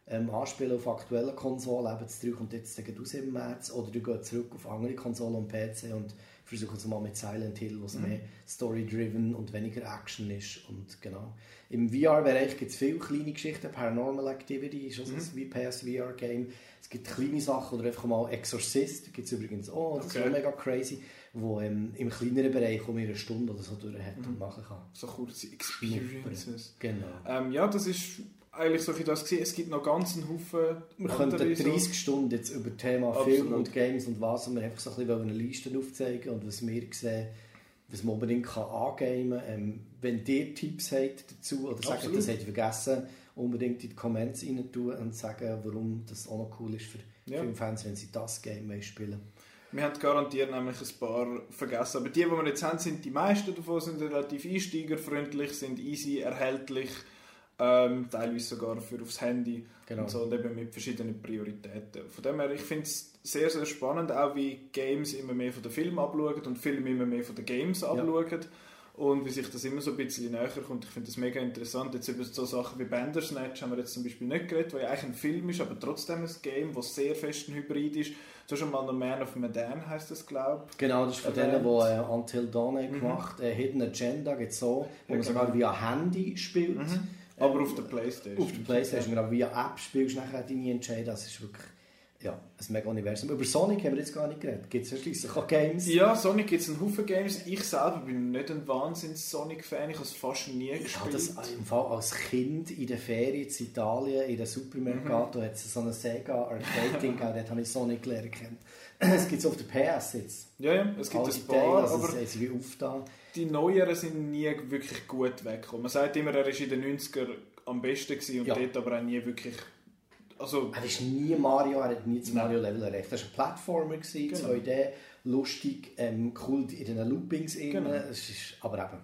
ähm, anspielen auf aktuellen Konsolen. Eben das 3 kommt jetzt raus im März. Oder du gehst zurück auf andere Konsolen und PC und versuchen es mal mit Silent Hill, was mehr story-driven und weniger Action ist. Und genau. Im VR-Bereich gibt es viele kleine Geschichten. Paranormal Activity ist also ein PS-VR-Game. Es gibt kleine Sachen oder einfach mal Exorcist gibt es übrigens auch. Das ist Okay. auch mega crazy. Wo ähm, im kleineren Bereich um eine Stunde oder so durch hat und machen kann. so kurze Experiences. Genau. Ähm, ja, das ist eigentlich so das gewesen. Es gibt noch ganz einen Haufen Wir könnten so- 30 Stunden jetzt über Thema Absolut. Film und Games und was und wir einfach so ein bisschen eine Liste aufzeigen und was wir sehen, was man unbedingt kann angamen kann. Ähm, wenn ihr Tipps habt dazu oder sagt, das habt ihr vergessen, unbedingt in die Comments rein tun und sagen, warum das auch noch cool ist für Ja. Filmfans, wenn sie das Game spielen Wir haben garantiert nämlich ein paar vergessen. Aber die, die wir jetzt haben, sind die meisten davon sind relativ einsteigerfreundlich, sind easy erhältlich, ähm, teilweise sogar für aufs Handy Genau. und so und eben mit verschiedenen Prioritäten. Von dem her, ich finde es sehr, sehr spannend, auch wie Games immer mehr von den Filmen abschauen und Filme immer mehr von den Games abschauen. und wie sich das immer so ein bisschen näher kommt. Ich finde das mega interessant. Jetzt über so Sachen wie Bandersnatch haben wir jetzt zum Beispiel nicht geredet, weil ja eigentlich ein Film ist, aber trotzdem ein Game, das sehr fest ein Hybrid ist. Du hast schon mal noch Man of Medan heißt das, glaube ich. Genau, das ist von denen, die äh, Until Dawn mhm. gemacht äh, Hidden Agenda gibt es so, wo man sogar via Handy spielt. Mhm. Aber auf der Playstation. Auf der Playstation, genau. Via App spielst du nachher deine Entscheidung. Das ist wirklich ja, ein mega Universum. Über Sonic haben wir jetzt gar nicht geredet. Gibt es schließlich auch Games? Ja, Sonic gibt es einen Haufen Games. Ich selber bin nicht ein Wahnsinns-Sonic-Fan. Ich habe es fast nie gespielt. Ich habe das im Fall als Kind in der Ferien in Italien, in der Supermercato, mhm. hat es so eine Sega Arcade-Ding gegeben, dort habe ich Sonic gelernt Es gibt es auf der PS jetzt. Ja, ja, es gibt ein paar, also aber es wie aufgetan. Die Neueren sind nie wirklich gut weggekommen. Man sagt immer, er war in den 90er am besten gewesen und ja. dort aber auch nie wirklich also, er ist nie Mario, er hat nie das Mario-Level erreicht. Das war ein Plattformer, gewesen, genau. 2D, lustig, ähm, cool in den Loopings. Genau. Es ist, aber eben.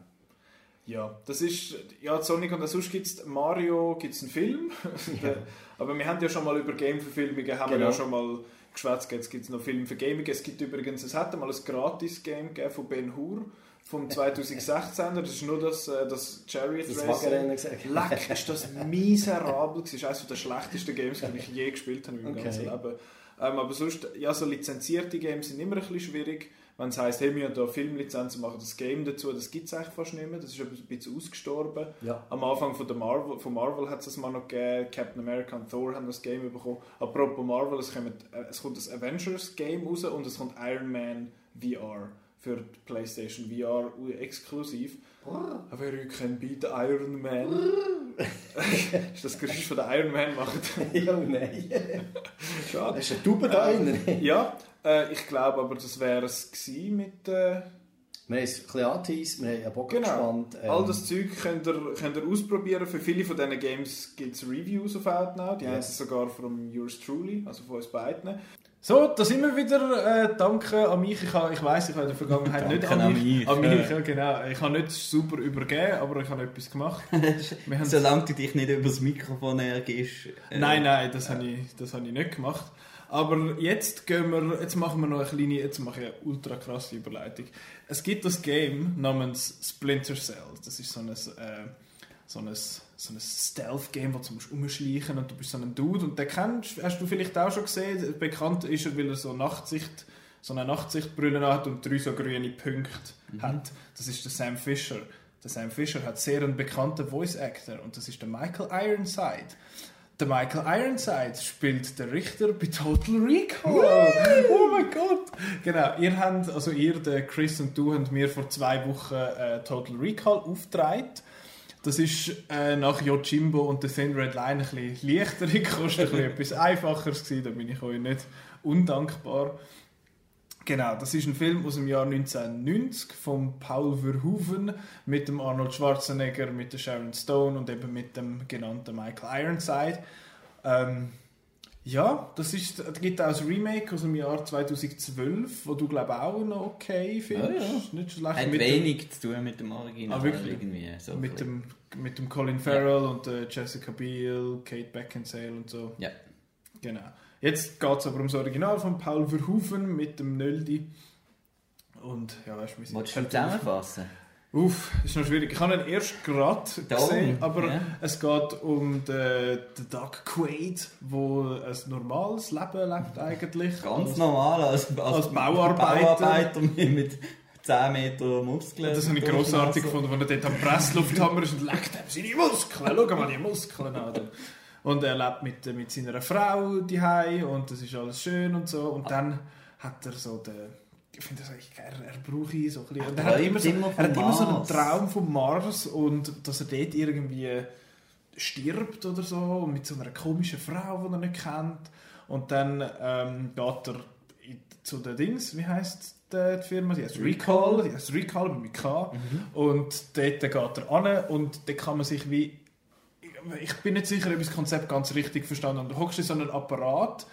Ja, das ist, ja, Sonic und sonst gibt es Mario, gibt es einen Film. Ja. aber wir haben ja schon mal über Game-Verfilmungen, haben genau. wir ja schon mal geschwätzt, jetzt gibt es noch Filme für Gaming. Es gibt übrigens, es hat mal ein Gratis-Game von Ben Hur vom 2016er, das ist nur das, äh, das Chariot das Racing. Leck, ist das miserabel Das ist eines der schlechtesten Games, die ich je gespielt habe in meinem okay. ganzen Leben. Ähm, aber sonst, ja, so lizenzierte Games sind immer ein bisschen schwierig. Wenn es heisst, hey, wir haben da Filmlizenzen, machen das Game dazu, das gibt es eigentlich fast nicht mehr. Das ist ein bisschen ausgestorben. Ja. Am Anfang von, der Marvel, von Marvel hat es das mal noch gegeben. Captain America und Thor haben das Game bekommen. Apropos Marvel, es kommt, äh, es kommt das Avengers Game raus und es kommt Iron Man VR für die PlayStation VR exklusiv. Aber you can beat Iron Man. ist das Geräusch von der Iron Man macht? ja, nein. Schade. Hast du eine Tube da drin? ja, äh, ich glaube aber, das wäre es mit... Äh, wir haben es ein bisschen angeteased, wir haben einen Bock genau. gespannt. Ähm. All das Zeug könnt ihr, könnt ihr ausprobieren. Für viele von diesen Games gibt es Reviews auf Outnow. Die yes. haben es sogar von yours truly, also von uns beiden. So, da sind wir wieder. Äh, danke an mich. Ich, ha, ich weiss, ich habe in der Vergangenheit nicht an mich. An mich, ja, genau. Ich habe nicht super übergeben, aber ich habe etwas gemacht. Solange du dich nicht über das Mikrofon ergehst. Äh, nein, nein, das habe ich, das habe ich nicht gemacht. Aber jetzt gehen wir, jetzt machen wir noch eine kleine, jetzt mache ich eine ultra krasse Überleitung. Es gibt das Game namens Splinter Cell. Das ist so ein, äh, so ein so ein Stealth-Game, wo du umschleichen und du bist so ein Dude und den kennst, hast du vielleicht auch schon gesehen. Bekannt ist er, weil er so Nachtsicht, so eine Nachtsichtbrille hat und drei so grüne Punkte mhm. hat. Das ist der Sam Fisher. Der Sam Fisher hat sehr einen bekannten Voice-Actor und das ist der Michael Ironside. Der Michael Ironside spielt den Richter bei Total Recall. oh mein Gott! Genau, ihr habt, also ihr, der Chris und du, habt mir vor zwei Wochen äh, Total Recall aufgetragen. Das ist äh, nach Yojimbo und der Thin Red Line ein bisschen leichter gekostet, ein etwas einfacheres gewesen, da bin ich euch nicht undankbar. Genau, das ist ein Film aus dem Jahr 1990 von Paul Verhoeven mit dem Arnold Schwarzenegger, mit der Sharon Stone und eben mit dem genannten Michael Ironside. Ähm, ja, das ist, es gibt auch ein Remake aus dem Jahr 2012, wo du glaube auch noch okay findest. Ja, ja. Nicht schlecht. Hat mit wenig dem, zu tun mit dem Original. Ah, wirklich? Irgendwie, so mit, dem, mit dem Colin Farrell ja. und äh, Jessica Biel, Kate Beckinsale und so. Ja. Genau. Jetzt geht es aber ums Original von Paul Verhoeven mit dem Nöldi. Und ja, weißt du, wie Wolltest du zusammenfassen? Uff, ist noch schwierig. Ich habe ihn erst gerade gesehen, aber ja. es geht um den, den Doug Quaid, der ein normales Leben lebt eigentlich. Ganz als, normal, als, als, als Bauarbeiter. Bauarbeiter mit 10 Meter Muskeln. Das habe ich grossartig gefunden, als er dort am Presslufthammer ist und leckt ihm seine Muskeln. Schau mal die Muskeln an. Und er lebt mit, mit seiner Frau daheim und das ist alles schön und so. Und dann hat er so den ich finde das eigentlich geil, er braucht ihn so ein bisschen. Er, hat immer so, er hat immer so einen Traum vom Mars und dass er dort irgendwie stirbt oder so mit so einer komischen Frau, die er nicht kennt. Und dann ähm, geht er zu den Dings, wie heißt die Firma? Die heißt Recall, die heißt Recall mit K. Mhm. Und dort geht er an und da kann man sich wie ich bin nicht sicher, ob ich das Konzept ganz richtig verstanden habe. Du hockst in so einen Apparat,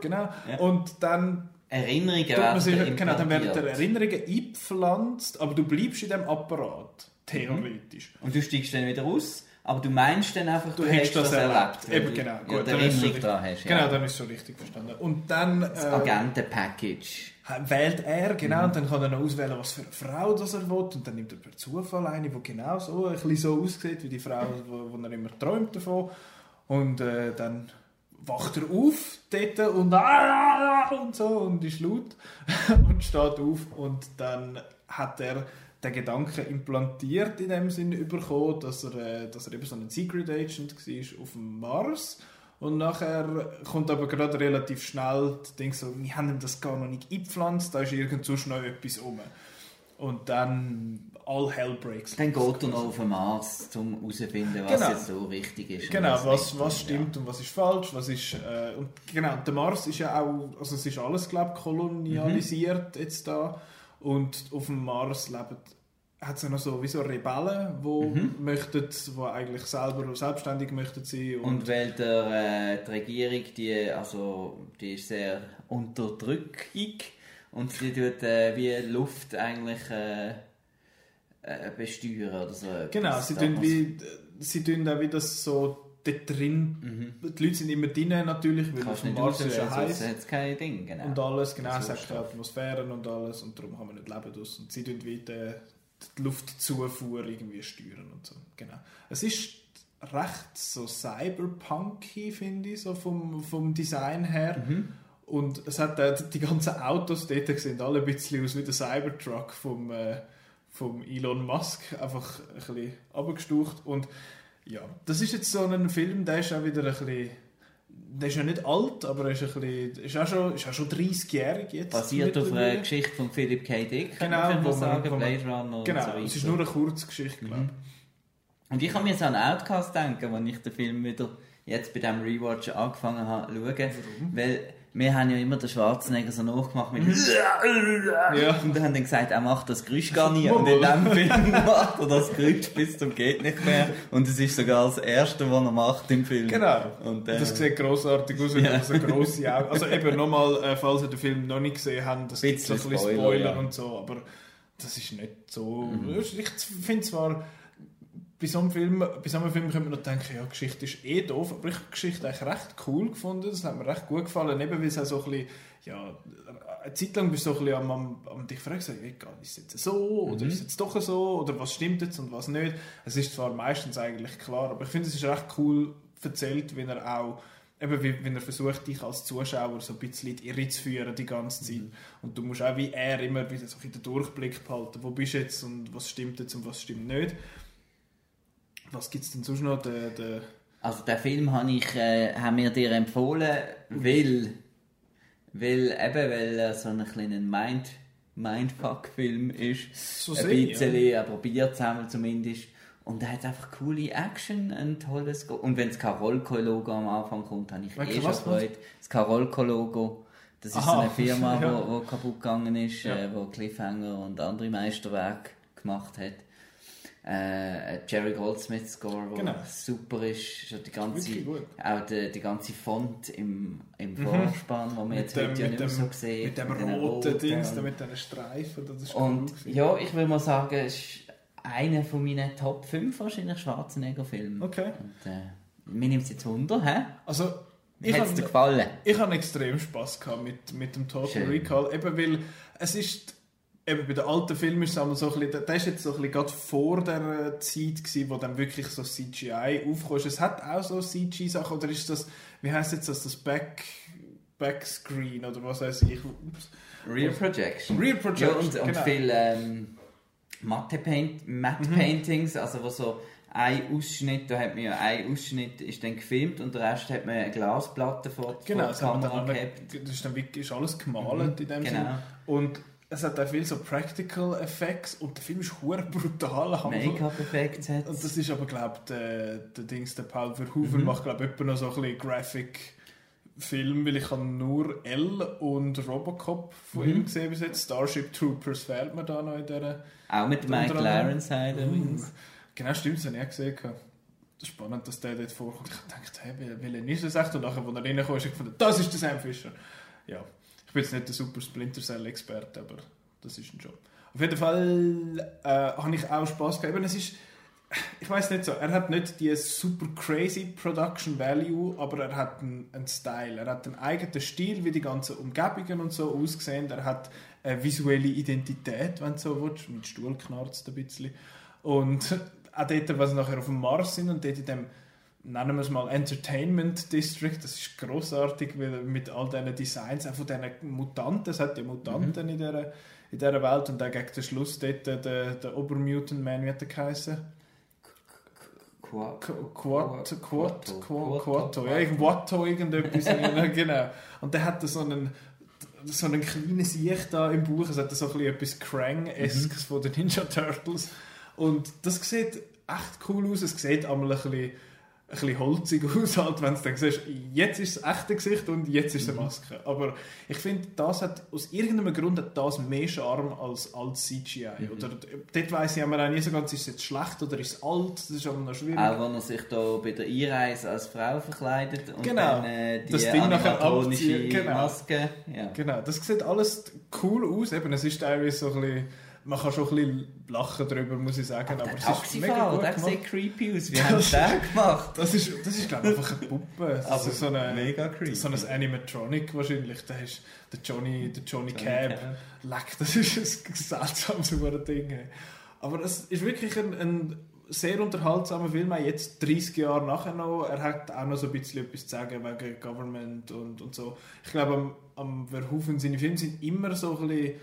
genau, ja. und dann Erinnerungen werden sich, Genau, dann werden dir Erinnerungen eingepflanzt, aber du bleibst in diesem Apparat, theoretisch. Mhm. Und du steigst dann wieder raus Aber du meinst dann einfach, Du hättest das erlebt. weil Eben, du- genau. Ja, Gut, die dann Erinnerung richtig- daran hast. Genau, ja. dann ist es so richtig verstanden. Und dann Das äh, Agenten-Package. wählt er, genau, Mhm. und dann kann er noch auswählen, was für eine Frau das er will. Und dann nimmt er per Zufall eine, die genau so, ein bisschen so aussieht wie die Frau, wo, wo er immer träumt davon. Und äh, dann wacht er auf dort und, ah, und so und ist laut und steht auf und dann hat er den Gedanken implantiert in dem Sinne bekommen, dass er, äh, dass er eben so ein Secret Agent war auf dem Mars und nachher kommt aber gerade relativ schnell das Ding so, wir haben das gar noch nicht eingepflanzt, da ist irgend sonst noch etwas rum. Und dann all hell breaks. Dann geht er noch auf den Mars, um herauszufinden, was Genau. jetzt so richtig ist. Genau, was, nicht. was stimmt und was ist falsch, was ist äh, und genau der Mars ist ja auch, also es ist alles glaube kolonialisiert jetzt da und auf dem Mars leben hat es ja noch so wie so Rebellen, wo möchten, wo eigentlich selber selbstständig möchten sein und, Und weil der, äh, die Regierung, die, also, die ist sehr unterdrückig und die tut äh, wie Luft eigentlich äh, äh, besteuern oder so. genau, sie tun wie sie tun auch wie das so dort drin, die Leute sind immer drinnen natürlich, weil auf Kannst dem nicht Mars ist ja sonst heiß. hat es kein Ding. Genau. und alles, genau, es ist sagt die Atmosphären und alles und darum kann man nicht leben draus. Und sie tun wie die, Luftzufuhr irgendwie steuern und so. Genau. Es ist recht so cyberpunky, finde ich, so vom, vom Design her. Und es hat äh, die ganzen Autos dort sehen alle ein bisschen aus wie der Cybertruck vom, äh, vom Elon Musk, einfach ein bisschen abgestucht. Und ja, das ist jetzt so ein Film, der ist auch wieder ein bisschen der ist ja nicht alt, aber er ist, ein bisschen, ist, auch schon, ist auch schon 30-jährig jetzt. Basiert auf einer. Geschichte von Philip K. Dick, kann Genau, vielleicht man- sagen, wo man- Blade Runner und Genau, so weiter. es ist nur eine Kurzgeschichte, glaube ich. Und ich habe mir so an Outcast denken, als ich den Film wieder jetzt bei diesem Rewatch angefangen habe zu schauen. Weil wir haben ja immer den Schwarzenegger so nachgemacht mit Ja. Und dann haben dann gesagt, er macht das Geräusch gar nie. Und in diesem Film macht er das Geräusch bis zum geht nicht mehr. Und es ist sogar das Erste, was er macht im Film. Genau. Und, äh, das sieht grossartig aus, Ja. so grosse Augen Also eben nochmal, äh, falls ihr den Film noch nicht gesehen habt, das gibt so ein Bisschen bisschen Spoiler, Spoiler, ja. und so, aber das ist nicht so... Mhm. Ich finde zwar, bei so einem Film, bei so einem Film könnte man noch denken, ja, Geschichte ist eh doof, aber ich habe die Geschichte eigentlich recht cool gefunden, das hat mir recht gut gefallen, eben weil es auch so ein bisschen, ja, eine Zeit lang bist du so ein bisschen am, am, am dich fragen, so, hey, ist es jetzt so oder ist es jetzt doch so oder was stimmt jetzt und was nicht. Es ist zwar meistens eigentlich klar, aber ich finde, es ist recht cool erzählt, wenn er auch eben wie, wenn er versucht, dich als Zuschauer so ein bisschen in die Irre zu führen die ganze Zeit. Und du musst auch wie er immer wieder so den Durchblick behalten, wo bist du jetzt und was stimmt jetzt und was stimmt nicht. Was gibt es denn sonst noch? Der, der, Also den Film habe ich, äh, haben wir dir empfohlen, weil, weil, eben, weil er so ein kleiner Mind, Mindfuck-Film ist. so ein bisschen, ja. er probiert es einmal zumindest. Und er hat einfach coole Action, ein tolles... Go und wenn das Karolko-Logo am Anfang kommt, habe ich Welches eh schon? Freude. Das Karolko-Logo, das ist Aha. so eine Firma, Ja. wo, wo kaputt gegangen ist, Ja. äh, wo Cliffhanger und andere Meisterwerke gemacht hat. Äh, Jerry Goldsmith Score, der Genau. super ist, schon die ganze, auch die, die ganze Font im, im Vorspann, wo man jetzt dem- heute ja mit nicht mehr dem- so sieht. Mit dem den roten Dings, mit diesen Streifen, das ist und cool ja, ich würde mal sagen, es ist einer von meinen Top 5 wahrscheinlich Schwarzenegger-Filmen. Okay. Und, äh, mir nimmt es jetzt Wunder, hä? Also, ich Hat es dir habe gefallen? ich hab extrem Spass gehabt mit, mit dem Total Schön. Recall, eben weil es ist eben bei den alten Filmen ist es so ein bisschen, der ist jetzt so ein bisschen gerade vor der Zeit gewesen, wo dann wirklich so CGI aufkam. Es hat auch so CG-Sachen, oder ist das, wie heißt jetzt das, das Back, Backscreen oder was weiß ich? Ups. Real Projection. Real Projection, Ja, und, und genau. viel ähm, Matte, Paint, Matte Mhm. Paintings, also wo so ein Ausschnitt, da hat man ja ein Ausschnitt ist dann gefilmt und der Rest hat man eine Glasplatte vor, Genau, vor das, die Kamera gehabt. das ist dann wirklich ist alles gemalt in dem genau. Sinne. Und es hat auch viel so Practical Effects und der Film ist hure brutal. am Anfang. Make-up-Effekte hat Und das ist aber, glaube ich, der, der Dings, der Paul Verhoeven Mhm. macht, glaube ich, noch so ein bisschen Graphic-Film, weil ich habe nur L und Robocop von Mhm. ihm gesehen bis jetzt. Starship Troopers fehlt mir da noch in dieser... Auch mit anderem- Ironside übrigens. Genau, stimmt, das habe ich auch gesehen. Das ist spannend, dass der dort vorkommt. Ich dachte, hey, wel- welcher ist das echt? Und nachher, als er reinkommt, habe ich gefunden, das ist der Sam Fisher. Ja, bin jetzt nicht der super Splinter Cell-Experte, aber das ist ein Job. Auf jeden Fall äh, habe ich auch Spass gehabt. Eben, es ist ich weiß nicht so, er hat nicht die super crazy Production Value, aber er hat einen, einen Style, er hat einen eigenen Stil, wie die ganzen Umgebungen und so aussehen, er hat eine visuelle Identität, wenn du so willst, mit Stuhl knarzt ein bisschen und auch dort, was nachher auf dem Mars sind und dort in dem nennen wir es mal Entertainment District, das ist großartig mit all diesen Designs, auch von diesen Mutanten, es hat ja Mutanten mhm. in, dieser, in dieser Welt und dann gegen den Schluss dort der, der Obermutant Man, wie hat der geheißen? Quato, Quato, Quato, ja, Quato, irgendetwas, genau. Und der hat so einen, so einen kleinen Sicht da im Buch, es hat so ein etwas Krang-eskes mhm. von den Ninja Turtles. Und das sieht echt cool aus, es sieht einmal ein bisschen ein bisschen holzig aus, halt, wenn du dann siehst, jetzt ist das echte Gesicht und jetzt ist eine mhm. Maske. Aber ich finde, das hat aus irgendeinem Grund hat das mehr Charme als, als CGI. Mhm. Oder, dort weiss ich auch nie so ganz, ist es jetzt schlecht oder ist es alt, das ist aber noch schwierig. Auch wenn er sich da bei der Einreise als Frau verkleidet und genau. dann äh, die das Ding genau. Maske. Ja. Genau, das sieht alles cool aus. Eben, es ist teilweise so ein bisschen man kann schon ein bisschen lachen darüber, muss ich sagen. Aber, aber es ist mega gut der sieht creepy aus. Wie haben sie das gemacht? Das ist, das ist glaube ich, einfach eine Puppe. Das aber ist so eine, mega creepy. So ein Animatronic wahrscheinlich. Der ist der Johnny, der Johnny, Johnny Cab. Cab. Leck, das ist ein seltsames Ding. Aber es ist wirklich ein, ein sehr unterhaltsamer Film, auch jetzt 30 Jahre nachher noch. Er hat auch noch so ein bisschen etwas zu sagen wegen Government und, und so. Ich glaube, am, am Verhoeven seine Filme sind immer so ein bisschen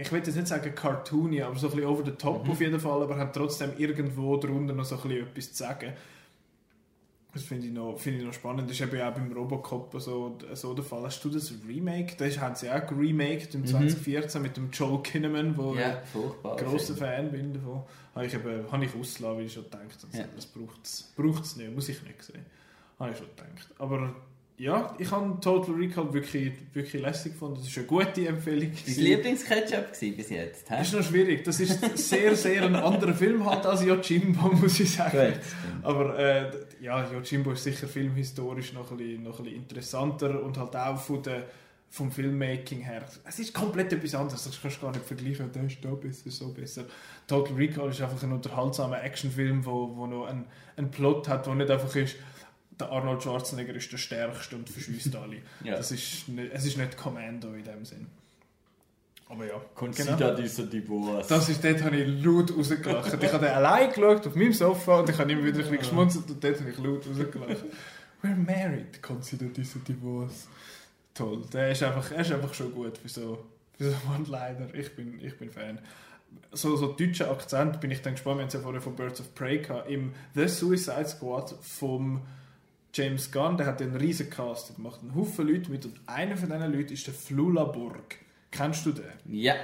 ich will jetzt nicht sagen cartoony, aber so ein bisschen over the top mhm. auf jeden Fall, aber hat trotzdem irgendwo darunter noch so ein bisschen etwas zu sagen. Das finde ich, noch, find ich noch spannend. Das ist eben auch beim Robocop so, so der Fall. Hast du das Remake? Das haben sie auch geremaked im mhm. 2014 mit dem Joel Kinnaman, wo ja, ich großer Fan bin davon. Habe ich, eben, habe ich ausgelassen, weil ich schon gedacht habe, ja. das braucht es nicht, muss ich nicht sehen. Habe ich schon gedacht. Aber ja, ich habe Total Recall wirklich, wirklich lässig gefunden. Das ist eine gute Empfehlung. Dein Lieblingsketchup bis jetzt? Das ist noch schwierig. Das ist sehr, sehr ein anderer Film halt als Yojimbo, muss ich sagen. Aber äh, ja, Yojimbo ist sicher filmhistorisch noch ein, bisschen, noch ein bisschen interessanter und halt auch von der, vom Filmmaking her. Es ist komplett etwas anderes. Das kannst du gar nicht vergleichen. Der ist da besser, so besser. Total Recall ist einfach ein unterhaltsamer Actionfilm, wo, wo noch einen, einen Plot hat, der nicht einfach ist der Arnold Schwarzenegger ist der stärkste und verschießt alle. ja. das ist nicht, es ist nicht Commando in dem Sinn. Aber ja. Consider genau. dieser Divorce. Das ist, dort habe ich laut rausgelacht. ich habe allein geschaut auf meinem Sofa und ich habe immer wieder ein bisschen geschmunzelt und dort habe ich laut rausgelacht. We're married, consider dieser Divorce. Toll. Der ist einfach, er ist einfach schon gut für so, für so One-Liner. Ich bin, ich bin Fan so, so deutschen Akzent bin ich dann gespannt, wenn es ja vorher von Birds of Prey kam, im The Suicide Squad vom James Gunn, der hat einen riesen Cast, der macht einen Haufen Leute mit und einer von diesen Leuten ist der Flula Burg. Kennst du den? Ja,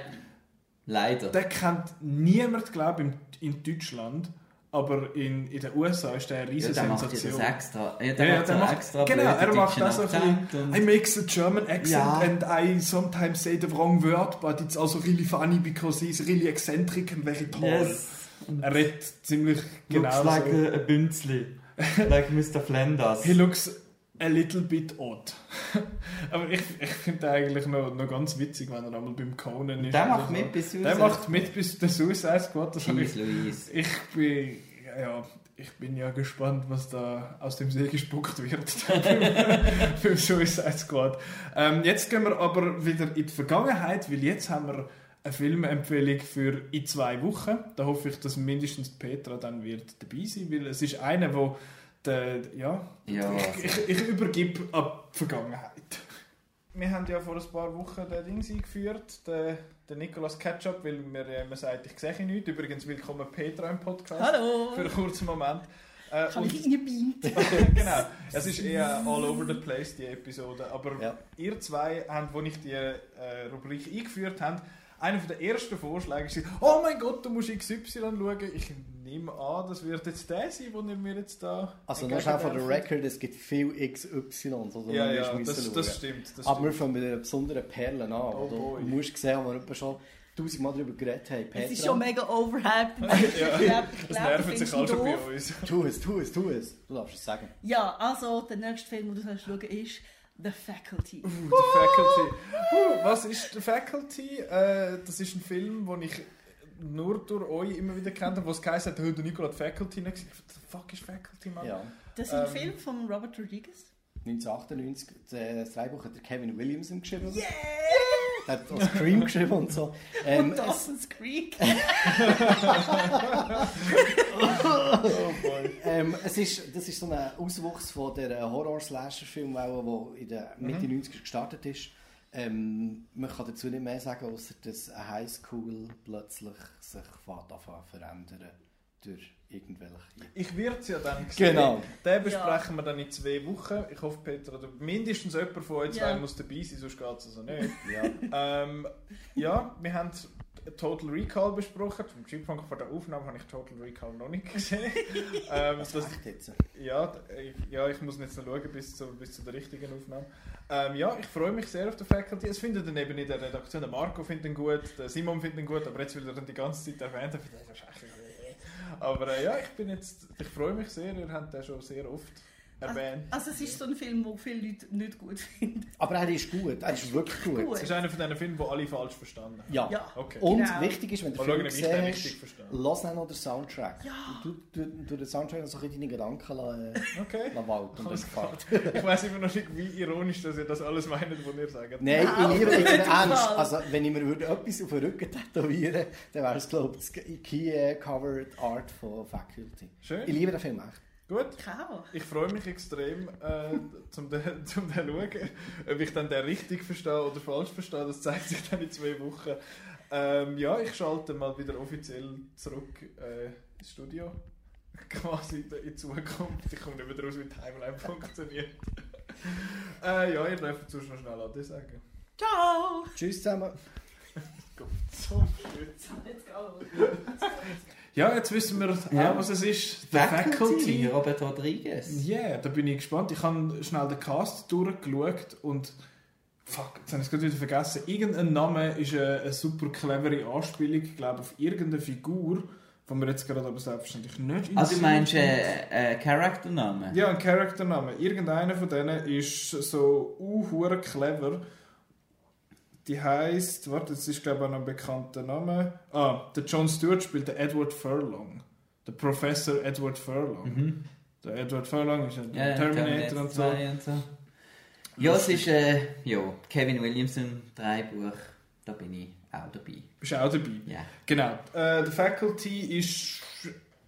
leider. Den kennt niemand, glaube ich, in Deutschland. Aber in, in den USA ist der eine riesige ja, Sensation. Macht extra. Ja, der ja, macht, der macht extra Genau, er macht das so ein bisschen. I make a German accent ja. and I sometimes say the wrong word, but it's also really funny because he's really eccentric and very tall. Yes. Er redet ziemlich genau Looks like so. a, a Bünzli. like Mr. Flanders. He looks a little bit odd. Aber ich, ich finde eigentlich noch, noch ganz witzig, wenn er einmal beim Conan ist. Der macht mit bis Suicide Der macht mit bis der Suicide Squad. Das ich, Louise. ich bin... Ja, ich bin ja gespannt, was da aus dem See gespuckt wird für Suicide Squad. Ähm, jetzt gehen wir aber wieder in die Vergangenheit, weil jetzt haben wir eine Filmempfehlung für in zwei Wochen. Da hoffe ich, dass mindestens Petra dann wird dabei sein, weil es ist einer, wo der, ja, ja ich, ich, ich übergebe ab die Vergangenheit. Wir haben ja vor ein paar Wochen den Ding eingeführt, den, den Nicolas Ketchup, weil mir immer sagt, ich sehe ihn nicht. Übrigens, willkommen Petra im Podcast. Hallo! Für einen kurzen Moment. Äh, Kann ich reinbeamt. genau. Es ist eher all over the place, die Episode. Aber ja. ihr zwei, habt, als ich die äh, Rubrik eingeführt habe, einer der ersten Vorschläge ist, oh mein Gott, du musst XY schauen. Ich nehme an, das wird jetzt der sein, den ihr mir jetzt da... Also das ist auch von der Record, es gibt viel XY, oder ja, ja, das, das, stimmt. Das Aber stimmt. wir fangen mit einer besonderen Perle an. Oh, du musst sehen, wo wir schon tausendmal darüber geredet haben. Petra. Es ist schon mega overhyped. ja. Es nervt sich auch schon bei uns. tu es, tu es, tu es. Du darfst es sagen. Ja, also der nächste Film, den du schauen ist The Faculty. Uh, The Faculty. Uh, was ist The Faculty? Äh, das ist ein Film, den ich nur durch euch immer wieder kennt habe, wo es geheißen hat, heute Nicola die Faculty nicht gesehen. What the fuck ist Faculty, Mann? Ja. Das ist ein Ähm, Film von Robert Rodriguez. 1998, das Drehbuch hat der Kevin Williamson geschrieben. Yeah! Der hat auch Scream geschrieben und so. Ähm, Und Dawson's Creek. Oh boy. ähm, es ist, das ist so ein Auswuchs von der Horror-Slasher-Film, der in der Mitte 90er gestartet ist. Ähm, man kann dazu nicht mehr sagen, außer dass eine Highschool plötzlich sich verändern durch irgendwelche. Ich werde es ja dann sehen. Genau. Den besprechen wir dann in zwei Wochen. Ich hoffe, Peter, oder mindestens jemand von euch zwei Ja. muss dabei sein, sonst geht es also nicht. Ja. ähm, ja, wir haben Total Recall besprochen. Zum Zeitpunkt vor der Aufnahme habe ich Total Recall noch nicht gesehen. ähm, das, Echt jetzt. ja, ich, ja, ich muss jetzt noch schauen bis zu, bis zu der richtigen Aufnahme. Ähm, ja, ich freue mich sehr auf den Faculty. Es findet dann eben in der Redaktion. Der Marco findet ihn gut, der Simon findet ihn gut, aber jetzt will er dann die ganze Zeit erwähnt. Das ist eigentlich- Aber äh, ja, ich bin jetzt, ich freue mich sehr. Ihr habt den schon sehr oft erwähnt. Also es ist so ein Film, den viele Leute nicht gut finden. Aber er ist gut, er ist wirklich gut. Gut. Es ist einer von diesen Filmen, die alle falsch verstanden haben. Ja. Ja. Okay. Und Genau. wichtig ist, wenn du Film verstehe. lass dann noch den Soundtrack. Ja. Du, du, du den Soundtrack so ein bisschen deine Gedanken lassen, Okay. lassen walten und. Ich weiß immer noch nicht, wie ironisch dass ihr das alles meint, was ihr sagt. Nein, Nein, ich liebe auf mit jeden ernst. Also, wenn ich mir würde etwas auf den Rücken tätowieren dann wäre es, glaube ich, das Key Covered Art von Faculty. Schön. Ich liebe den Film echt. Gut. Ich auch. Ich freue mich extrem, äh, zum den, zum den schauen. Ob ich dann den richtig verstehe oder falsch verstehe, das zeigt sich dann in zwei Wochen. Ähm, ja, ich schalte mal wieder offiziell zurück äh, ins Studio. Quasi in die Zukunft. Ich komme nicht mehr raus, wie die Timeline funktioniert. äh, ja, ihr dürft sonst noch schnell Ade sagen. Ciao! Tschüss zusammen. Gott, so. Let's go. Ja, jetzt wissen wir Ja. auch, was es ist. The Faculty, Faculty. Robert Rodriguez. Ja, yeah, da bin ich gespannt. Ich habe schnell den Cast durchgeschaut und fuck, jetzt habe ich es gerade wieder vergessen. Irgendein Name ist eine, eine super clevere Anspielung, ich glaube auf irgendeine Figur, die mir jetzt gerade aber selbstverständlich nicht Also du meinst äh, äh, Charakternamen? Ja, ein Charaktername. Irgendeiner von denen ist so uh, clever. Die heißt, warte, das ist glaube ich auch ein bekannter Name. Ah, der John Stewart spielt den Edward Furlong. Der Professor Edward Furlong. Mhm. Der Edward Furlong ist ja der Ja, Terminator und so. 2 und so. Ja, es ist äh, ja, Kevin Williamson, drei Buch. Da bin ich auch dabei. Bist du auch dabei? Ja. Genau. Äh, The Faculty ist.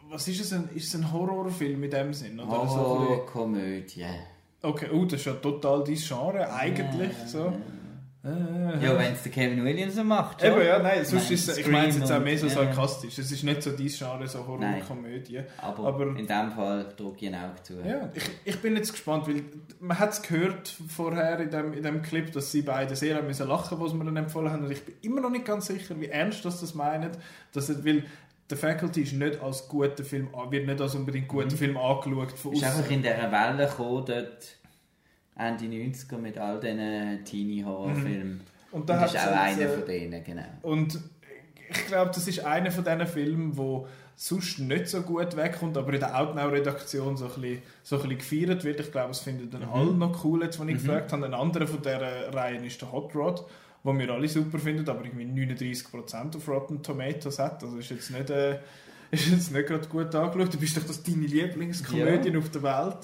Was ist es? Ein, ist es ein Horrorfilm in dem Sinn? Oder so ein bisschen- Oh, Komödie. okay, oh, das ist ja total dein Genre, eigentlich. So. Äh, Ja, wenn es der Kevin Williamson macht. Eben, schon. ja, nein, sonst Nein, ist es, ich meine es jetzt auch mehr so ja. sarkastisch. Es ist nicht so dein Genre, so Horrorkomödie. Aber, Aber- in dem Fall drücke ich ein Auge zu. Ja, ich, ich bin jetzt gespannt, weil man hat es gehört vorher in dem, in dem Clip, dass sie beide sehr haben müssen lachen, was wir dann empfohlen haben. Und ich bin immer noch nicht ganz sicher, wie ernst das das meinen. Dass es, weil The Faculty ist nicht als guter Film, wird nicht als unbedingt guter Film angeschaut von Ist einfach in dieser Welle gekommen, dort Ende 90er mit all diesen Teenie-Horrorfilmen. Und Und da das ist auch einer äh, von denen, genau. Und ich glaube, das ist einer von diesen Filmen, wo sonst nicht so gut wegkommt, aber in der Outnow-Redaktion so ein bisschen, so ein bisschen gefeiert wird. Ich glaube, es finden dann alle noch cool, jetzt, wenn ich gefragt habe. Ein anderer von dieser Reihe ist der Hot Rod, den wir alle super finden, aber irgendwie 39% auf Rotten Tomatoes hat. Also ist jetzt nicht, äh, ist jetzt nicht gerade gut angeschaut. Du bist doch das deine Lieblingskomödie auf der Welt.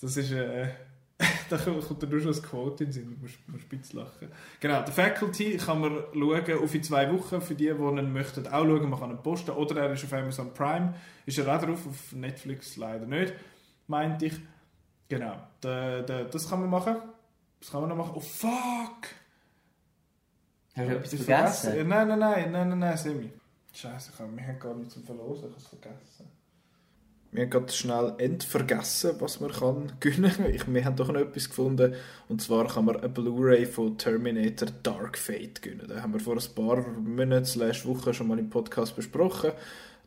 Das ist... Äh, da kommt dann nur schon das Quote in Sinn, musst, musst spitz lachen. Genau, der Faculty kann man schauen auf in zwei Wochen, für die, die ihn möchten auch schauen, man kann ihn posten, oder er ist auf Amazon Prime, ist er auch drauf, auf Netflix leider nicht, meinte ich. Genau, da, da, das kann man machen. Das kann man noch machen. Oh fuck! Hast du etwas vergessen? Ja, Nein, nein, nein, nein, nein, nein, Semi. Scheiße, wir haben gar nicht zum Verlosen, ich habe es vergessen. Wir haben gerade schnell entvergessen, was man kann gewinnen kann. Ich, wir haben doch noch etwas gefunden. Und zwar kann man eine Blu-ray von Terminator Dark Fate gewinnen. Den haben wir vor ein paar Monaten Wochen schon mal im Podcast besprochen.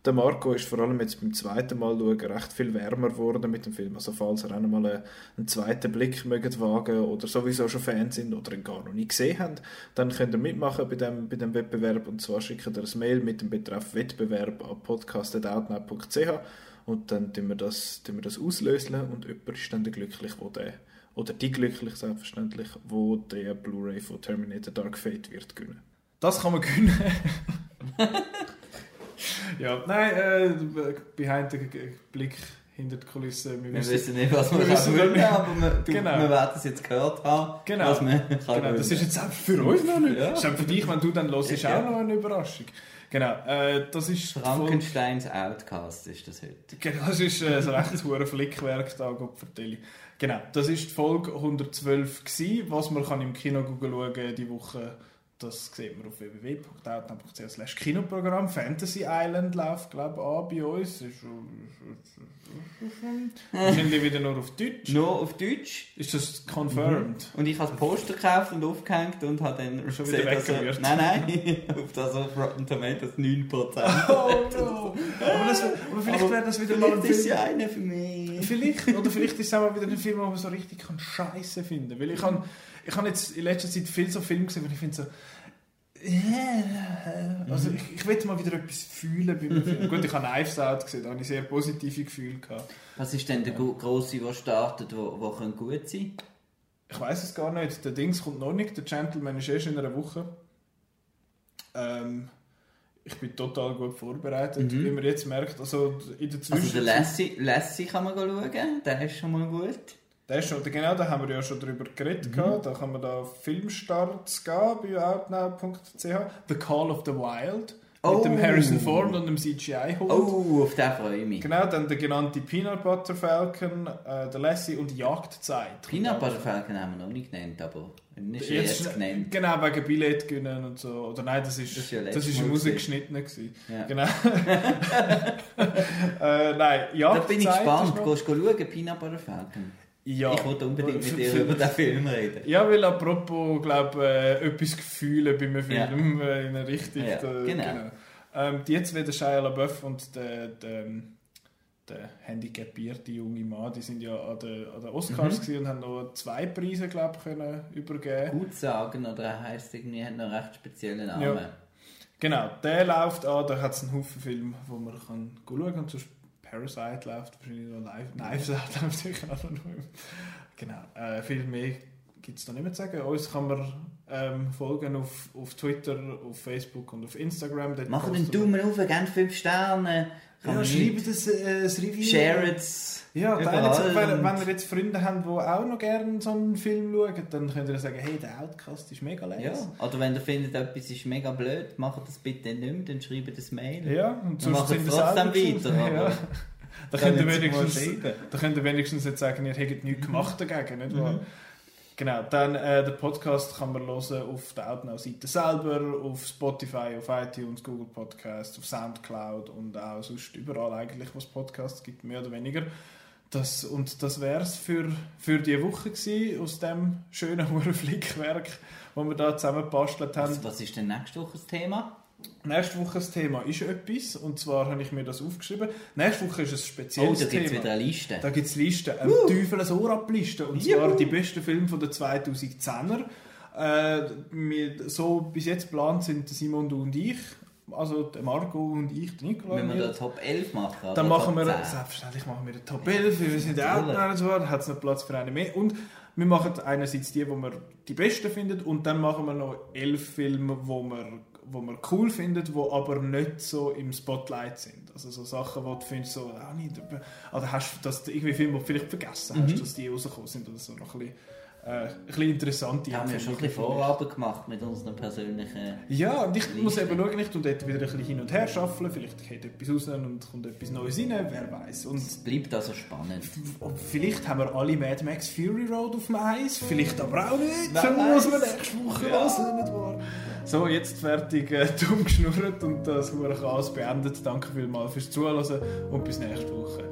Der Marco ist vor allem jetzt beim zweiten Mal schauen recht viel wärmer geworden mit dem Film. Also falls ihr auch noch mal einen, zweiten Blick mögt wagen oder sowieso schon Fans sind oder ihn gar noch nie gesehen habt, dann könnt ihr mitmachen bei dem, bei dem Wettbewerb. Und zwar schickt ihr ein Mail mit dem Betreff Wettbewerb an podcast.outnow.ch und dann tun wir das, tun wir das auslösen und jemand ist dann der glücklich, wo der, oder die glücklich selbstverständlich, wo der Blu-ray von Terminator Dark Fate wird gewinnen. Das kann man gewinnen. ja, nein, äh, behind the Blick hinter die Kulissen. Wir wissen nicht, was wir wir wissen können nicht. aber wir, du, Genau. wir werden es jetzt gehört haben, Genau. was Genau, das ist jetzt auch für uns noch nicht. Ja. Das ist auch für dich, wenn du dann hörst, ist Ja. auch noch eine Überraschung. Genau, äh, das ist Frankensteins Outcast ist das heute. Genau, das ist äh, so recht ein Flickwerk da, Gott vertelle. Genau, das ist die Folge 112 gsi. Was man kann im Kino Google schauen die Woche, das sieht man auf www.outnow.ch Kinoprogramm. Fantasy Island läuft, glaube ich, an bei uns. Ist, wahrscheinlich wieder nur auf Deutsch. Nur auf Deutsch. Ist das confirmed? Und ich habe das Poster gekauft und aufgehängt und habe dann Schon gesehen, wieder er- weggerührt. Nein, nein, auf das auf Rotten Tomatoes 9%. Oh no! aber, das, aber vielleicht Aber wäre das wieder mal ein Vielleicht ist Film. ja einer für mich. Vielleicht, oder vielleicht ist es auch mal wieder ein Film, wo man so richtig Scheiße finden kann. Weil ich habe ich hab jetzt in letzter Zeit viel so Filme gesehen, wo ich finde so... äh, Also ich, ich will mal wieder etwas fühlen bei einem Film. Gut, ich habe Knives Out gesehen, da habe ich sehr positive Gefühle gehabt. Was ist denn der gro- grosse, der startet, kann gut sein Ich weiß es gar nicht, der Dings kommt noch nicht, der Gentleman ist erst in einer Woche. Ähm, ich bin total gut vorbereitet, Mhm. wie man jetzt merkt. Also in der Also der Zwischenzeit... Lassie, Lassie kann man schauen, der ist schon mal gut. Der schon, genau, da haben wir ja schon drüber geredet. Mhm. Da kann man da Filmstarts gehen bei outnow.ch. The Call of the Wild. Oh. Mit dem Harrison Ford und dem CGI-Hund. Oh, auf den freue ich mich. Genau, dann der genannte Peanut Butter Falcon, äh, der Lassie und Jagdzeit. Peanut Butter Falcon haben wir noch nicht genannt, aber nicht jetzt, Jetzt, genannt. genau, wegen Billett gewinnen und so. Oder nein, das ist, Das ist ja das ist im gewesen. Ja. Genau. äh, nein, Da Jagdzeit. bin ich gespannt. Gehst du schauen, Peanut Butter Falcon? Ja. Ich wollte unbedingt mit dir über den Film reden. Ja, weil apropos, glaube äh, etwas Gefühle bei einem Ja. Film äh, in eine Richtung. Ja, da- genau. Ähm, die jetzt wieder Shia LaBeouf und der, der, der handicapierte junge Mann, die sind ja an den, an den Oscars Mhm. und haben noch zwei Preise, glaube ich, können übergeben. Gut sagen, oder er heisst irgendwie, hat noch einen recht speziellen Namen. Ja. Genau, der läuft an, da hat es einen Haufen Filme, wo man kann schauen kann. Sonst Parasite läuft wahrscheinlich noch live. Knives Out läuft sicher auch noch. Genau, äh, viel mehr gibt es da nicht mehr zu sagen. Uns kann man ähm, folgen auf, auf Twitter, auf Facebook und auf Instagram. Dort Machen einen Daumen hoch, gerne 5 Sterne. Ja, schreibt das, äh, das Review. Share es. Ja, teilt es. Wenn, wenn ihr jetzt Freunde habt, die auch noch gerne so einen Film schauen, dann könnt ihr sagen, hey, der Outcast ist mega leise. Ja, oder wenn ihr findet, etwas ist mega blöd, macht das bitte nicht mehr, dann schreibt das Mail. Ja, und machen sind es trotzdem weiter, Ja. Da könnt, ihr wenigstens, da könnt ihr wenigstens jetzt sagen, ihr hättet nichts gemacht dagegen, nicht wahr? Mhm. Genau, dann äh, den Podcast kann man hören auf der Outnow-Seite selber, auf Spotify, auf iTunes, Google Podcasts, auf Soundcloud und auch sonst überall eigentlich, wo es Podcasts gibt, mehr oder weniger. Das, und das wäre es für, für die Woche gewesen, aus dem schönen Flickwerk, das wir da zusammengebastelt haben. Was, was ist denn nächste Woche das Thema? Nächste Woche das Thema ist etwas, und zwar habe ich mir das aufgeschrieben. Nächste Woche ist ein Oh, spezielles da gibt es Thema. wieder eine Liste. Da gibt es Listen, eine uh. Teufels Ohr-Liste. Und zwar die besten Filme von den 2010er. Äh, so bis jetzt geplant sind Simon, du und ich, also der Marco und ich, der Nicola. Wenn wir da Top 11 machen, oder Dann machen wir, Top 10? selbstverständlich machen wir den Top 11, weil wir sind ja noch so, hat es noch Platz für einen mehr. Und wir machen einerseits die, wo wir die besten finden, und dann machen wir noch elf Filme, wo wir, wo wir cool finden, die aber nicht so im Spotlight sind. Also so Sachen, wo du findest, so, ah, nicht, oder hast du das, irgendwie Filme, die vielleicht vergessen hast, Mhm. dass die rausgekommen sind oder so, noch ein bisschen, äh, ein bisschen interessante Wir haben ja schon ein bisschen. Vorarbeit gemacht mit unseren persönlichen... Ja, und ich Liste. muss eben schauen, ich tue dort wieder ein bisschen hin und her schaffen. Vielleicht geht etwas raus und kommt etwas Neues rein, wer weiß. Und Es bleibt also spannend. vielleicht haben wir alle Mad Max Fury Road auf dem Eis, vielleicht aber auch nicht. Wer Dann muss man nächste Woche Ja. hören, nicht wahr? So, jetzt fertig äh, dumm geschnurrt und das hure Chaos beendet. Danke vielmals fürs Zuhören und bis nächste Woche.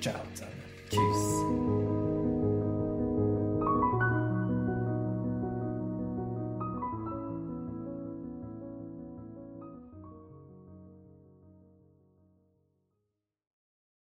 Ciao zusammen. Tschüss.